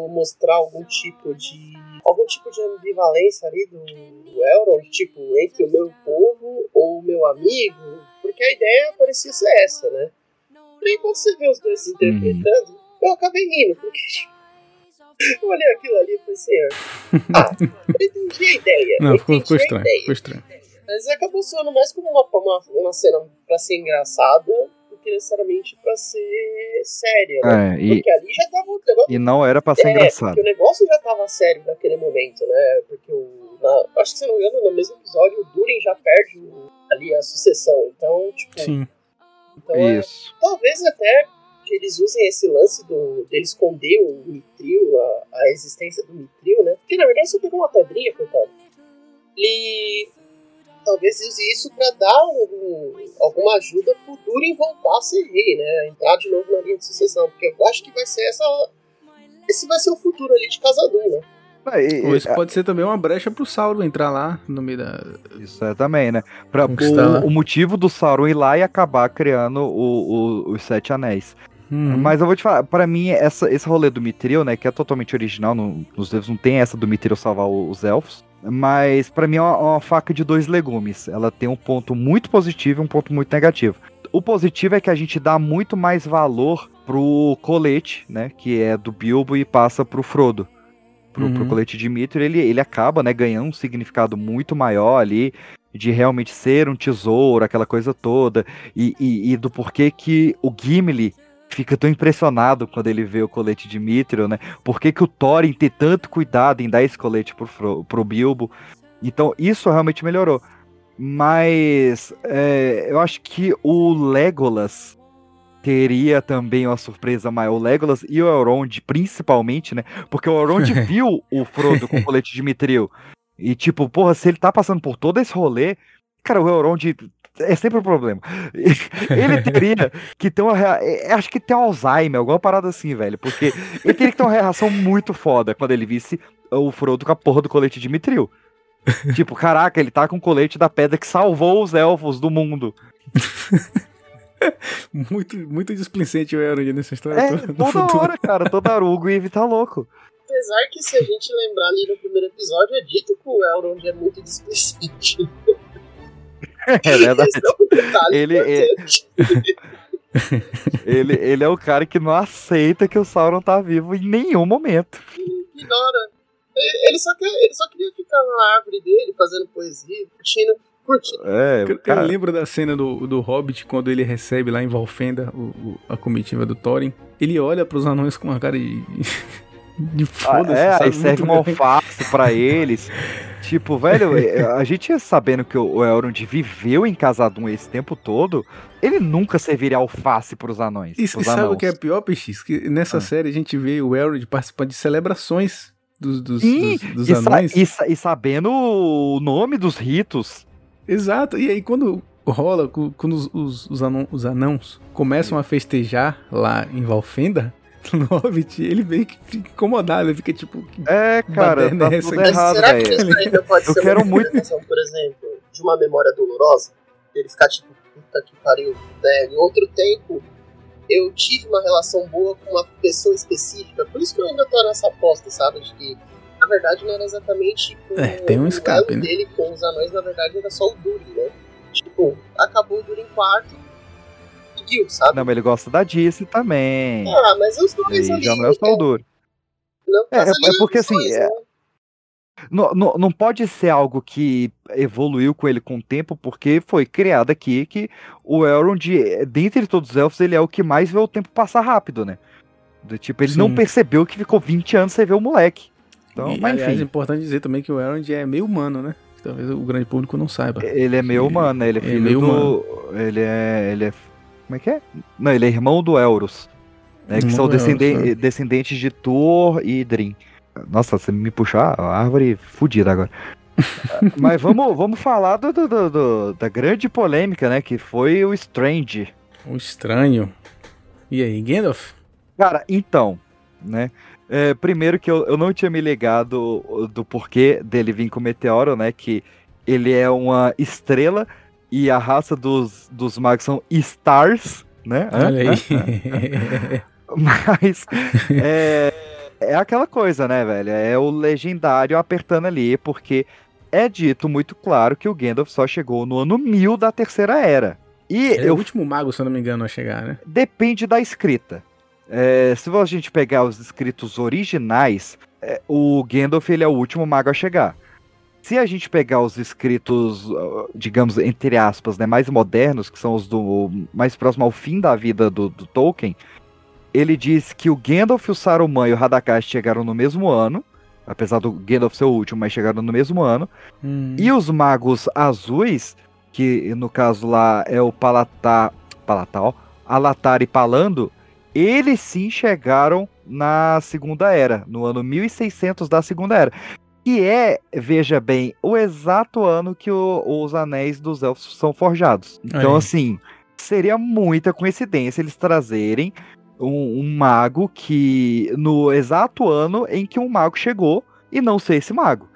mostrar algum tipo de algum tipo de ambivalência ali do, do Elrond, tipo, entre o meu povo ou o meu amigo, porque a ideia parecia ser essa, né? Porém, quando você vê os dois se interpretando, eu acabei rindo, porque tipo, eu olhei aquilo ali e falei, senhor, ah, eu entendi a ideia. Não, ficou, ficou estranho. Ficou estranho. Mas acabou soando mais como uma, uma, uma cena pra ser engraçada que necessariamente pra ser séria, né? É, e, Porque ali já tava o negócio. e não era pra ser é, engraçado. porque o negócio já tava sério naquele momento, né? Porque o. na- acho que se não me engano, no mesmo episódio, o Durin já perde o- ali a sucessão. Então, tipo. Sim. Então é- Isso. talvez até que eles usem esse lance do, dele esconder o Mitril, a, a existência do Mitril, né? Porque na verdade só pegou uma pedrinha, coitado. Ele talvez use isso pra dar algum, alguma ajuda pro Durin voltar a ser rei, né? Entrar de novo na linha de sucessão. Porque eu acho que vai ser essa. Esse vai ser o futuro ali de Casadum, né? É, e- Ou isso pode ser também uma brecha pro Sauron entrar lá no meio da. Isso é também, né? Pra, o, o motivo do Sauron ir lá e acabar criando o- o- os Sete Anéis. Uhum. Mas eu vou te falar, pra mim, essa, esse rolê do Mithril, né, que é totalmente original, no- nos livros não tem essa do Mithril salvar o- os elfos, mas pra mim é uma, uma faca de dois legumes. Ela tem um ponto muito positivo e um ponto muito negativo. O positivo é que a gente dá muito mais valor pro colete, né, que é do Bilbo e passa pro Frodo. Pro, pro Uhum. colete de Mithril, ele, ele acaba, né, ganhando um significado muito maior ali, de realmente ser um tesouro, aquela coisa toda, e, e- e do porquê que o Gimli fica tão impressionado quando ele vê o colete de Mithril, né? Por que, que o Thorin tem tanto cuidado em dar esse colete pro, pro Bilbo? Então, isso realmente melhorou. Mas é, eu acho que o Legolas teria também uma surpresa maior. O Legolas e o Elrond, principalmente, né? Porque o Elrond viu o Frodo com o colete de Mithril. E tipo, porra, se ele tá passando por todo esse rolê, cara, o Elrond é sempre um problema. Ele teria que ter uma rea... é, Acho que tem Alzheimer, alguma parada assim, velho. Porque ele teria que ter uma reação muito foda quando ele visse o Frodo com a porra do colete de Mithril. tipo, caraca, ele tá com o colete da pedra que salvou os elfos do mundo. Muito, muito displicente o Elrond nessa história É, toda. futuro. hora, cara, toda hora. O Hugo tá louco. Apesar que se a gente lembrar ali no primeiro episódio, é dito que o Elrond é muito displicente. É verdade. É um detalhe Ele é-. Ele, ele é o cara que não aceita que o Sauron tá vivo em nenhum momento. Ignora. Ele ele só, quer, ele só queria ficar na árvore dele, fazendo poesia, curtindo. curtindo. É, Eu, eu cara, lembro da cena do, do Hobbit quando ele recebe lá em Valfenda o, o- a comitiva do Thorin. Ele olha pros anões com uma cara de. de Ah, foda-se. é, aí serve uma alface pra eles. Tipo, velho, é, a gente ia sabendo que o Elrond viveu em Casadum esse tempo todo, ele nunca serviria alface pros anões. E, e pros sabe anãos. o que é pior, PX? Que nessa Ah. série a gente vê o Elrond participando de celebrações dos, dos, Sim, dos, dos e, sa- anões. e sa- e sabendo o nome dos ritos. Exato. E aí quando rola, quando os, os, os, anão- os anãos começam a festejar lá em Valfenda, no Hobbit, ele meio que fica incomodado, ele fica tipo. que É, cara, tá essa tudo errado, será que velho. isso aí não pode Eu ser quero uma muito- por exemplo, de uma memória dolorosa? Ele ficar tipo, puta que pariu, né? Em outro tempo, eu tive uma relação boa com uma pessoa específica. Por isso que eu ainda tô nessa aposta, sabe? De que, na verdade, não era exatamente com É, tem um o escape, elo né? dele com os anões, na verdade, era só o Durin, né? Tipo, acabou o Durin quarto, seguiu, sabe? Não, mas ele gosta da Dice também. Ah, mas os dois E ali... já não é o duro. Não, É, é- é porque, assim, dois, é- né? Não, não, não pode ser algo que evoluiu com ele com o tempo, porque foi criado aqui que o Elrond, dentre todos os elfos, ele é o que mais vê o tempo passar rápido, né? Do tipo, ele não Sim. percebeu que ficou 20 anos sem ver o moleque. Então, E, mas aliás, é enfim, importante dizer também que o Elrond é meio humano, né? Que talvez o grande público não saiba. ele é meio humano, né? Ele é é filho meio do. Ele é. Ele é. Como é que é? Não, ele é irmão do Elros. Né, que são descenden- né? descendentes de Thor e Drin. Nossa, você me puxou a árvore fodida agora. Mas vamos, vamos falar do- do- do- da grande polêmica, né? Que foi o Strange. O estranho. E aí, Gandalf? Cara, então, né? é, primeiro que eu, eu não tinha me ligado do porquê dele vir com o meteoro, né? Que ele é uma estrela e a raça dos, dos magos são Stars, né? Olha aí. Mas é, é aquela coisa, né, velho? É o legendário apertando ali, porque é dito muito claro que o Gandalf só chegou no ano 1000 da Terceira Era. E Ele é o eu último mago, se eu não me engano, a chegar, né? depende da escrita. É, se a gente pegar os escritos originais, é, o Gandalf ele é o último mago a chegar. Se a gente pegar os escritos, uh, digamos, entre aspas, né, mais modernos, que são os do mais próximo ao fim da vida do, do Tolkien, ele diz que o Gandalf, o Saruman e o Radagast chegaram no mesmo ano, apesar do Gandalf ser o último, mas chegaram no mesmo ano. Hum. E os magos azuis, que no caso lá é o Palatar, Palatal, Alatar e Palando, eles sim chegaram na Segunda Era, no ano 1600 da Segunda Era. Que é, veja bem, o exato ano que o- os anéis dos elfos são forjados. Então, Aí. assim, seria muita coincidência eles trazerem um, um mago que, no exato ano em que um mago chegou, e não ser esse mago.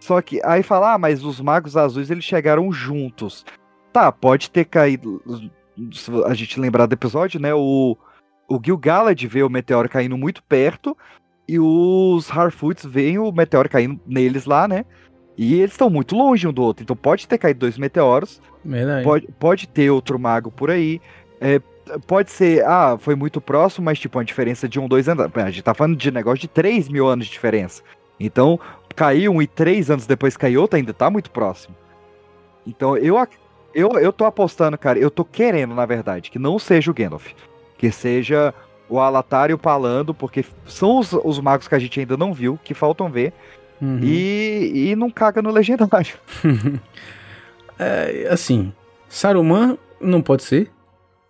Só que aí fala, ah, mas os magos azuis eles chegaram juntos. Tá, pode ter caído. Se a gente lembrar do episódio, né? O, o Gil-galad vê o meteoro caindo muito perto e os Harfoots veem o meteoro caindo neles lá, né? E eles estão muito longe um do outro. Então pode ter caído dois meteoros, Verdade. pode, pode ter outro mago por aí. É, pode ser, ah, foi muito próximo, mas tipo, uma diferença de um, dois anos. A gente tá falando de negócio de 3 mil anos de diferença. Então, cair um e três anos depois cair outro ainda tá muito próximo. Então, eu, eu, eu tô apostando, cara, eu tô querendo, na verdade, que não seja o Gandalf. Que seja o Alatar e o Palando, porque são os, os magos que a gente ainda não viu, que faltam ver, Uhum. e, e não caga no legendário. É, assim, Saruman não pode ser,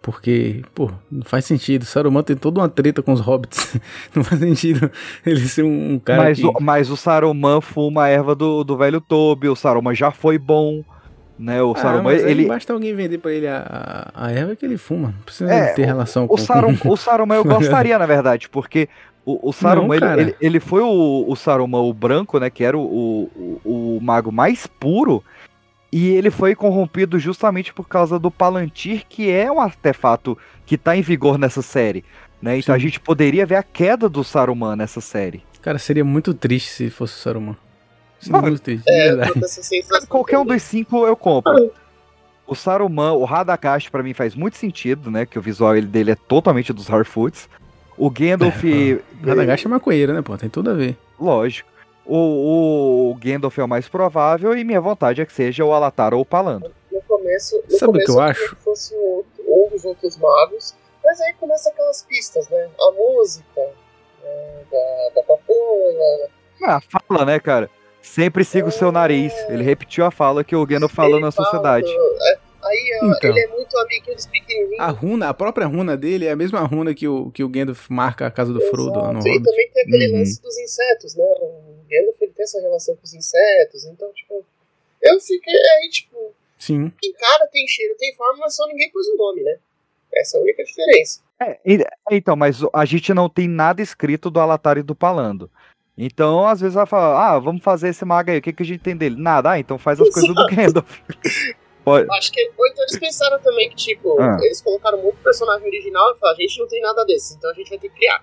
porque, pô, não faz sentido. Saruman tem toda uma treta com os hobbits. não faz sentido ele ser um, um cara Mas, que... o, mas o Saruman fuma a erva do, do velho Toby, o Saruman já foi bom, né? O Ah, Saruman, ele... basta alguém vender pra ele a, a, a erva que ele fuma. Não precisa É, ter relação com... O, Sarum, o Saruman eu gostaria, na verdade, porque o, o Saruman, Não, ele, ele, foi o, o Saruman, o branco, né, que era o, o, o mago mais puro, e ele foi corrompido justamente por causa do Palantir, que é um artefato que tá em vigor nessa série, né, então a Sim. gente poderia ver a queda do Saruman nessa série. Cara, seria muito triste se fosse o Saruman. É, sensação. Qualquer um dos cinco eu compro. O Saruman, o Radagast pra mim faz muito sentido, né? Que o visual ele- dele é totalmente dos Harfoots. O Gandalf, Radagast é maconheiro, né, pô? Tem tudo a ver. lógico. O, o Gandalf é o mais provável e minha vontade é que seja o Alatar ou o Palando. No começo, no Sabe o que eu acho? fosse um, outro, um dos outros magos, mas aí começa aquelas pistas, né? A música né, da, da papoula. Ah, fala, né, cara? Sempre siga o seu nariz. Ele repetiu a fala que o Gandalf falou na sociedade. é, aí Então. ele é muito amiguinho dos pequenininhos. A runa, a própria runa dele é a mesma runa que o, que o Gandalf marca a casa do Frodo lá no Exato. E Hobbit. também tem aquele Uhum. lance dos insetos, né? O Gandalf ele tem essa relação com os insetos, então, tipo. Eu fiquei aí, tipo, Sim. tem cara, tem cheiro, tem forma, mas só ninguém pôs o nome, né? Essa é a única diferença. É, então, mas o- a gente não tem nada escrito do Alatar e do Palando. Então, às vezes ela fala, ah, vamos fazer esse mago aí, o que, que a gente tem dele? Nada, ah, então faz as coisas do Gandalf. Pode- Eu Acho que. Ou então eles pensaram também que, tipo, Ah. eles colocaram muito personagem original e falaram, a gente não tem nada desse, então a gente vai ter que criar.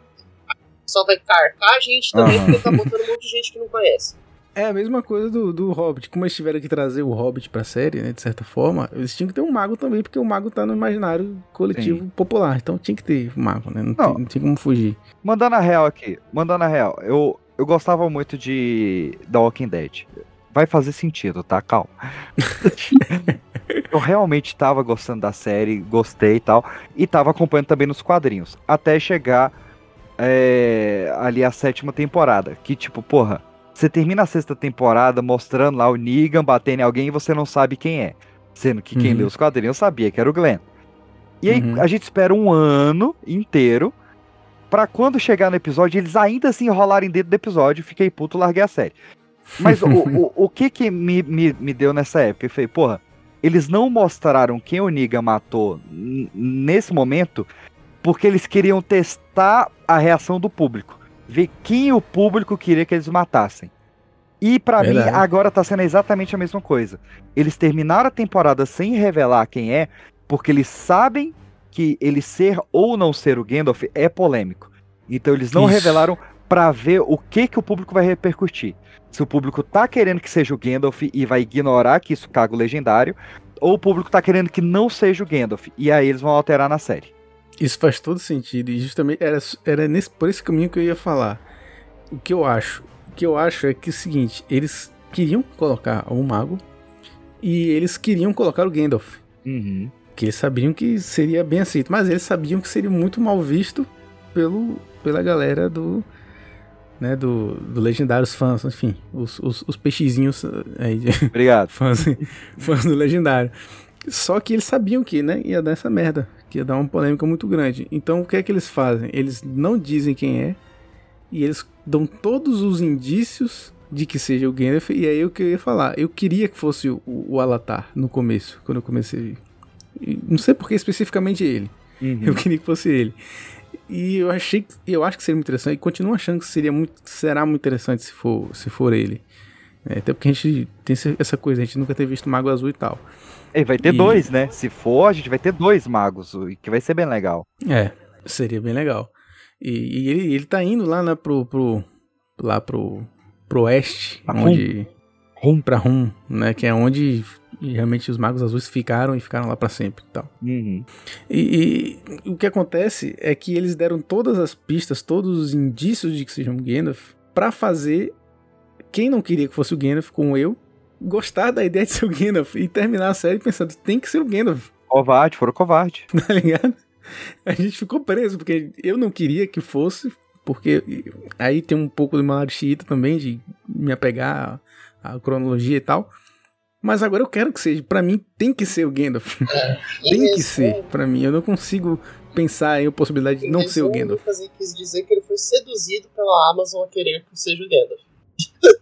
Só vai carcar a gente também, Aham. porque tá botando um monte de gente que não conhece. É a mesma coisa do, do Hobbit. Como eles tiveram que trazer o Hobbit pra série, né? De certa forma, eles tinham que ter um mago também, porque o mago tá no imaginário coletivo popular. Então tinha que ter mago, né? Não, Não. Tem, não tinha como fugir. Mandando a real aqui, mandando a real, eu, eu gostava muito de The Walking Dead. Vai fazer sentido, tá? Calma. eu realmente tava gostando da série, gostei e tal, e tava acompanhando também nos quadrinhos, até chegar é, ali a sétima temporada, que tipo, porra, você termina a sexta temporada mostrando lá o Negan batendo em alguém e você não sabe quem é, sendo que quem Uhum. leu os quadrinhos sabia que era o Glenn. E aí Uhum. a gente espera um ano inteiro Pra quando chegar no episódio, eles ainda se enrolarem dentro do episódio, fiquei puto, larguei a série. Mas o, o, o que que me, me, me deu nessa época? Eu falei, porra, eles não mostraram quem o Negan matou nesse momento porque eles queriam testar a reação do público. Ver quem o público queria que eles matassem. E pra mim, agora tá sendo exatamente a mesma coisa. Eles terminaram a temporada sem revelar quem é, porque eles sabem que ele ser ou não ser o Gandalf é polêmico. Então eles não Isso. revelaram pra ver o que que o público vai repercutir. Se o público tá querendo que seja o Gandalf e vai ignorar que isso caga o legendário, ou o público tá querendo que não seja o Gandalf e aí eles vão alterar na série. Isso faz todo sentido. E justamente era, era nesse, por esse caminho que eu ia falar. O que eu acho? O que eu acho é que é o seguinte: eles queriam colocar o mago e eles queriam colocar o Gandalf. Uhum. Que eles sabiam que seria bem aceito, mas eles sabiam que seria muito mal visto pelo, pela galera do. Né, do, do Legendários fãs, enfim, os, os, os peixezinhos eh, aí, de- Obrigado. fãs, fãs do Legendário. Só que eles sabiam que, né, ia dar essa merda, que ia dar uma polêmica muito grande. Então o que é que eles fazem? Eles não dizem quem é e eles dão todos os indícios de que seja o Gandalf. E aí o que eu ia falar, eu queria que fosse o, o Alatar no começo, quando eu comecei. Não sei porque especificamente ele. Uhum. Eu queria que fosse ele. E eu achei, eu acho que seria muito interessante. E continuo achando que seria muito, será muito interessante se for, se for ele. É, até porque a gente tem essa coisa, a gente nunca ter visto Mago Azul e tal. E vai ter E- dois, né? Se for, a gente vai ter dois magos, que vai ser bem legal. É, seria bem legal. E, e ele, ele tá indo lá né, pro, pro, lá pro, pro oeste, onde... Rum. Pra Rum, né? Que é onde realmente os Magos Azuis ficaram e ficaram lá pra sempre e tal. Uhum. E, e o que acontece é que eles deram todas as pistas, todos os indícios de que sejam Gandalf, pra fazer quem não queria que fosse o Gandalf, como eu, gostar da ideia de ser o Gandalf e terminar a série pensando, tem que ser o Gandalf, Covarde, foram covarde. tá ligado? A gente ficou preso, porque eu não queria que fosse, porque aí tem um pouco do meu lado xiita também, de me apegar à cronologia e tal. Mas agora eu quero que seja, pra mim tem que ser o Gandalf. Em tem que ser, pra mim. Eu não consigo pensar em a possibilidade de não ser o Gandalf. Lucas ele quis dizer que ele foi seduzido pela Amazon a querer que seja o Gandalf.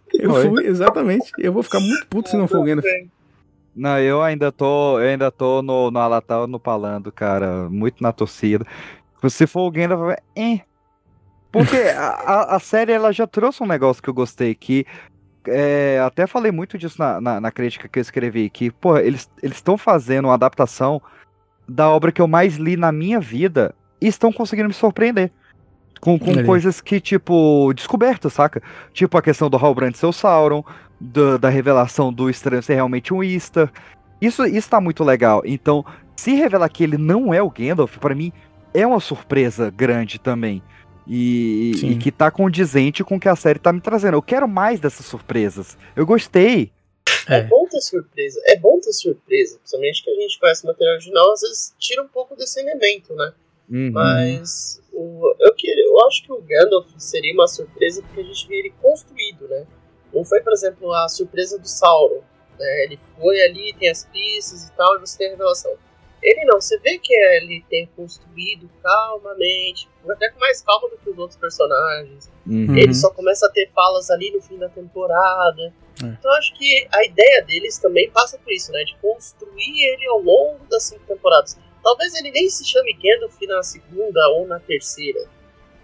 Eu fui, exatamente. Eu vou ficar muito puto se não for o Gandalf. Não, eu ainda tô, eu ainda tô no, no Alatal no Palando, cara, muito na torcida. Se for o Gandalf, é. Porque a, a, a série ela já trouxe um negócio que eu gostei que é, até falei muito disso na, na, na crítica que eu escrevi, que, pô, eles estão fazendo uma adaptação da obra que eu mais li na minha vida e estão conseguindo me surpreender. Com, com Olha coisas que, tipo, descobertas, saca? Tipo a questão do Halbrand ser o Sauron, da, da revelação do estranho ser realmente um Istar. Isso, isso tá muito legal. Então, se revelar que ele não é o Gandalf, pra mim, é uma surpresa grande também. E, e que tá condizente com o que a série tá me trazendo. Eu quero mais dessas surpresas. Eu gostei. É. É. bom ter surpresa, é bom ter surpresa, principalmente que a gente conhece o material original, às vezes tira um pouco desse elemento, né? Uhum. Mas o, eu, queria, eu acho que o Gandalf seria uma surpresa porque a gente vê ele construído, né? Não foi, por exemplo, a surpresa do Sauron. Né? Ele foi ali, tem as pistas e tal, e você tem a revelação. Ele não, você vê que ele tem construído calmamente, até com mais calma do que os outros personagens. Uhum. Ele só começa a ter falas ali no fim da temporada. É. Então acho que a ideia deles também passa por isso, né? De construir ele ao longo das cinco temporadas. talvez ele nem se chame Gandalf na segunda ou na terceira.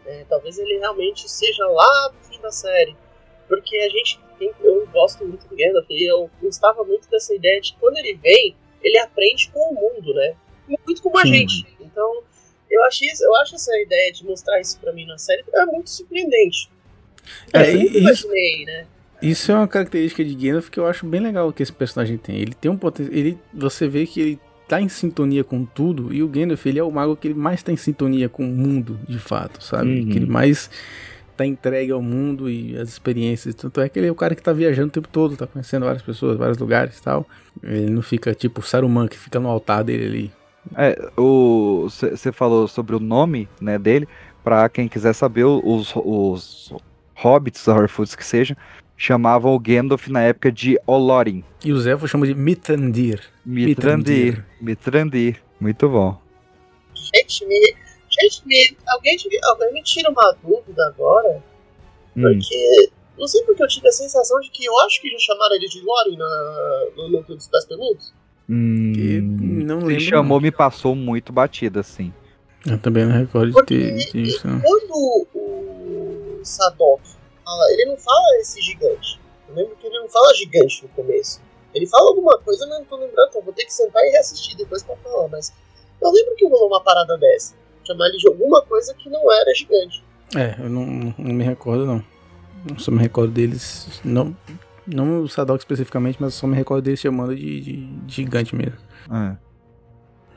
né? talvez ele realmente seja lá no fim da série. Porque a gente tem, eu gosto muito do Gandalf e eu gostava muito dessa ideia de que quando ele vem, ele aprende com o mundo, né? Muito como a Sim. gente. Então, eu achei, eu acho essa ideia de mostrar isso pra mim na série é muito surpreendente. É, eu nunca isso, imaginei, né? isso é uma característica de Gandalf que eu acho bem legal que esse personagem tem. Ele tem um potencial. Ele, você vê que ele tá em sintonia com tudo. E o Gandalf, ele é o mago que ele mais tá em sintonia com o mundo, de fato, sabe? Uhum. Que ele mais tá entregue ao mundo e às experiências. Tanto é que ele é o cara que tá viajando o tempo todo, tá conhecendo várias pessoas, vários lugares e tal. Ele não fica tipo Saruman, que fica no altar dele ali. É, o você falou sobre o nome, né, dele. Pra quem quiser saber, os, os hobbits, Horfoots que sejam, chamavam o Gandalf na época de Olorin. E os elfos chamam de Mitrandir. Mitrandir. Mitrandir. Muito bom. Gente, gente, me, alguém, alguém me tira uma dúvida agora, Hum. porque não sei porque eu tive a sensação de que eu acho que já chamaram ele de Lorin na, no núcleo dos pés peludos. Hum, E não se lembro, chamou, me passou muito batida, assim. Eu também não recordo de Porque ter, de ter isso. quando o Sadok fala, ele não fala esse gigante. Eu lembro que ele não fala gigante no começo. Ele fala alguma coisa, mas não tô lembrando, então vou ter que sentar e reassistir depois pra falar, mas eu lembro que rolou uma parada dessa. Chamar ele de alguma coisa que não era gigante. É, eu não, não- me recordo, não. Eu só me recordo deles. Não, não o Sadok especificamente, mas eu só me recordo deles chamando de, de- de gigante mesmo. É.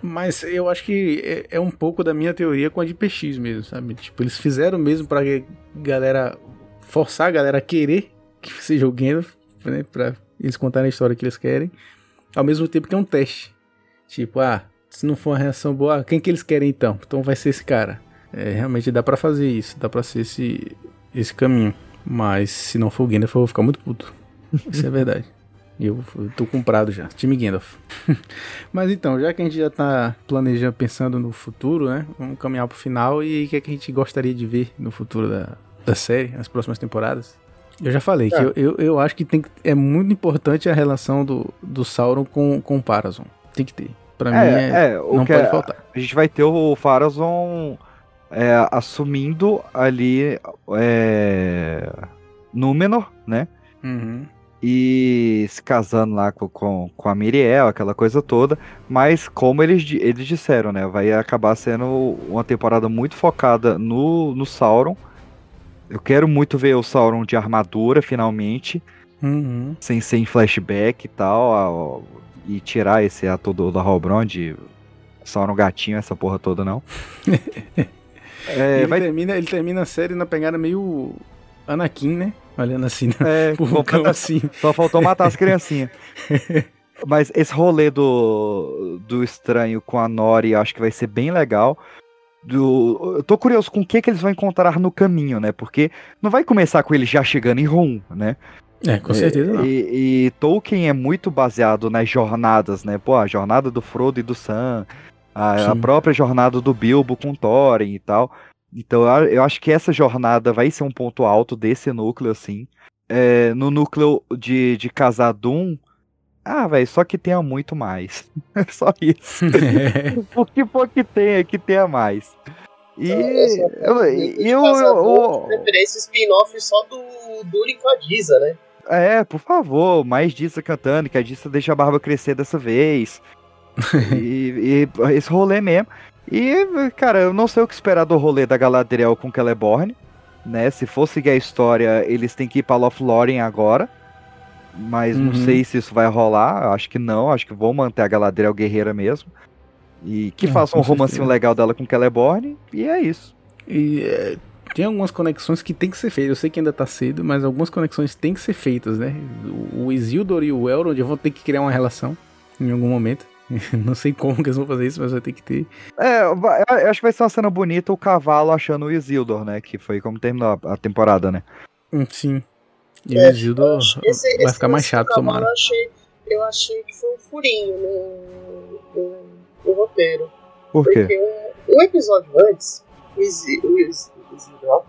Mas eu acho que é, é um pouco da minha teoria com a de PX mesmo, sabe? Tipo, eles fizeram mesmo pra galera. forçar a galera a querer que seja o Gandalf, né? Pra eles contarem a história que eles querem. Ao mesmo tempo que é um teste. Tipo, ah, se não for uma reação boa, quem que eles querem então? Então vai ser esse cara. É, realmente dá pra fazer isso, dá pra ser esse, esse caminho. Mas se não for o Gandalf, eu vou ficar muito puto. Isso é verdade. Eu, eu tô comprado já. Time Gandalf. Mas então, já que a gente já tá planejando, pensando no futuro, né? Vamos caminhar pro final e o que, é que a gente gostaria de ver no futuro da, da série, nas próximas temporadas. Eu já falei que Tá. eu, eu, eu acho que tem, que- é muito importante a relação do, do Sauron com, com o Parazon. Tem que ter. Pra mim, é, É, é, o não que pode é- faltar. a gente vai ter o Farazon é, assumindo ali é, Númenor, né? Uhum. E se casando lá com, com, com a Miriel, aquela coisa toda. Mas como eles, eles disseram, né? Vai acabar sendo uma temporada muito focada no, no Sauron. Eu quero muito ver o Sauron de armadura, finalmente. Uhum. Sem ser em flashback e tal. E tirar esse ator do, do Halbrand de Sauron gatinho, essa porra toda, não. É, ele, vai termina, ele termina a série na pegada meio Anakin, né? Olhando assim, né? É, vulcão assim. Só faltou matar as criancinhas. Mas esse rolê do, do estranho com a Nori, acho que vai ser bem legal. Do, eu tô curioso com o que, que eles vão encontrar no caminho, né? Porque não vai começar com ele já chegando em Rum, né? É, com certeza não. E, e Tolkien é muito baseado nas jornadas, né? Pô, a jornada do Frodo e do Sam, a, própria jornada do Bilbo com Thorin e tal. Então eu, eu acho que essa jornada vai ser um ponto alto desse núcleo, assim. É, no núcleo de, de Casadum, ah, velho, só que tenha muito mais. só isso. o que for que tenha, que tenha mais. E eu, eu, eu, eu- Preferência spin-off só do Durin com a Diza, né? É, por favor, mais Dissa cantando, que a Dissa deixa a barba crescer dessa vez. e, e esse rolê mesmo. E, cara, eu não sei o que esperar do rolê da Galadriel com Celeborn, né? Se for seguir a história, eles têm que ir pra Lothlórien agora. Mas não Uhum. sei se isso vai rolar, acho que não, acho que vão manter a Galadriel guerreira mesmo. E que É, faça um romancinho legal dela com Celeborn, e é isso. E é, tem algumas conexões que tem que ser feitas. Eu sei que ainda tá cedo, mas algumas conexões têm que ser feitas, né? O Isildur e o Elrond vão ter que criar uma relação em algum momento. Não sei como que eles vão fazer isso, mas vai ter que ter. É, eu acho que vai ser uma cena bonita o cavalo achando o Isildur, né? Que foi como terminou a- temporada, né? Hum, Sim. E É, o Isildur Esse- vai esse ficar mais lance chato, tomara. Eu achei, eu achei que foi um furinho no, no, no roteiro. Por quê? Porque um, um episódio antes, o Isi- Isildur, ó,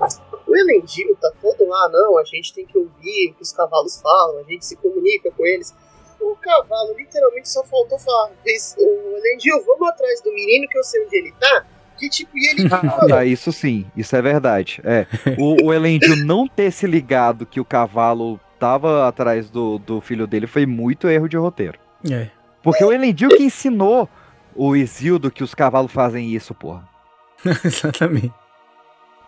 o Elendil tá todo lá, não, a gente tem que ouvir o que os cavalos falam, a gente se comunica com eles. O cavalo literalmente só faltou falar: "Esse- o Elendil, vamos atrás do menino que eu sei onde ele tá. Que tipo, e ele. Ah, tá, isso sim, isso é verdade. É. O, o Elendil não ter se ligado que o cavalo tava atrás do, do filho dele foi muito erro de roteiro. É. Porque o Elendil que ensinou o Isildo que os cavalos fazem isso, porra. Exatamente.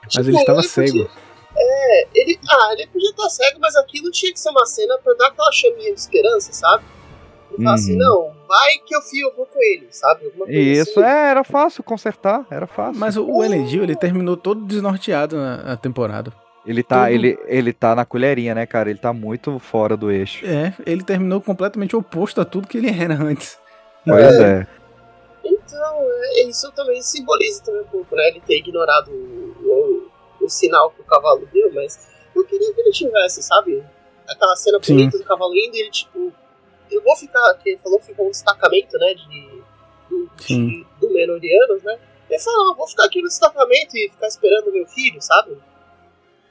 Mas Tipo, ele estava ele podia- cego. É, ele. Ah, ele podia estar cego, mas aquilo tinha que ser uma cena pra dar aquela chaminha de esperança, sabe? E falar assim, Uhum. não, vai que eu fio, eu vou com ele, sabe? Alguma coisa Isso, assim. é, era fácil consertar, era fácil. Mas o, o Elendil, ele terminou todo desnorteado na, na temporada. Ele tá, Tudo- ele, ele tá na colherinha, né, cara? Ele tá muito fora do eixo. É, ele terminou completamente oposto a tudo que ele era antes. Pois é. Então, é, isso também simboliza também um pouco, né? Ele ter ignorado o, o, sinal que o cavalo deu, mas eu queria que ele tivesse, sabe? Aquela cena bonita do cavalo indo e ele, tipo, eu vou ficar, que ele falou, ficou um destacamento, né? De, do, de, do Menorianos, né? Ele falou, não, vou ficar aqui no destacamento e ficar esperando meu filho, sabe?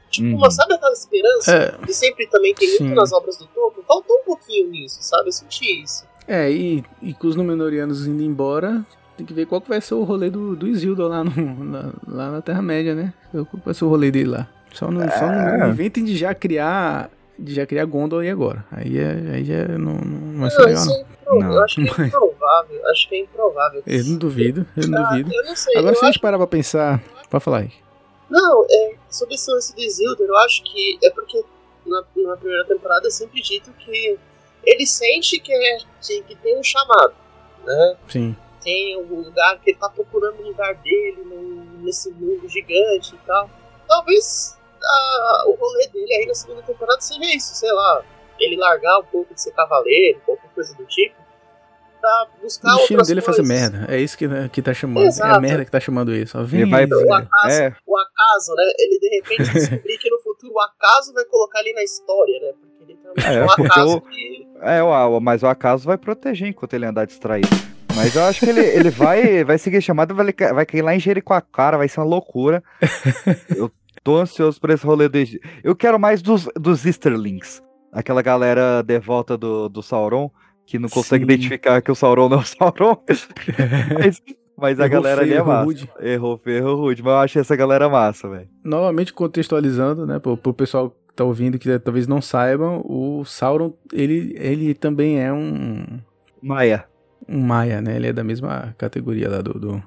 Tipo, Uhum. uma, sabe aquela esperança É, que sempre também tem Sim. muito nas obras do Tolkien? Faltou um pouquinho nisso, sabe? Eu senti isso. é e, e com os Númenóreanos indo embora, tem que ver qual que vai ser o rolê do, do Isildur lá, no, na, lá na Terra-média, né? Qual vai ser o rolê dele lá. Só não, só É. não inventem de já criar. De já criar Gondor aí agora. Aí, é, aí já não, não vai ser Não, legal, não. é improvável. Não. Eu acho que é improvável. Acho que é improvável. Eu não duvido, eu não Ah, duvido. eu não sei. Agora, eu se a acho... gente parar pra pensar. Pode falar aí. Não, é, sobre esse lance do Isildur, eu acho que é porque na, na primeira temporada é sempre dito que ele sente que, é, que, que tem um chamado, né? Sim. Tem um lugar que ele tá procurando o lugar dele no- nesse mundo gigante e tal. Talvez ah, o rolê dele aí na segunda temporada seja isso, sei lá, ele largar um pouco de ser cavaleiro, qualquer coisa do tipo, pra buscar O destino dele é fazer merda. É isso que, que tá chamando. É a Exato. merda que tá chamando vem Ele vai- O acaso, É. o acaso, né? Ele de repente descobrir que no futuro o acaso vai colocar ele na história, né? Porque ele também É, é um acaso o- que. É, mas o acaso vai proteger enquanto ele andar distraído. Mas eu acho que ele, ele vai, vai seguir chamado, vai, vai cair lá em Jericoacoara, vai ser uma loucura. Eu tô ansioso por esse rolê do Egito. Eu quero mais dos, dos Easterlings. Aquela galera devota do, do Sauron, que não consegue Sim. identificar que o Sauron não é o Sauron. mas, mas a Errou galera ali é massa. rude. Errou feio, errou rude. Mas eu achei essa galera massa, velho. Novamente contextualizando, né, pro, pro pessoal que tá ouvindo que talvez não saibam, o Sauron, ele, ele também é um, Maia. Um Maia, né? Ele é da mesma categoria lá do, do-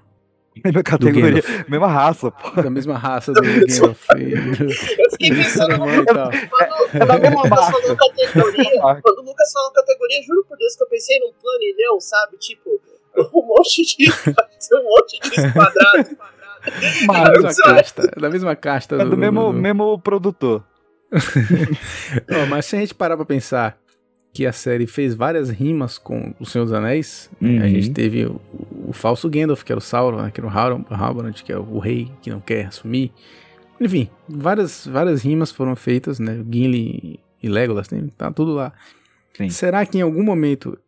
Mesma categoria, Gandalf. mesma raça, pô. da mesma raça do Gandalf do, Eu fiquei do pensando e tal. quando, É da mesma Lucas falou categoria. quando o Lucas falou categoria, juro por Deus que eu pensei num planilhão, sabe? Tipo, um monte de. um monte de quadrado. Da mesma casta, da mesma casta É do mesmo, mesmo produtor. Ó, mas se a gente parar pra pensar que a série fez várias rimas com O Senhor dos Anéis, né, a Uhum. gente teve o, o falso Gandalf, que era o Sauron, né, que era o Halbrand, que é o rei que não quer assumir. Enfim, várias, várias rimas foram feitas, né? Gimli e Legolas, tem, tá tudo lá. Sim. Será que em algum momento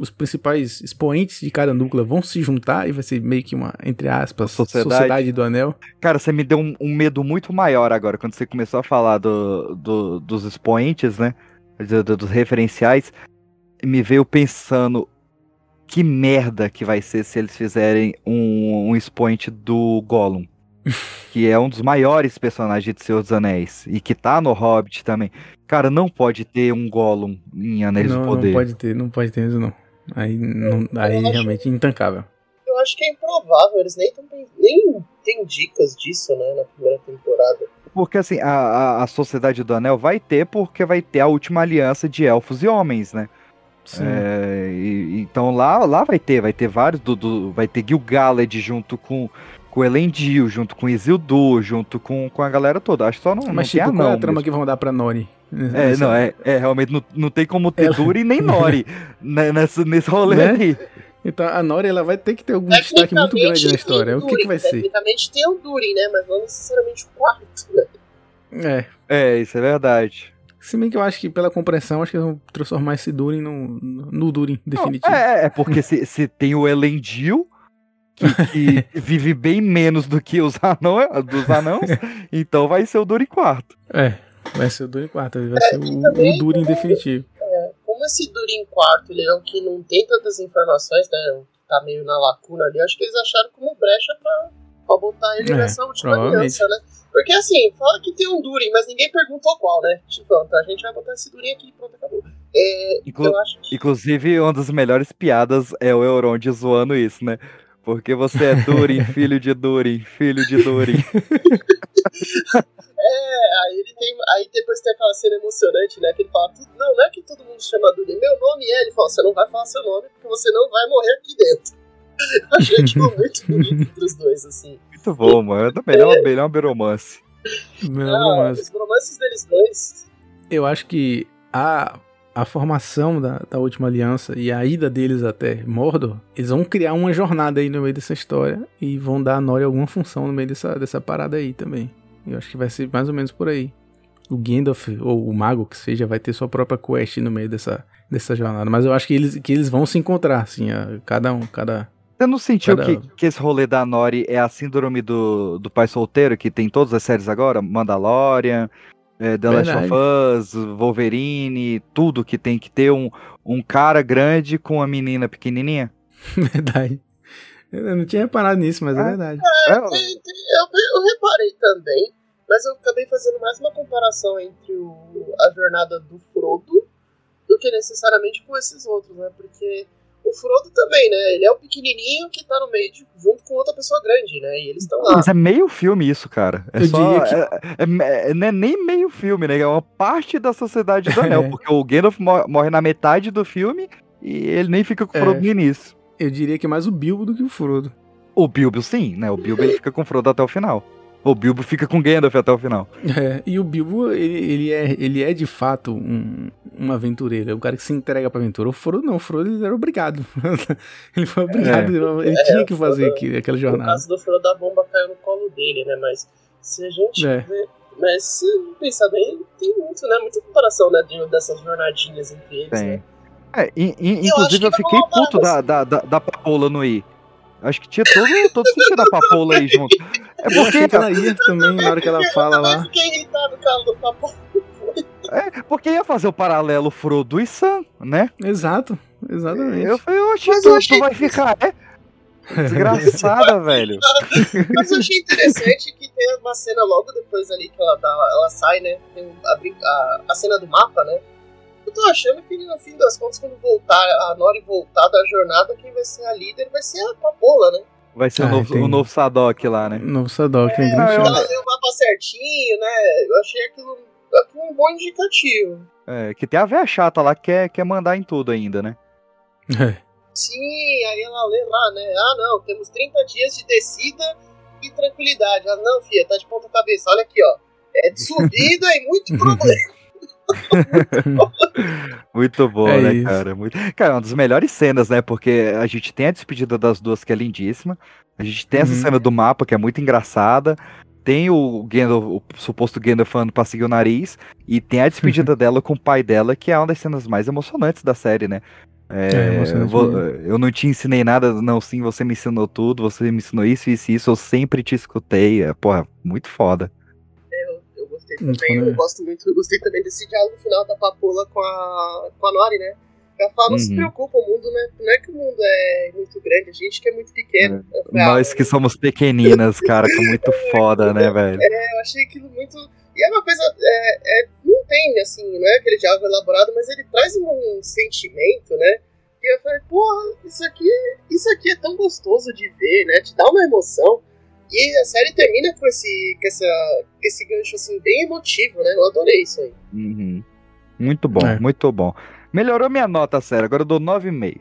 os principais expoentes de cada núcleo vão se juntar e vai ser meio que uma, entre aspas, Sociedade. sociedade, do Anel? Cara, você me deu um, um medo muito maior agora, quando você começou a falar do, do- dos expoentes, né? Do- do- dos referenciais. Me veio pensando que merda que vai ser se eles fizerem um, um expoente do Gollum. que é um dos maiores personagens de Senhor dos Anéis. E que tá no Hobbit também. Cara, não pode ter um Gollum em Anéis Não, do Poder. não pode ter, não pode ter isso não. Aí, não, aí acho- realmente intancável. Eu acho que é improvável, eles nem, tão, nem tem dicas disso, né, na primeira temporada. Porque assim, a, a, a Sociedade do Anel vai ter, porque vai ter a última aliança de elfos e homens, né? Sim. É, e- então lá, lá vai ter, vai ter vários, do, do- vai ter Gil-galad junto com, com Elendil, junto com Isildur, junto com, com a galera toda. Acho que só não, Mas não tipo, tem qual é a trama mesmo. que vão dar pra Nori? É, não, é, é realmente não, não tem como ter Ela- Durin nem Nori nesse, nesse rolê Né? aí. Então a Nori ela vai ter que ter algum destaque muito grande na história. O que, que vai ser? Tecnicamente tem o Durin, né, mas não necessariamente o quarto, né. É. É, isso é verdade. Se bem que eu acho que pela compreensão, acho que eles vão transformar esse Durin no, no Durin definitivo. É, é porque se, se tem o Elendil, que, que vive bem menos do que os anão, dos anãos, então vai ser o Durin quarto. É, vai ser o Durin quarto, vai ser o, também- o Durin definitivo. Como esse Durin quarto ele é que não tem tantas informações, né? Tá meio na lacuna ali, acho que eles acharam como brecha pra, pra botar ele É, nessa última aliança, né? Porque assim, fala que tem um Durin, mas ninguém perguntou qual, né? Tipo, então, a gente vai botar esse Durin aqui e pronto, acabou. É, Inclu- que. Inclusive, uma das melhores piadas é o Elrond zoando isso, né? Porque você é Durin, filho de Durin, filho de Durin. É, aí ele tem. Aí depois tem aquela cena emocionante, né? Que ele fala, "Tu- não, não é que todo mundo chama Durin, meu nome é. Ele fala, você não vai falar seu nome, porque você não vai morrer aqui dentro. Achei aquilo muito bonito entre os dois, assim. Muito bom, mano. É o melhor, melhor romance. Melhor Ah, romance. os romances deles dois. Eu acho que a, a formação da, da última aliança e a ida deles até Mordor, eles vão criar uma jornada aí no meio dessa história e vão dar a Nori alguma função no meio dessa, dessa parada aí também. Eu acho que vai ser mais ou menos por aí. O Gandalf, ou o Mago que seja, vai ter sua própria quest no meio dessa, dessa jornada. Mas eu acho que eles, que eles vão se encontrar, assim, a- cada um, cada. Você não sentiu Cada- que, que esse rolê da Nori é a síndrome do, do pai solteiro, que tem todas as séries agora? Mandalorian, é, The Last of Us, Wolverine, tudo que tem que ter um, um cara grande com uma menina pequenininha? Verdade. Eu não tinha reparado nisso, mas é Ah. verdade. É, tem- eu, eu reparei também, mas eu acabei fazendo mais uma comparação entre o- a jornada do Frodo do que necessariamente com esses outros, né? Porque o Frodo também, né? Ele é o pequenininho que tá no meio de- junto com outra pessoa grande, né? E eles estão lá. Mas é meio filme isso, cara. É Eu só. diria que- É, é- é- não é nem meio filme, né? É uma parte da Sociedade do Anel. É. Porque o Gandalf mo- morre na metade do filme e ele nem fica com o É. Frodo no início. Eu diria que é mais o Bilbo do que o Frodo. O Bilbo, sim, né? O Bilbo ele fica com o Frodo até o final. O Bilbo fica com Gandalf até o final. É, e o Bilbo, ele, ele, é, ele é de fato um, um aventureiro, é um cara que se entrega pra aventura. O Frodo não, o Frodo ele era obrigado. ele foi obrigado, ele É, tinha que fazer Frodo- aquilo, aquela No jornada. caso do Frodo, a bomba caiu no colo dele, né? Mas se a gente É. vê. Mas se pensar bem, tem muito, né? Muita comparação, né? de- dessas jornadinhas entre eles, Tem. né? É, in- in- inclusive eu vai fiquei puto da, da, da, da Papoula no I. Acho que tinha todo, todo sentido da Papoula aí junto. É Eu achei que porque, ela ia também na hora que ela fala eu lá. fiquei irritado com a do papo. é, porque ia fazer o paralelo Frodo e Sam, né? Exato, exatamente. Eu falei, oxe, Mas tu, eu tu achei vai ficar. É? Desgraçada, velho. Mas eu achei interessante que tem uma cena logo depois ali que ela, dá, ela sai, né? Tem a, a, a cena do mapa, né? Eu tô achando que no fim das contas, quando voltar, a Nori voltar da jornada, quem vai ser a líder vai ser a Papola, né? Vai ser o Ah, novo, tem- o novo Sadok lá, né? Novo Sadok, tem É, grande eu- chance. Ela tem o mapa certinho, né? Eu achei aquilo, aquilo um bom indicativo. É, que tem a véia chata lá que quer, quer mandar em tudo ainda, né? É. Sim, aí ela lê lá, né? Ah, não, temos 30 dias de descida e tranquilidade. Ah, não, filha, tá de ponta cabeça. Olha aqui, ó. É de subida e muito problema. Muito bom, É né, isso. cara? Muito... Cara, é uma das melhores cenas, né? Porque a gente tem a despedida das duas, que é lindíssima. A gente tem essa Uhum. cena do mapa, que é muito engraçada. Tem o Gandalf, o suposto Gandalf falando pra seguir o nariz. E tem a despedida dela com o pai dela, que é uma das cenas mais emocionantes da série, né? É, É, emocionante vo- mesmo. eu não te ensinei nada, não, sim, você me ensinou tudo, você me ensinou isso, isso, isso, eu sempre te escutei. É, porra, muito foda. Gostei também, né? eu gosto muito, eu gostei também desse diálogo final da Papola com a, com a Nori, né? Ela fala, não se Uhum. preocupa, o mundo, né? Não é que o mundo é muito grande, a gente que é muito pequeno. Falei, ah, Nós que somos pequeninas, cara, que é muito foda, né, velho? Eu achei aquilo muito. E é uma coisa. É, é- não tem, assim, não é aquele diálogo elaborado, mas ele traz um sentimento, né? E eu falei, porra, isso aqui, isso aqui é tão gostoso de ver, né? Te dá uma emoção. E a série termina com esse, com essa, com esse gancho, assim, bem emotivo, né? Eu adorei isso aí. Uhum. Muito bom, É. muito bom. Melhorou minha nota, sério. Agora eu dou 9,5.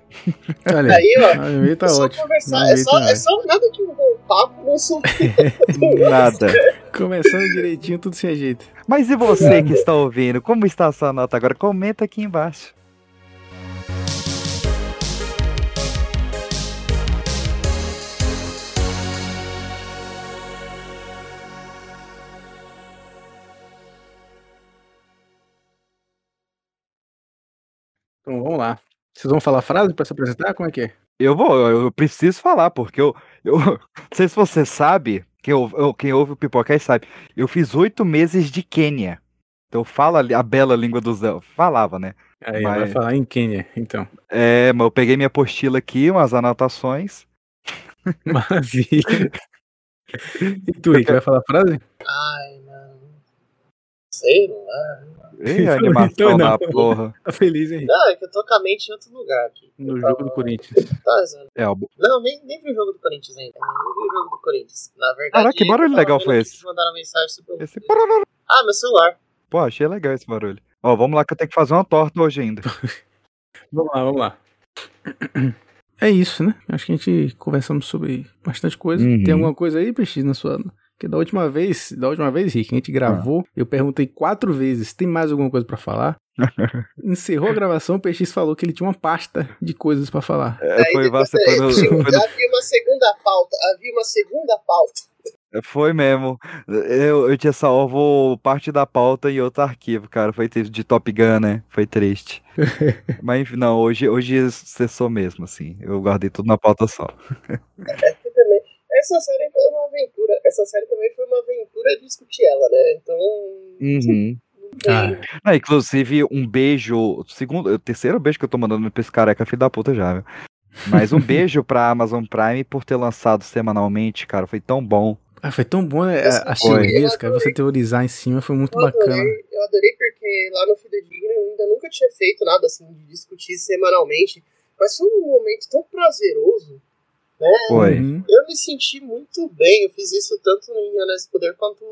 Olha aí, ó. a minha tá é só ótimo. conversar, é aí só, tá é só nada que bom papo não sou. Nada. Começando direitinho, tudo se ajeita. Mas e você que está ouvindo? Como está a sua nota agora? Comenta aqui embaixo. Então vamos lá. Vocês vão falar frase pra se apresentar? Como é que é? Eu vou, eu, eu preciso falar, porque eu, eu. Não sei se você sabe, quem, ou- quem ouve o Pipocast sabe, eu fiz oito meses de Quênia. Então fala a bela língua dos elfos. Falava, né? Aí Mas- vai falar em Quênia, então. É, mas eu peguei minha apostila aqui, umas anotações. Maravilha. E tu, Rick, vai falar a frase? Ai, não. Sei lá. Ih, Então animação não. da porra. Tá feliz, hein? Não, é que eu tô com a mente em outro lugar aqui. No Eu jogo tava- do Corinthians. Tá. É, o- Não, nem, nem vi o jogo do Corinthians ainda. Nem vi o jogo do Corinthians. Na verdade. Caraca, que barulho legal foi esse? Mandaram mensagem sobre esse. Ah, meu celular. Pô, achei legal esse barulho. Ó, vamos lá que eu tenho que fazer uma torta hoje ainda. Vamos lá, vamos lá. É isso, né? Acho que a gente conversamos sobre bastante coisa. Uhum. Tem alguma coisa aí, PX, na sua. Que da última vez, da última vez, Rick, a gente gravou, eu perguntei quatro vezes, tem mais alguma coisa pra falar? Encerrou a gravação, o PX falou que ele tinha uma pasta de coisas pra falar. É, foi, você foi, no, foi, no- Havia uma segunda pauta. Havia uma segunda pauta. foi mesmo. Eu, eu tinha salvo parte da pauta em outro arquivo, cara. Foi triste, de Top Gun, né? Foi triste. Mas enfim, não, hoje, hoje cessou mesmo, assim. Eu guardei tudo na pauta só. Essa série foi uma aventura. Essa série também foi uma aventura discutir ela, né? Então. Uhum. não tem- Ah, Ah, inclusive, um beijo. Segundo, o terceiro beijo que eu tô mandando pra esse careca, filho da puta já, viu? Mas um beijo pra Amazon Prime por ter lançado semanalmente, cara. Foi tão bom. Ah, foi tão bom né, Essa as teorias, cara. Você teorizar em cima foi muito Eu bacana. adorei, eu adorei porque lá no Fidedigno eu ainda nunca tinha feito nada assim de discutir semanalmente. Mas foi um momento tão prazeroso. Né? Foi. Eu me senti muito bem. Eu fiz isso tanto em Anéis do Poder quanto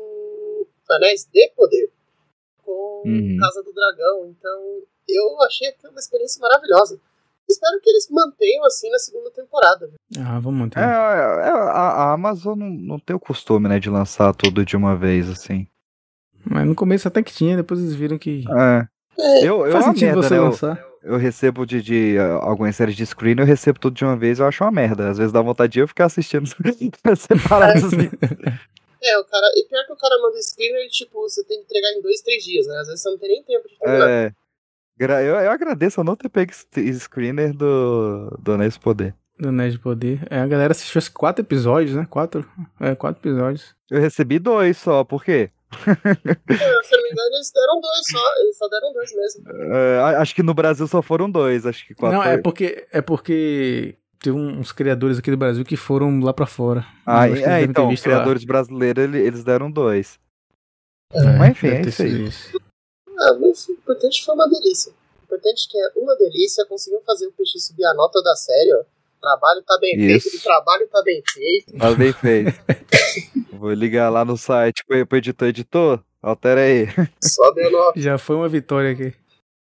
Anéis de Poder. Com Uhum. Casa do Dragão. Então eu achei aquilo uma experiência maravilhosa. Espero que eles mantenham assim na segunda temporada. Ah, vamos manter. É, é, a, a Amazon não, não tem o costume, né, de lançar tudo de uma vez, assim. Mas no começo até que tinha, depois eles viram que É. Eu, eu, faz é sentido merda, você né? Eu- lançar. Eu recebo de, de uh, algumas séries de screen, eu recebo tudo de uma vez, eu acho uma merda. Às vezes dá vontade de eu ficar assistindo separado assim. É, o cara. E pior que o cara manda screener, tipo, você tem que entregar em dois, três dias, né? Às vezes você não tem nem tempo de terminar. É, eu, eu agradeço eu não ter pego screener do, do Anéis do Poder. Do Anéis de Poder. É, a galera assistiu esses quatro episódios, né? Quatro. É, quatro episódios. Eu recebi dois só, por quê? É, eu me engano, eles deram dois só. Eles só deram dois mesmo. É, acho que no Brasil só foram dois, acho que quatro Não, é porque. É porque. Tem uns criadores aqui do Brasil que foram lá pra fora. Ah, é, então, os visto lá. criadores brasileiros, ele- eles deram dois. É, Mas enfim, é isso aí. Ah, mas o importante foi uma delícia. O importante é que é uma delícia, conseguiu fazer o peixe subir a nota da série, ó. O trabalho tá bem Isso. feito, o trabalho tá bem feito. Mas bem feito. Vou ligar lá no site pro, pro editor, editor, altera aí. A nota. Já foi uma vitória aqui.